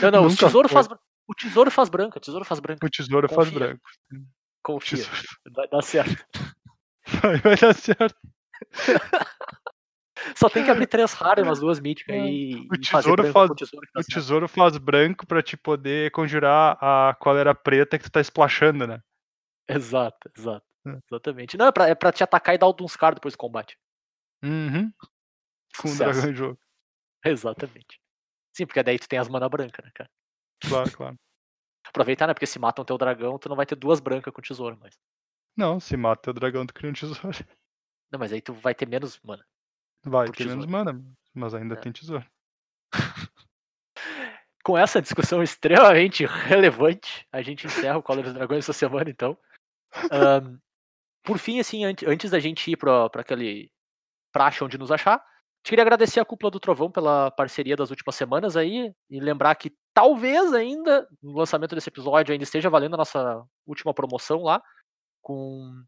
Speaker 2: Não, não, o
Speaker 5: Nunca
Speaker 2: tesouro
Speaker 5: foi.
Speaker 2: faz. O tesouro faz branco, o tesouro faz branco.
Speaker 5: O tesouro faz
Speaker 2: Confia.
Speaker 5: branco.
Speaker 2: Confia. Vai dar certo.
Speaker 5: vai, vai dar certo.
Speaker 2: Só tem que abrir três raras nas duas míticas e,
Speaker 5: O
Speaker 2: e fazer
Speaker 5: tesouro faz-
Speaker 2: o tesouro tá
Speaker 5: O tesouro faz branco pra te poder conjurar a cólera preta que tu tá splashando, né?
Speaker 2: Exato, exato.
Speaker 5: É.
Speaker 2: Exatamente. Não, é pra, é pra te atacar e dar o Dunscar depois do combate.
Speaker 5: Uhum. Com o dragão em jogo.
Speaker 2: Exatamente. Sim, porque daí tu tem as mana branca, né, cara?
Speaker 5: Claro, claro.
Speaker 2: Aproveitar, né? Porque se matam teu dragão, tu não vai ter duas brancas com tesouro, mas.
Speaker 5: Não, se mata o dragão, tu cria um tesouro.
Speaker 2: Não, mas aí tu vai ter menos mana.
Speaker 5: Vai ter menos
Speaker 2: tesouro.
Speaker 5: mana, mas ainda
Speaker 2: É.
Speaker 5: tem tesouro.
Speaker 2: Com essa discussão extremamente relevante, a gente encerra o Collar dos Dragões essa semana, então. Ahn, por fim, assim, ante- antes da gente ir pra, pra aquele praxe onde nos achar, queria agradecer a Cúpula do Trovão pela parceria das últimas semanas aí, e lembrar que talvez ainda, no lançamento desse episódio, ainda esteja valendo a nossa última promoção lá, com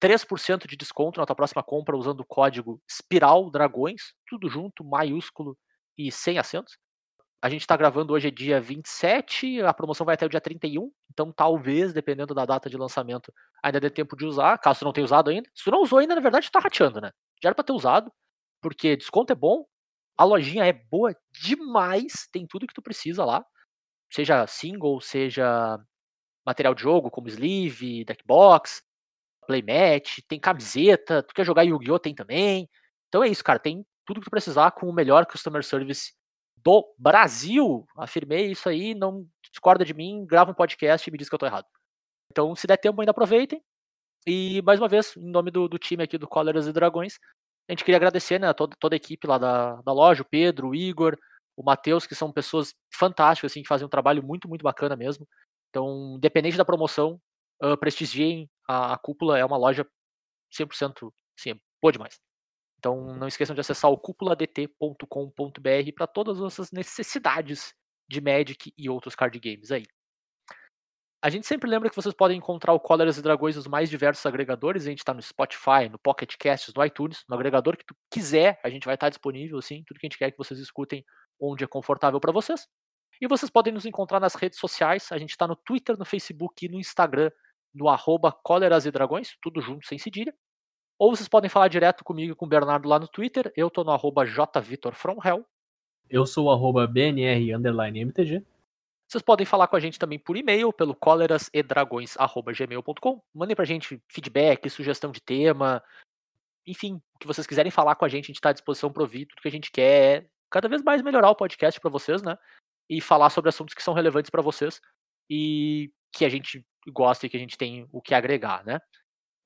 Speaker 2: 3% de desconto na tua próxima compra usando o código Espiral Dragões, tudo junto, maiúsculo e sem acentos. A gente tá gravando hoje é dia 27, a promoção vai até o dia 31, então talvez, dependendo da data de lançamento, ainda dê tempo de usar, caso tu não tenha usado ainda. Se tu não usou ainda, na verdade, tu tá rateando, né? Já era pra ter usado, porque desconto é bom, a lojinha é boa demais, tem tudo que tu precisa lá, seja single, seja material de jogo, como sleeve, deckbox, playmat, tem camiseta, tu quer jogar Yu-Gi-Oh! tem também. Então é isso, cara, tem tudo que tu precisar com o melhor customer service do Brasil. Afirmei isso aí, não discorda de mim, grava um podcast e me diz que eu tô errado. Então, se der tempo, ainda aproveitem. E, mais uma vez, em nome do, do time aqui do Cóleras e Dragões, a gente queria agradecer né, toda, toda a equipe lá da, da loja, o Pedro, o Igor, o Matheus, que são pessoas fantásticas, assim, que fazem um trabalho muito, muito bacana mesmo. Então, independente da promoção, uh, prestigiem a, a Cúpula, é uma loja 100%, sim, boa demais. Então, não esqueçam de acessar o cúpuladt.com.br para todas as nossas necessidades de Magic e outros card games aí. A gente sempre lembra que vocês podem encontrar o Cóleras e Dragões nos mais diversos agregadores. A gente está no Spotify, no Pocket Casts, no iTunes, no agregador que tu quiser. A gente vai estar disponível, assim, tudo que a gente quer que vocês escutem onde é confortável para vocês. E vocês podem nos encontrar nas redes sociais. A gente está no Twitter, no Facebook e no Instagram, no arroba Cóleras e Dragões, tudo junto, sem cedilha. Ou vocês podem falar direto comigo e com o Bernardo lá no Twitter. Eu tô no arroba jvitorfromhell.
Speaker 3: Eu sou o arroba BNR underline MTG.
Speaker 2: Vocês podem falar com a gente também por e-mail, pelo colerasedragões.gmail.com. Mandem pra gente feedback, sugestão de tema, enfim, o que vocês quiserem falar com a gente, a gente está à disposição para ouvir. Tudo que a gente quer é cada vez mais melhorar o podcast para vocês, né? E falar sobre assuntos que são relevantes para vocês e que a gente gosta e que a gente tem o que agregar, né?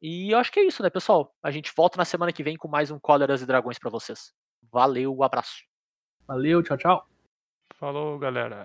Speaker 2: E eu acho que é isso, né, pessoal? A gente volta na semana que vem com mais um Cóleras e Dragões para vocês. Valeu, abraço.
Speaker 3: Valeu, tchau, tchau.
Speaker 5: Falou, galera.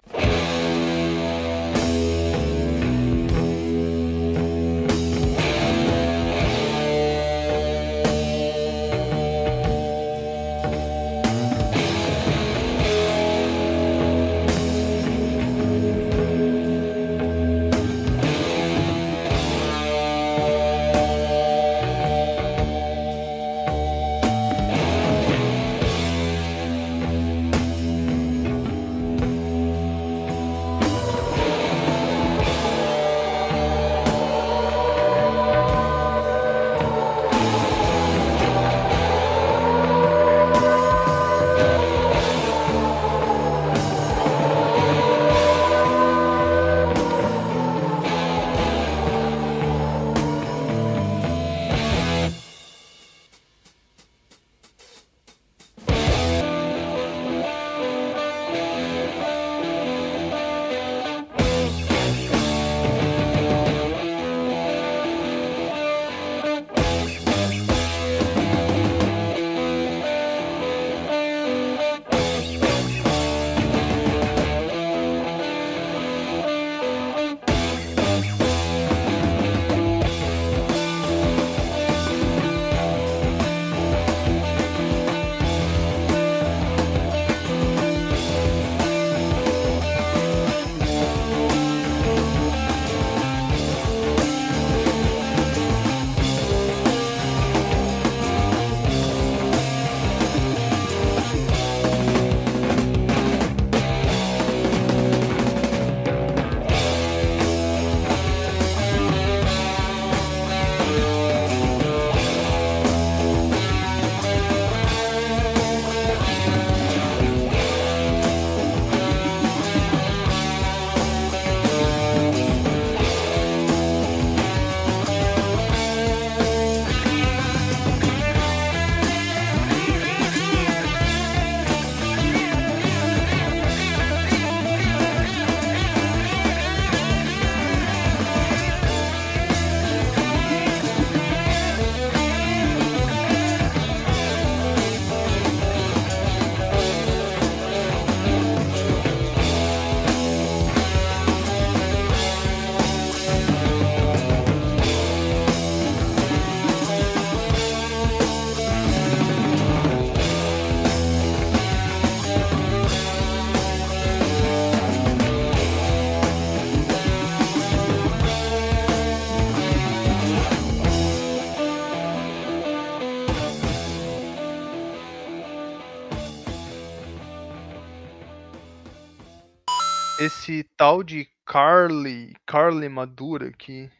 Speaker 4: Tal de Carly, Carly Madura que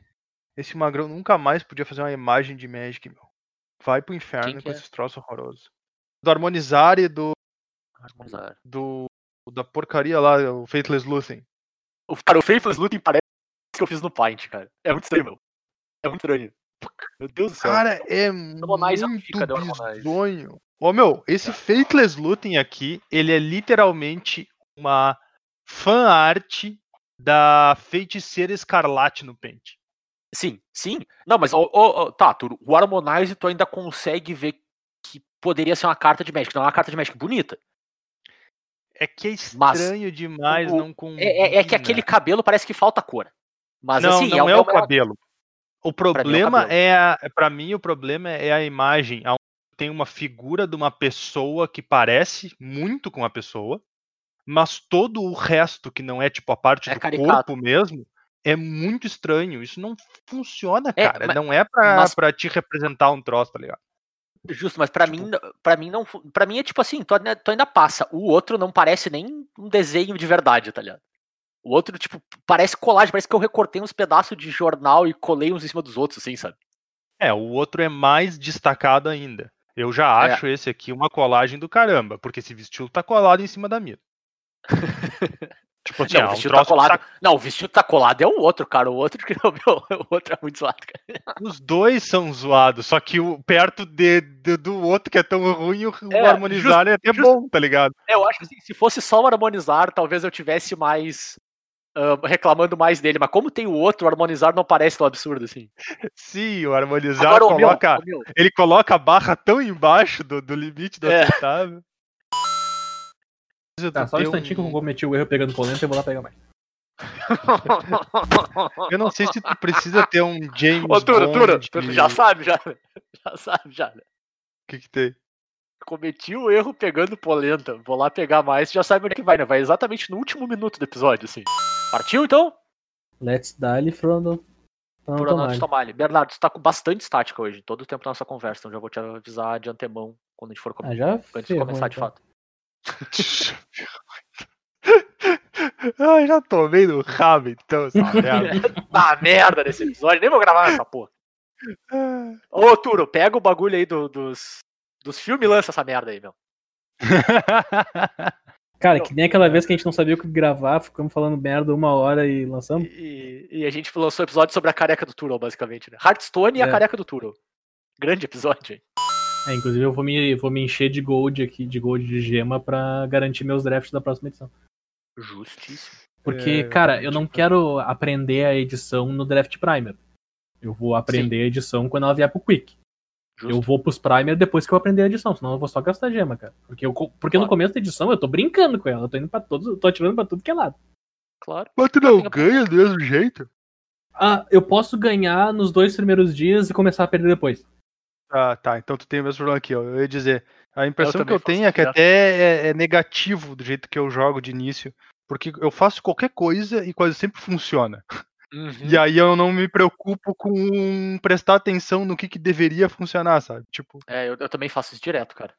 Speaker 4: esse magrão nunca mais podia fazer uma imagem de Magic, meu. Vai pro inferno com
Speaker 2: é?
Speaker 4: esses troços horrorosos. Do Harmonizar e do,
Speaker 2: Harmonizar.
Speaker 4: do da porcaria lá, o Faithless Luthen.
Speaker 2: O, cara, o Faithless Looting parece que eu fiz no Paint, cara. É muito estranho, meu. É muito estranho. Meu Deus do céu.
Speaker 4: Cara, é
Speaker 2: Harmonize
Speaker 4: muito
Speaker 2: fica,
Speaker 4: bizonho. Ô meu, esse Faithless Looting aqui, ele é literalmente uma fan art da feiticeira escarlate no Paint.
Speaker 2: Sim, sim. Não, mas ó, ó, tá, tu, o Harmonize tu ainda consegue ver que poderia ser uma carta de Magic. Não é uma carta de Magic bonita.
Speaker 4: É que é
Speaker 2: Mas
Speaker 4: estranho demais,
Speaker 2: o-
Speaker 4: não combina.
Speaker 2: É, é- é que aquele cabelo parece que falta cor. Mas
Speaker 4: não,
Speaker 2: assim,
Speaker 4: não
Speaker 2: é,
Speaker 4: é, o
Speaker 2: uma-
Speaker 4: cabelo. O problema
Speaker 2: cabelo.
Speaker 4: é, a, para mim o problema é a imagem. Tem uma figura de uma pessoa que parece muito com a pessoa, mas todo o resto que não é tipo a parte
Speaker 2: É
Speaker 4: do
Speaker 2: caricato.
Speaker 4: corpo mesmo é muito estranho. Isso não funciona,
Speaker 2: É,
Speaker 4: cara.
Speaker 2: mas-
Speaker 4: não é pra,
Speaker 2: mas-
Speaker 4: pra te representar um troço, tá ligado?
Speaker 2: Justo, mas pra
Speaker 4: Tipo-
Speaker 2: mim, para mim não, para mim é tipo assim, tu, ainda- tu ainda passa. O outro não parece nem um desenho de verdade, tá ligado? O outro tipo parece colagem, parece que eu recortei uns pedaços de jornal e colei uns em cima dos outros, assim, sabe?
Speaker 4: É, o outro é mais destacado ainda. Eu já
Speaker 2: É.
Speaker 4: acho esse aqui uma colagem do caramba, porque esse vestido tá colado em cima da mira. tipo assim,
Speaker 2: Não,
Speaker 4: é
Speaker 2: o
Speaker 4: um
Speaker 2: vestido tá colado.
Speaker 4: tá
Speaker 2: Não, o vestido tá colado é o outro, cara. O outro que meu, o outro é muito zoado, cara.
Speaker 4: Os dois são zoados, só que o, perto de, de- do outro que é tão ruim, o,
Speaker 2: É,
Speaker 4: harmonizar é até
Speaker 2: justo.
Speaker 4: bom, tá ligado?
Speaker 2: É, eu acho que assim, se fosse só o harmonizar, talvez eu tivesse mais ah, reclamando mais dele, mas como tem o outro, o harmonizar não parece tão absurdo assim.
Speaker 4: Sim, o harmonizar
Speaker 2: Agora o meu,
Speaker 4: coloca.
Speaker 2: o meu,
Speaker 4: Ele coloca a barra tão embaixo do, do limite do
Speaker 2: É.
Speaker 4: aceitável.
Speaker 3: Tá, só um instantinho que eu cometi o erro pegando polenta e vou lá pegar mais.
Speaker 4: Eu não sei se tu precisa ter um James
Speaker 2: Ô, Tura,
Speaker 4: Bond.
Speaker 2: Tura, tu já sabe, já. Já sabe, já.
Speaker 4: O que, que tem?
Speaker 2: Cometi o erro pegando polenta. Vou lá pegar mais, já sabe onde é que vai, né? Vai exatamente no último minuto do episódio, assim. Partiu então?
Speaker 3: Let's dali Frodo.
Speaker 2: Tomali. Bernardo, tu tá com bastante estática hoje, todo o tempo da nossa conversa, então já vou te avisar de antemão quando a gente for
Speaker 3: Ah,
Speaker 2: começar.
Speaker 3: já
Speaker 2: antes de começar de
Speaker 3: então.
Speaker 2: fato.
Speaker 4: Ai, já tomei no rabo então, essa merda.
Speaker 2: Tá merda nesse episódio, nem vou gravar essa porra. Ô, Turo, pega o bagulho aí do- dos, dos filmes e lança essa merda aí, meu.
Speaker 3: Cara, que nem aquela vez que a gente não sabia o que gravar, ficamos falando merda uma hora e lançamos.
Speaker 2: E, e a gente lançou episódio sobre a careca do Turo, basicamente, né? Hearthstone e a
Speaker 3: É.
Speaker 2: careca do Turo. Grande episódio, hein?
Speaker 3: É, inclusive eu vou me, vou me encher de gold aqui, de gold de gema pra garantir meus drafts da próxima edição.
Speaker 2: Justíssimo.
Speaker 3: Porque,
Speaker 4: É,
Speaker 3: cara, eu não quero aprender a edição no draft primer. Eu vou aprender a edição quando ela vier pro quick.
Speaker 2: Justo.
Speaker 3: Eu vou pros primer depois que eu aprender a edição, senão eu vou só gastar gema, cara. Porque, eu, porque no
Speaker 2: Claro.
Speaker 3: começo da edição eu tô brincando com ela, eu tô indo para todos, eu tô atirando pra tudo que é lado.
Speaker 2: Claro.
Speaker 4: Mas tu não ganha do mesmo jeito?
Speaker 3: Ah, eu posso ganhar nos dois primeiros dias e começar a perder depois.
Speaker 4: Ah, tá. Então tu tem o mesmo problema aqui, ó. Eu ia dizer. A impressão que
Speaker 2: também
Speaker 4: eu tenho é que até é, é negativo do jeito que eu jogo de início. Porque eu faço qualquer coisa e quase sempre funciona.
Speaker 2: Uhum.
Speaker 4: E aí eu não me preocupo com prestar atenção no que, que deveria funcionar, sabe? Tipo,
Speaker 2: É, eu, eu também faço isso direto, cara.